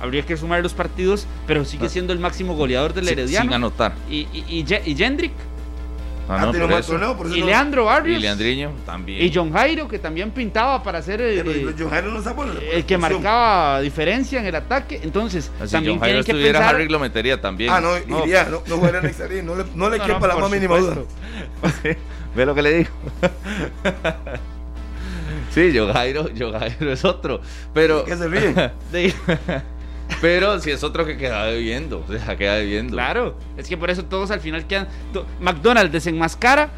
Speaker 5: Habría que sumar los partidos, pero sigue siendo el máximo goleador del Herediano.
Speaker 4: sin anotar.
Speaker 5: ¿Y, y, y, y Jendrick?
Speaker 4: Ah, no,
Speaker 3: tiene
Speaker 4: por
Speaker 3: un mal
Speaker 4: eso.
Speaker 3: torneo, por eso
Speaker 5: ¿Y
Speaker 3: no-
Speaker 5: Leandro
Speaker 4: Y
Speaker 5: Barrios?
Speaker 4: Leandriño también.
Speaker 5: Y John Jairo, que también pintaba para ser eh,
Speaker 3: Pero
Speaker 5: eh,
Speaker 3: John Jairo no está por la- por la
Speaker 5: el que
Speaker 3: posición.
Speaker 5: marcaba diferencia en el ataque. Entonces,
Speaker 4: Ah, Si
Speaker 5: también
Speaker 4: John Jairo
Speaker 5: tienen que
Speaker 4: estuviera,
Speaker 5: pensar...
Speaker 4: Harry lo metería también.
Speaker 3: Ah, no,
Speaker 5: No.
Speaker 3: iría, no, no jugaría en Exarí, no le, no le
Speaker 5: No,
Speaker 3: quepa
Speaker 5: no,
Speaker 3: la más mínima duda.
Speaker 4: ¿Ve lo que le digo? sí, John Jairo, John Jairo es otro. Pero.
Speaker 3: ¿Qué se ríe?
Speaker 4: Pero si es otro que queda debiendo. O sea, queda debiendo.
Speaker 5: Claro, es que por eso todos al final quedan. to- McDonald's desenmascara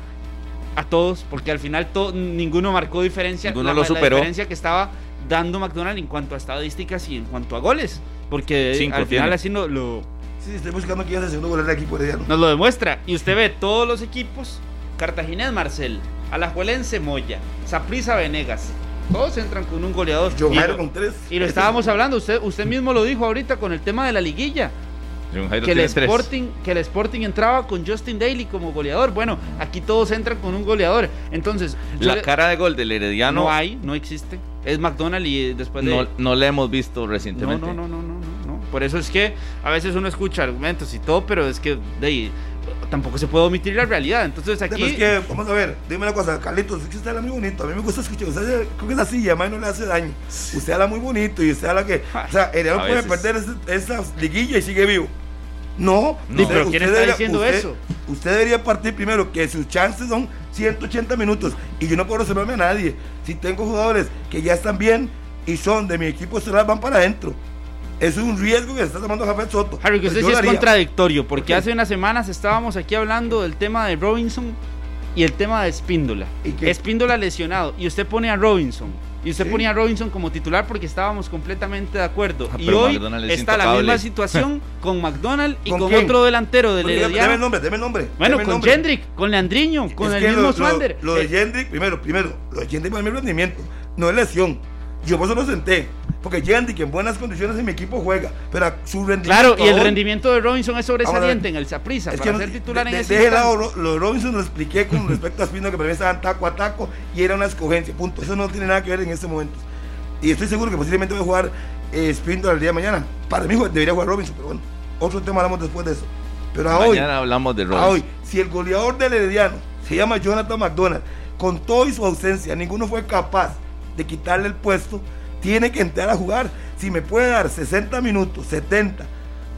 Speaker 5: a todos, porque al final to- ninguno marcó diferencia.
Speaker 4: Ninguno
Speaker 5: la,
Speaker 4: lo
Speaker 5: la
Speaker 4: superó.
Speaker 5: diferencia que estaba dando McDonald's en cuanto a estadísticas y en cuanto a goles. Porque
Speaker 4: Cinco
Speaker 5: al final
Speaker 4: tiene.
Speaker 5: así no- lo,
Speaker 3: Sí, estoy buscando quién es el segundo goleador del equipo herediano.
Speaker 5: nos lo demuestra. Y usted ve todos los equipos: Cartaginés Marcel, Alajuelense Moya, Saprissa Venegas. Todos entran con un goleador.
Speaker 3: John
Speaker 5: Y
Speaker 3: Jairo
Speaker 5: lo-
Speaker 3: con tres.
Speaker 5: Y lo estábamos hablando, usted, usted mismo lo dijo ahorita con el tema de la liguilla.
Speaker 4: John Jairo
Speaker 5: Que el,
Speaker 4: tiene tres.
Speaker 5: Sporting, que el Sporting entraba con Justin Daly como goleador. Bueno, aquí todos entran con un goleador. Entonces, yo
Speaker 4: La
Speaker 5: le-
Speaker 4: cara de gol del Herediano
Speaker 5: no hay, no existe. Es McDonald's y eh, después de.
Speaker 4: no, no la hemos visto recientemente.
Speaker 5: no, no, no, no, no, no. Por eso es que a veces uno escucha argumentos y todo, pero es que de ahí, tampoco se puede omitir la realidad. Entonces aquí.
Speaker 3: que, vamos a ver, dime una cosa, Carlitos, usted habla muy bonito, a mí me gusta escuchar, usted creo que es así, además no le hace daño. Usted habla muy bonito y usted habla que, o sea, Herediano
Speaker 4: A
Speaker 3: puede perder esa liguilla y sigue vivo. No,
Speaker 4: No.
Speaker 5: Sí, pero ¿quién está
Speaker 3: debería-
Speaker 5: diciendo
Speaker 3: usted-
Speaker 5: eso?
Speaker 3: Usted debería partir primero que sus chances son 180 minutos y yo no puedo reservarme a nadie. Si tengo jugadores que ya están bien y son de mi equipo estelar, van para adentro. Es un riesgo que se está tomando Rafael Soto.
Speaker 5: Harry, que
Speaker 3: Pero
Speaker 5: usted sí es contradictorio, porque hace unas semanas estábamos aquí hablando del tema de Robinson y el tema de Espíndola.
Speaker 3: ¿Y qué?
Speaker 5: Espíndola lesionado, y usted pone a Robinson. Y usted
Speaker 3: Sí.
Speaker 5: ponía a Robinson como titular porque estábamos completamente de acuerdo.
Speaker 4: Ah,
Speaker 5: y hoy está la misma situación con McDonald y
Speaker 3: ¿Con
Speaker 5: con, otro delantero del
Speaker 3: Bueno, Deme el
Speaker 5: Herediano.
Speaker 3: nombre, deme el nombre.
Speaker 5: Bueno, con
Speaker 3: nombre.
Speaker 5: Jendrick, con Leandriño, con
Speaker 3: Es
Speaker 5: el mismo
Speaker 3: lo, lo-
Speaker 5: Swander.
Speaker 3: Lo, de
Speaker 5: Eh,
Speaker 3: Jendrick, primero, primero, lo de Jendrick para es rendimiento, no es lesión. Yo por eso lo senté. Porque Yandy, que en buenas condiciones en mi equipo juega, pero su rendimiento.
Speaker 5: Claro, y el
Speaker 3: hoy-
Speaker 5: rendimiento de Robinson es sobresaliente en el Saprissa.
Speaker 3: Es
Speaker 5: Para
Speaker 3: que
Speaker 5: ser titular
Speaker 3: de-
Speaker 5: en
Speaker 3: de-
Speaker 5: ese
Speaker 3: de lado lo, lo de Robinson lo expliqué con respecto a Espino que para mí estaban taco a taco y era una escogencia, punto. Eso no tiene nada que ver en este momento. Y estoy seguro que posiblemente voy a jugar eh, el día de mañana. Para mí debería jugar Robinson, pero bueno, otro tema hablamos después de eso. Pero a hoy,
Speaker 4: Mañana hablamos de
Speaker 3: a
Speaker 4: Robinson.
Speaker 3: hoy, si el goleador del Herediano se llama Jonathan McDonald, con todo y su ausencia, ninguno fue capaz de quitarle el puesto, tiene que entrar a jugar. Si me puede dar 60 minutos, 70,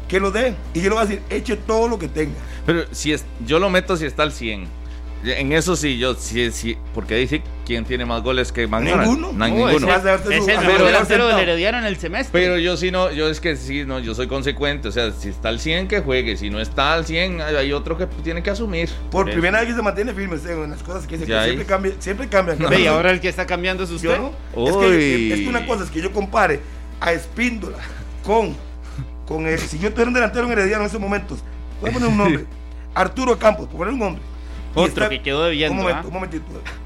Speaker 3: que lo dé. Y yo le voy a decir, eche todo lo que tenga.
Speaker 4: Pero si es, yo lo meto si está al 100. En eso sí, yo sí, sí, porque dice quién tiene más goles que McDonald.
Speaker 3: Ninguno.
Speaker 4: No,
Speaker 5: No,
Speaker 4: ninguno.
Speaker 5: ese- Es el mejor delantero del Herediano en el semestre.
Speaker 4: Pero yo sí no, yo es que sí, no, yo soy consecuente, o sea, si está al 100 que juegue, si no está al 100 hay hay otro que tiene que asumir.
Speaker 3: Por primera vez que se mantiene firme en las cosas que
Speaker 4: Ya
Speaker 3: que siempre, cambia, siempre cambian.
Speaker 5: Ve, y ahora el que está cambiando es usted.
Speaker 3: Yo no. Es que, es que una cosa es que yo compare a Espíndola con, con el, si yo tuviera un delantero en Herediano en esos momentos, voy a poner un nombre, Arturo Campos, por poner un nombre.
Speaker 5: Otro que quedó debiendo,
Speaker 3: Un momento,
Speaker 5: ¿ah?
Speaker 3: un momentito,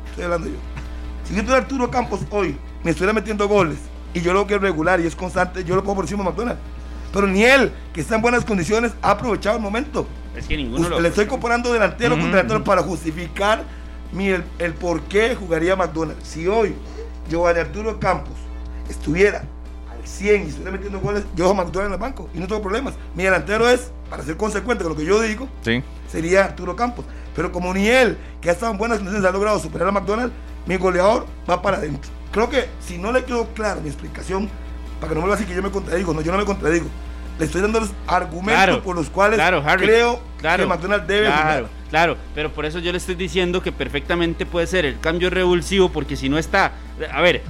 Speaker 3: estoy hablando yo. Si yo tuviera Arturo Campos hoy, me estuviera metiendo goles y yo lo que es regular y es constante, yo lo pongo por encima de McDonald's. Pero ni él, que está en buenas condiciones, ha aprovechado el momento.
Speaker 5: Es que ninguno
Speaker 3: Usted-
Speaker 5: lo.
Speaker 3: Le estoy comparando delantero con
Speaker 5: Ujú,
Speaker 3: delantero
Speaker 5: ujú.
Speaker 3: para justificar mi, el, el por qué jugaría McDonald's. Si hoy Giovanni Arturo Campos estuviera al 100 y estuviera metiendo goles, yo dejo a McDonald's en el banco y no tengo problemas. Mi delantero es, para ser consecuente con lo que yo digo,
Speaker 4: Sí.
Speaker 3: sería Arturo Campos. Pero como ni él, que ha estado en buenas condiciones, ha logrado superar a McDonald's, mi goleador va para adentro. Creo que si no le quedó clara mi explicación, para que no me vuelva a decir que yo me contradigo, no, yo no me contradigo. Le estoy dando los argumentos
Speaker 5: Claro,
Speaker 3: por los cuales
Speaker 5: claro, Harry,
Speaker 3: creo
Speaker 5: claro,
Speaker 3: que McDonald's debe
Speaker 5: claro,
Speaker 3: jugar.
Speaker 5: Claro, pero por eso yo le estoy diciendo que perfectamente puede ser el cambio revulsivo, porque si no está. A ver,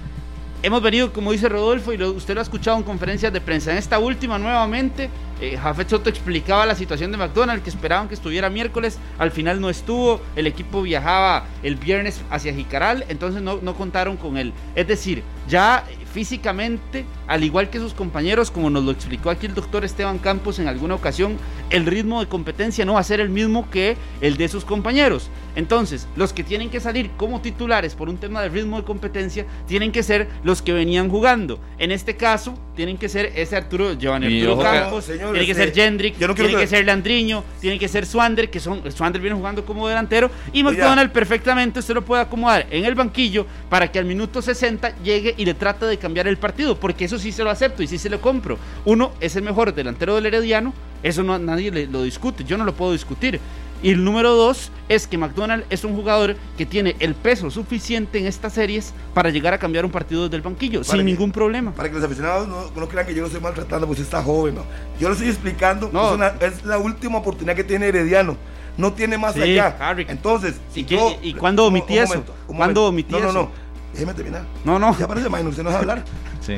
Speaker 5: hemos venido, como dice Rodolfo, y lo- usted lo ha escuchado en conferencias de prensa. En esta última, nuevamente, eh, Jafet Soto explicaba la situación de McDonald's, que esperaban que estuviera miércoles, al final no estuvo, el equipo viajaba el viernes hacia Jicaral, entonces no, no contaron con él. Es decir, ya físicamente, al igual que sus compañeros, como nos lo explicó aquí el doctor Esteban Campos en alguna ocasión, el ritmo de competencia no va a ser el mismo que el de sus compañeros. Entonces, los que tienen que salir como titulares por un tema de ritmo de competencia tienen que ser los que venían jugando. En este caso, tienen que ser ese Arturo, Giovanni Arturo
Speaker 4: que-
Speaker 5: Campos, tiene que
Speaker 3: eh,
Speaker 5: ser Jendrik,
Speaker 3: yo no
Speaker 5: tiene que
Speaker 3: que-
Speaker 5: ser Landriño, tiene que ser Swander, que son Swander viene jugando como delantero, y
Speaker 3: Oiga.
Speaker 5: McDonald perfectamente usted lo puede acomodar en el banquillo para que al minuto 60 llegue y le trate de cambiar el partido, porque eso sí se lo acepto y sí se lo compro. Uno es el mejor delantero del Herediano, eso no nadie le- lo discute, yo no lo puedo discutir. Y el número dos es que McDonald es un jugador que tiene el peso suficiente en estas series para llegar a cambiar un partido desde el banquillo,
Speaker 3: Para
Speaker 5: sin
Speaker 3: que-
Speaker 5: ningún problema.
Speaker 3: Para que los aficionados no, no crean que yo lo estoy maltratando, pues está joven, ¿no? Yo lo estoy explicando,
Speaker 5: No.
Speaker 3: es, una- es la última oportunidad que tiene Herediano. No tiene más
Speaker 5: Sí,
Speaker 3: allá.
Speaker 5: Harry.
Speaker 3: Entonces,
Speaker 5: ¿Y
Speaker 3: si yo-
Speaker 5: y cuándo
Speaker 3: un- un
Speaker 5: omití eso?
Speaker 3: un
Speaker 5: ¿Cuándo
Speaker 3: momento.
Speaker 5: omití
Speaker 3: no,
Speaker 5: eso?
Speaker 3: No, no, Déjeme terminar.
Speaker 5: No, no.
Speaker 3: Ya parece minor, usted no deja hablar.
Speaker 4: Sí.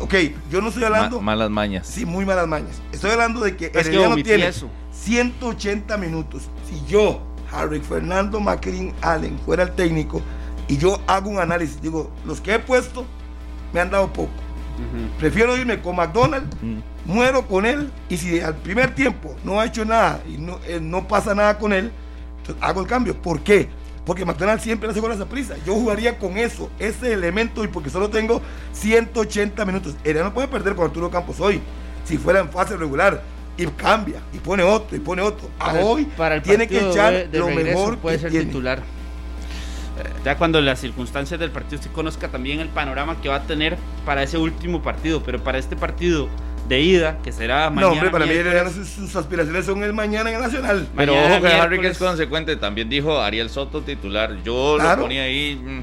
Speaker 3: Ok, yo no estoy
Speaker 4: Ma-
Speaker 3: hablando.
Speaker 4: malas mañas.
Speaker 3: Sí, muy malas mañas. Estoy hablando de que
Speaker 5: Es que
Speaker 3: Herediano
Speaker 5: omití
Speaker 3: tiene
Speaker 5: eso.
Speaker 3: 180 minutos. Si yo, Harry Fernando Macrin Allen, fuera el técnico y yo hago un análisis, digo, los que he puesto me han dado poco. Prefiero irme con McDonald's, muero con él y si al primer tiempo no ha hecho nada y no, eh, no pasa nada con él, entonces hago el cambio. ¿Por qué? Porque McDonald's siempre hace con esa prisa. Yo jugaría con eso, ese elemento, y porque solo tengo 180 minutos. no puede perder con Arturo Campos hoy, si fuera en fase regular. Y cambia, y pone otro, y pone otro. A
Speaker 5: Para el-
Speaker 3: hoy
Speaker 5: para el
Speaker 3: tiene que echar
Speaker 5: de- de
Speaker 3: lo
Speaker 5: regreso
Speaker 3: mejor
Speaker 5: puede
Speaker 3: que
Speaker 5: ser
Speaker 3: tiene.
Speaker 5: titular. Eh, Ya cuando las circunstancias del partido se conozca también el panorama que va a tener para ese último partido, pero para este partido de ida, que será mañana.
Speaker 3: No, hombre, para mí
Speaker 5: miércoles,
Speaker 3: sus, aspiraciones son el mañana en el Nacional.
Speaker 4: Pero
Speaker 5: Mañana,
Speaker 4: ojo que Harry es consecuente, también dijo Ariel Soto titular. Yo
Speaker 3: Claro.
Speaker 4: lo ponía ahí mm,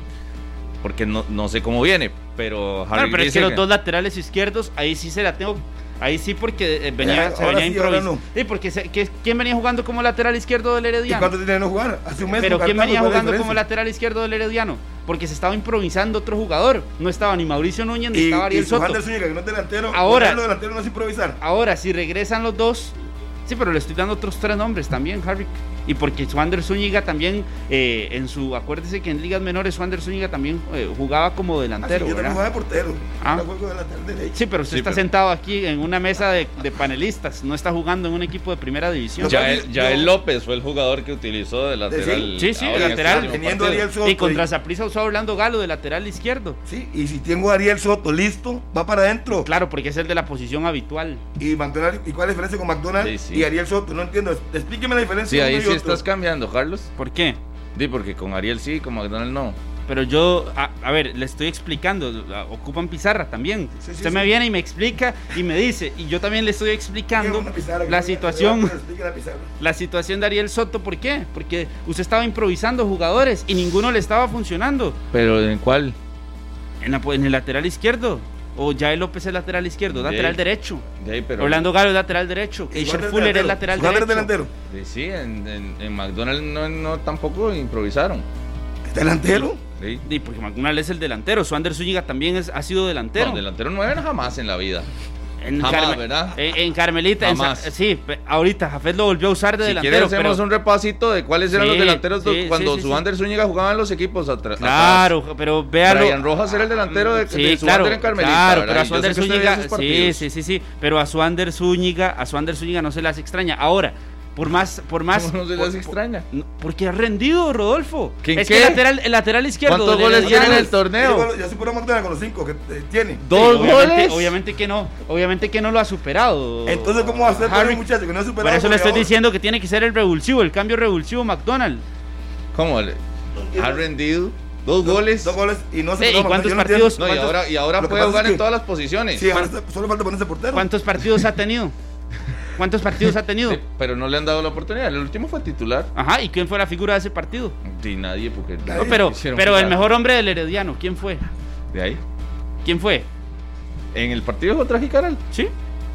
Speaker 4: porque no, no sé cómo viene, pero Harry
Speaker 5: No, pero es
Speaker 4: dice
Speaker 5: que los dos laterales izquierdos, ahí sí se la tengo. Ahí sí, porque eh, venía,
Speaker 3: Eh,
Speaker 5: se venía
Speaker 3: sí,
Speaker 5: improvisando. Sí, porque se- que- ¿quién venía jugando como lateral izquierdo del
Speaker 3: ¿Y
Speaker 5: Herediano?
Speaker 3: cuánto tiene de no jugar? Hace un mes.
Speaker 5: Pero ¿quién venía
Speaker 3: ¿cuál es la
Speaker 5: jugando como lateral izquierdo del Herediano? Porque se estaba improvisando otro jugador. No estaba ni Mauricio Núñez ni
Speaker 3: Y,
Speaker 5: estaba
Speaker 3: y
Speaker 5: Ariel
Speaker 3: su
Speaker 5: Soto.
Speaker 3: Wander Zúñiga, que no es delantero.
Speaker 5: Ahora-
Speaker 3: ponerlo delantero no es improvisar.
Speaker 5: Ahora, si regresan los dos, sí, pero le estoy dando otros tres nombres también, Harry. Y porque Swander Zúñiga también, eh, en su, acuérdese que en ligas menores Swander Zúñiga también eh, jugaba como delantero.
Speaker 3: Así, yo
Speaker 5: ¿verdad?
Speaker 3: también jugaba de portero.
Speaker 5: Ah.
Speaker 3: Yo juego de lateral derecho.
Speaker 5: Sí, pero usted
Speaker 4: Sí,
Speaker 5: está
Speaker 4: pero-
Speaker 5: sentado aquí en una mesa de, de panelistas, no está jugando en un equipo de primera división.
Speaker 4: Ya,
Speaker 3: yo-
Speaker 4: Yael López fue el jugador que utilizó de lateral.
Speaker 5: Sí, sí, lateral.
Speaker 4: este último
Speaker 3: Teniendo. Ariel Soto.
Speaker 5: Y contra Saprissa usó a Orlando Galo de lateral izquierdo.
Speaker 3: Sí, y si tengo a Ariel Soto listo, va para adentro.
Speaker 5: Claro, porque es el de la posición habitual.
Speaker 3: Y, McDonald, ¿Y cuál es la diferencia con McDonald
Speaker 4: Sí, sí.
Speaker 3: y Ariel Soto? No entiendo. Explíqueme la diferencia.
Speaker 4: Sí, ahí
Speaker 3: uno y
Speaker 4: sí
Speaker 3: otro.
Speaker 4: estás cambiando, Carlos.
Speaker 5: ¿Por qué?
Speaker 4: Sí, porque con Ariel sí, con McDonald no.
Speaker 5: Pero yo, a, a ver, le estoy explicando, ocupan pizarra también.
Speaker 3: Sí, sí,
Speaker 5: Usted
Speaker 3: sí.
Speaker 5: me viene y me explica y me dice, y yo también le estoy explicando
Speaker 3: una pizarra,
Speaker 5: la situación,
Speaker 3: la pizarra.
Speaker 5: la situación de Ariel Soto, ¿por qué? Porque usted estaba improvisando jugadores y ninguno le estaba funcionando.
Speaker 4: ¿Pero en cuál?
Speaker 5: En, la- en el lateral izquierdo. O Jael López es lateral izquierdo,
Speaker 4: De ahí.
Speaker 5: lateral derecho.
Speaker 4: De ahí, pero
Speaker 5: Orlando Galo es lateral derecho.
Speaker 3: ¿Y
Speaker 5: Keisher Fuller es
Speaker 3: delantero?
Speaker 5: lateral derecho.
Speaker 3: delantero.
Speaker 4: Sí, sí, en, en, en McDonald's no, no tampoco improvisaron.
Speaker 3: ¿Delantero?
Speaker 4: Sí.
Speaker 5: Sí, porque McDonald es el delantero. Swander Zúñiga también es, ha sido delantero.
Speaker 4: No, delantero no era jamás en la vida.
Speaker 5: En,
Speaker 4: Jamás,
Speaker 5: Carme-
Speaker 4: ¿verdad?
Speaker 5: En, en Carmelita, en
Speaker 4: Jamás.
Speaker 5: Sa- sí, ahorita Jafet lo volvió a usar de
Speaker 4: Si
Speaker 5: delantero.
Speaker 4: quieres hacemos
Speaker 5: pero-
Speaker 4: un repasito de cuáles eran
Speaker 5: Sí,
Speaker 4: los delanteros
Speaker 5: sí,
Speaker 4: cuando
Speaker 5: sí,
Speaker 4: su
Speaker 5: sí.
Speaker 4: Wander Zúñiga jugaba en los equipos atra-
Speaker 5: Claro,
Speaker 4: atrás.
Speaker 5: pero véalo.
Speaker 4: Brian Rojas era el delantero de,
Speaker 5: Sí,
Speaker 4: de
Speaker 5: claro,
Speaker 4: en Carmelita,
Speaker 5: claro,
Speaker 4: ¿verdad?
Speaker 5: pero a Suander Zúñiga, sí, sí, sí, pero a Suander Zúñiga, a Suander Zúñiga no se las extraña. Ahora, por más, por más,
Speaker 4: ¿Cómo no se
Speaker 5: por-
Speaker 4: les extraña?
Speaker 5: no, porque ha rendido, Rodolfo.
Speaker 4: ¿Quién
Speaker 5: es
Speaker 4: qué?
Speaker 5: que el lateral, el lateral izquierdo.
Speaker 4: ¿Cuántos goles tiene en el torneo?
Speaker 3: Yo soy puro McDonald con los cinco que eh, tiene.
Speaker 4: ¿Dos goles?
Speaker 5: Obviamente que no, obviamente que no lo ha superado.
Speaker 3: Entonces, ¿cómo va a ser
Speaker 5: Harry?
Speaker 3: un muchacho que no ha superado?
Speaker 5: Por eso le estoy diciendo que tiene que ser el revulsivo, el cambio revulsivo McDonald.
Speaker 4: ¿Cómo? le- Ha rendido dos goles.
Speaker 3: Dos goles y no se
Speaker 5: Sí, ¿y
Speaker 3: superó,
Speaker 5: cuántos partidos?
Speaker 4: No, y ahora, y ahora puede jugar
Speaker 3: es
Speaker 4: en
Speaker 3: que-
Speaker 4: todas las posiciones.
Speaker 3: Sí, ahora solo falta ponerse portero.
Speaker 5: ¿Cuántos partidos ha tenido? ¿Cuántos partidos ha tenido?
Speaker 4: Sí, pero no le han dado la oportunidad. El último fue titular.
Speaker 5: Ajá, ¿y quién fue la figura de ese partido?
Speaker 4: Y nadie, porque.
Speaker 5: No, pero, pero el mejor hombre del Herediano, ¿quién fue?
Speaker 4: De ahí.
Speaker 5: ¿Quién fue?
Speaker 4: En el partido contra Jicaral.
Speaker 5: ¿Sí?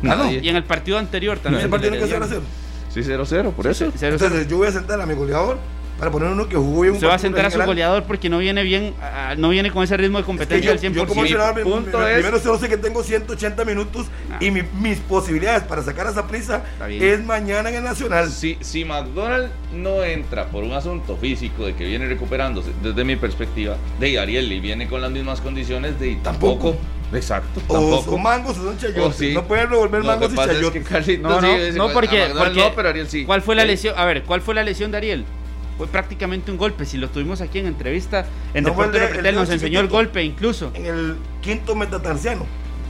Speaker 4: Nadie.
Speaker 5: Y en el partido anterior también.
Speaker 3: Ese partido no que se va a
Speaker 5: Herediano.
Speaker 3: hacer.
Speaker 4: Sí, 0-0, por eso.
Speaker 5: Cero, cero.
Speaker 3: Entonces, yo voy a sentar a mi goleador para poner uno que jugó bien un
Speaker 5: Se va a sentar a su
Speaker 3: general.
Speaker 5: goleador porque no viene bien, no viene con ese ritmo de
Speaker 3: Es que
Speaker 5: competencia
Speaker 3: yo,
Speaker 5: al 100%.
Speaker 3: yo como entrenador, mi-
Speaker 4: punto
Speaker 3: mi-
Speaker 4: es-
Speaker 3: primero solo sé que tengo 180 minutos y mi- mis posibilidades para sacar a esa prisa es mañana en el Nacional.
Speaker 4: Si, si McDonald no entra por un asunto físico de que viene recuperándose, desde mi perspectiva, de Ariel y viene con las mismas condiciones, de
Speaker 3: Tampoco.
Speaker 4: Exacto,
Speaker 3: O
Speaker 4: tampoco.
Speaker 3: son mangos o son chayotes.
Speaker 4: Sí.
Speaker 3: No pueden revolver mangos
Speaker 4: que
Speaker 3: y
Speaker 4: pasa es que
Speaker 3: chayotes.
Speaker 5: No,
Speaker 4: sí
Speaker 5: no, no, porque, porque-
Speaker 4: no, pero Ariel sí.
Speaker 5: ¿Cuál fue la
Speaker 4: Sí.
Speaker 5: lesión? A ver, ¿cuál fue la lesión de Ariel? Fue prácticamente un golpe. Si lo tuvimos aquí en entrevista, en
Speaker 3: No,
Speaker 5: Deporte
Speaker 3: el de- el
Speaker 5: nos
Speaker 3: los
Speaker 5: enseñó el golpe incluso.
Speaker 3: En el quinto metatarsiano.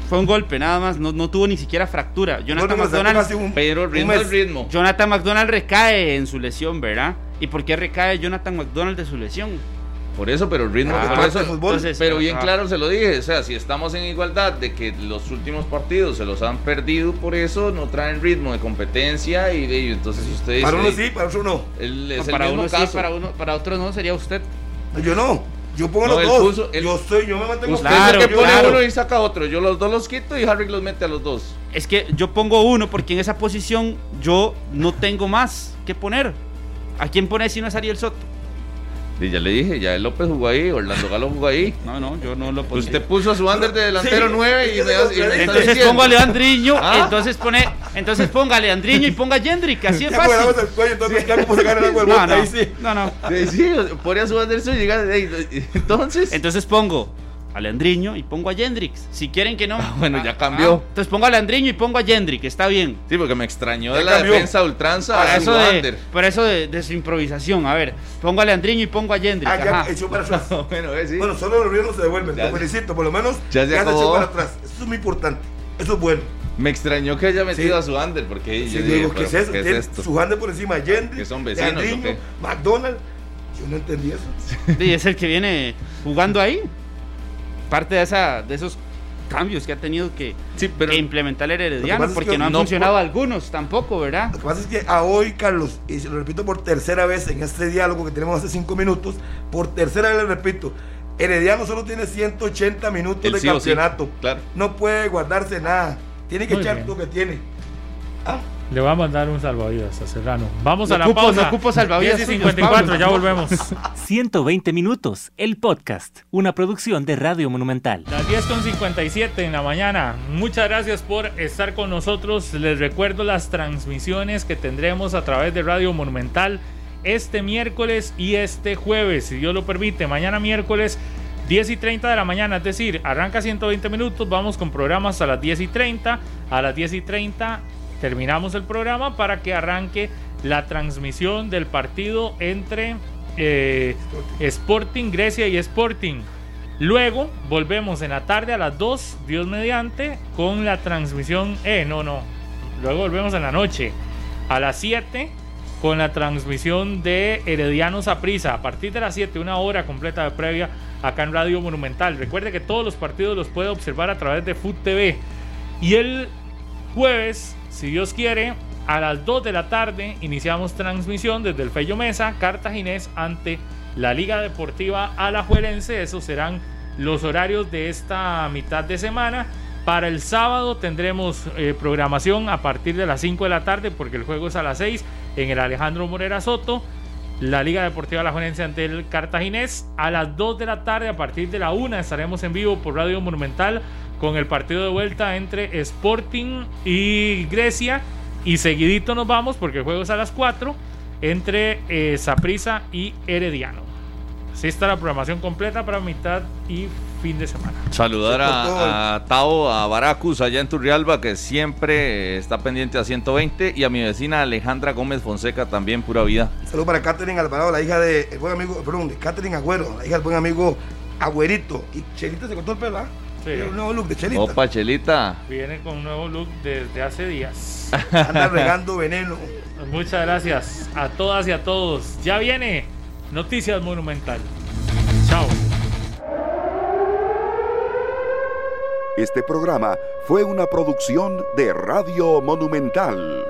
Speaker 5: Fue un golpe, nada más. No, no tuvo ni siquiera fractura. Jonathan McDonald,
Speaker 3: un-
Speaker 4: Pero ritmo.
Speaker 5: Jonathan McDonald recae en su lesión, ¿verdad? ¿Y por qué recae Jonathan McDonald de su lesión?
Speaker 4: Por eso, pero el ritmo.
Speaker 5: Ah,
Speaker 4: por eso,
Speaker 3: de fútbol.
Speaker 5: entonces,
Speaker 4: pero bien
Speaker 5: ah,
Speaker 4: claro se lo dije. O sea, si estamos en igualdad de que los últimos partidos se los han perdido, por eso no traen ritmo de competencia. Y, de, entonces usted dice.
Speaker 3: Para uno
Speaker 4: "Ey,
Speaker 3: sí, para otro no.
Speaker 4: el
Speaker 5: para
Speaker 4: mismo
Speaker 5: uno sí, para, uno, para otro no, sería usted.
Speaker 3: Yo no. Yo pongo
Speaker 4: No,
Speaker 3: los dos.
Speaker 4: puso- él-
Speaker 3: yo soy, yo me mantengo
Speaker 4: Usted
Speaker 5: Claro,
Speaker 4: es el que pone
Speaker 5: claro.
Speaker 4: uno y saca otro. Yo los dos los quito y Harry los mete a los dos.
Speaker 5: Es que yo pongo uno porque en esa posición yo no tengo más que poner. ¿A quién pone si no es Ariel Soto?
Speaker 4: Y ya le dije, ya el López jugó ahí, Orlando Galo jugó ahí.
Speaker 5: No, no, yo no lo pongo.
Speaker 4: Usted puso a su under de delantero
Speaker 3: Sí,
Speaker 4: 9 y y me está
Speaker 5: Entonces pongo a Leandriño,
Speaker 4: Ah.
Speaker 5: entonces pone, entonces ponga a Leandriño y ponga a Jendrik, así es fácil.
Speaker 3: el cuello, entonces ya como sacar el agua del
Speaker 5: No, no,
Speaker 3: ahí sí.
Speaker 5: no, no.
Speaker 4: Sí, sí, pone a su under y llega. Entonces.
Speaker 5: Entonces pongo a Leandriño y pongo a Jendrix. Si quieren que no.
Speaker 4: Ah, bueno, ya cambió.
Speaker 5: entonces pongo a Leandriño y pongo a Jendrik, está bien.
Speaker 4: Sí, porque me extrañó
Speaker 3: Ya
Speaker 4: de la
Speaker 3: cambió.
Speaker 4: defensa ultranza
Speaker 5: Por
Speaker 4: a
Speaker 5: eso, de,
Speaker 4: under.
Speaker 5: por eso de, de su improvisación. A ver, pongo a Leandriño y pongo a Jendrik.
Speaker 3: Ah, ya echó para atrás.
Speaker 4: bueno, eh, sí.
Speaker 3: Bueno, solo los no se devuelven.
Speaker 4: Ya
Speaker 3: Lo
Speaker 4: se-
Speaker 3: felicito, por lo menos
Speaker 4: ya se
Speaker 3: se echó para atrás. Eso es muy importante. Eso es bueno.
Speaker 4: Me extrañó que haya metido
Speaker 3: Sí.
Speaker 4: a su under, porque
Speaker 3: Sí,
Speaker 4: yo dije,
Speaker 3: digo, ¿qué es eso?
Speaker 4: ¿qué es esto?
Speaker 3: Su hand por encima, Gendry,
Speaker 4: ¿Que son vecinos
Speaker 3: Leandriño? McDonald's. Yo no entendí eso.
Speaker 5: Y es el que viene jugando ahí. Parte de, esa, de esos cambios que ha tenido que,
Speaker 4: Sí, pero
Speaker 5: que implementar el Herediano,
Speaker 3: es
Speaker 5: porque
Speaker 3: que
Speaker 5: no han
Speaker 4: no
Speaker 5: funcionado
Speaker 4: por-
Speaker 5: algunos tampoco, ¿verdad?
Speaker 3: Lo que pasa es que a hoy, Carlos, y se lo repito por tercera vez en este diálogo que tenemos hace cinco minutos, por tercera vez le repito, Herediano solo tiene 180 minutos
Speaker 4: El
Speaker 3: de
Speaker 4: sí o sí,
Speaker 3: campeonato.
Speaker 4: claro.
Speaker 3: No puede guardarse nada. Tiene que
Speaker 2: Muy
Speaker 3: echar
Speaker 2: bien.
Speaker 3: lo que tiene. Ah,
Speaker 2: Le va a mandar un salvavidas a Serrano. Vamos
Speaker 5: No
Speaker 2: a la
Speaker 5: ocupo-
Speaker 2: pausa.
Speaker 5: no ocupo salvavidas
Speaker 2: 10 y
Speaker 5: suyos,
Speaker 2: 54,
Speaker 5: Pablo.
Speaker 2: ya volvemos.
Speaker 13: 120 minutos, el podcast, una producción de Radio Monumental.
Speaker 2: Las 10 con 57 en la mañana. Muchas gracias por estar con nosotros. Les recuerdo las transmisiones que tendremos a través de Radio Monumental este miércoles y este jueves, si Dios lo permite. Mañana miércoles 10 y 30 de la mañana, es decir, arranca 120 minutos, vamos con programas a las 10 y 30, a las 10 y 30 terminamos el programa para que arranque la transmisión del partido entre eh, Sporting Grecia y Sporting. Luego volvemos en la tarde a las 2, Dios mediante, con la transmisión. Eh, no, no. Luego volvemos en la noche a las 7 con la transmisión de Heredianos a Prisa. A partir de las 7, una hora completa de previa acá en Radio Monumental. Recuerde que todos los partidos los puede observar a través de Food TV. Y el jueves, si Dios quiere, a las 2 de la tarde iniciamos transmisión desde el Fello Mesa, Cartaginés, ante la Liga Deportiva Alajuelense. Esos serán los horarios de esta mitad de semana. Para el sábado tendremos eh, programación a partir de las 5 de la tarde porque el juego es a las 6 en el Alejandro Morera Soto. La Liga Deportiva Alajuelense ante el Cartaginés. A las 2 de la tarde, a partir de la 1, estaremos en vivo por Radio Monumental con el partido de vuelta entre Sporting y Grecia. Y seguidito nos vamos porque el juego es a las 4 entre Saprisa eh, y Herediano. Así está la programación completa para mitad y fin de semana.
Speaker 4: Saludar a, a, Tao, a Baracus allá en Turrialba, que siempre está pendiente a 120, y a mi vecina Alejandra Gómez Fonseca también, pura vida.
Speaker 3: Saludos para Catherine Alvarado, la hija de el buen amigo, perdón, de Catherine Agüero, la hija del buen amigo Agüerito. Y Chelita se cortó el pelo, ¿ah?
Speaker 2: Sí.
Speaker 3: un nuevo look de Chelita.
Speaker 4: Opa, Chelita.
Speaker 2: Viene con un nuevo look desde hace días.
Speaker 3: Anda regando veneno.
Speaker 2: Muchas gracias a todas y a todos. Ya viene Noticias Monumental. Chao.
Speaker 1: Este programa fue una producción de Radio Monumental.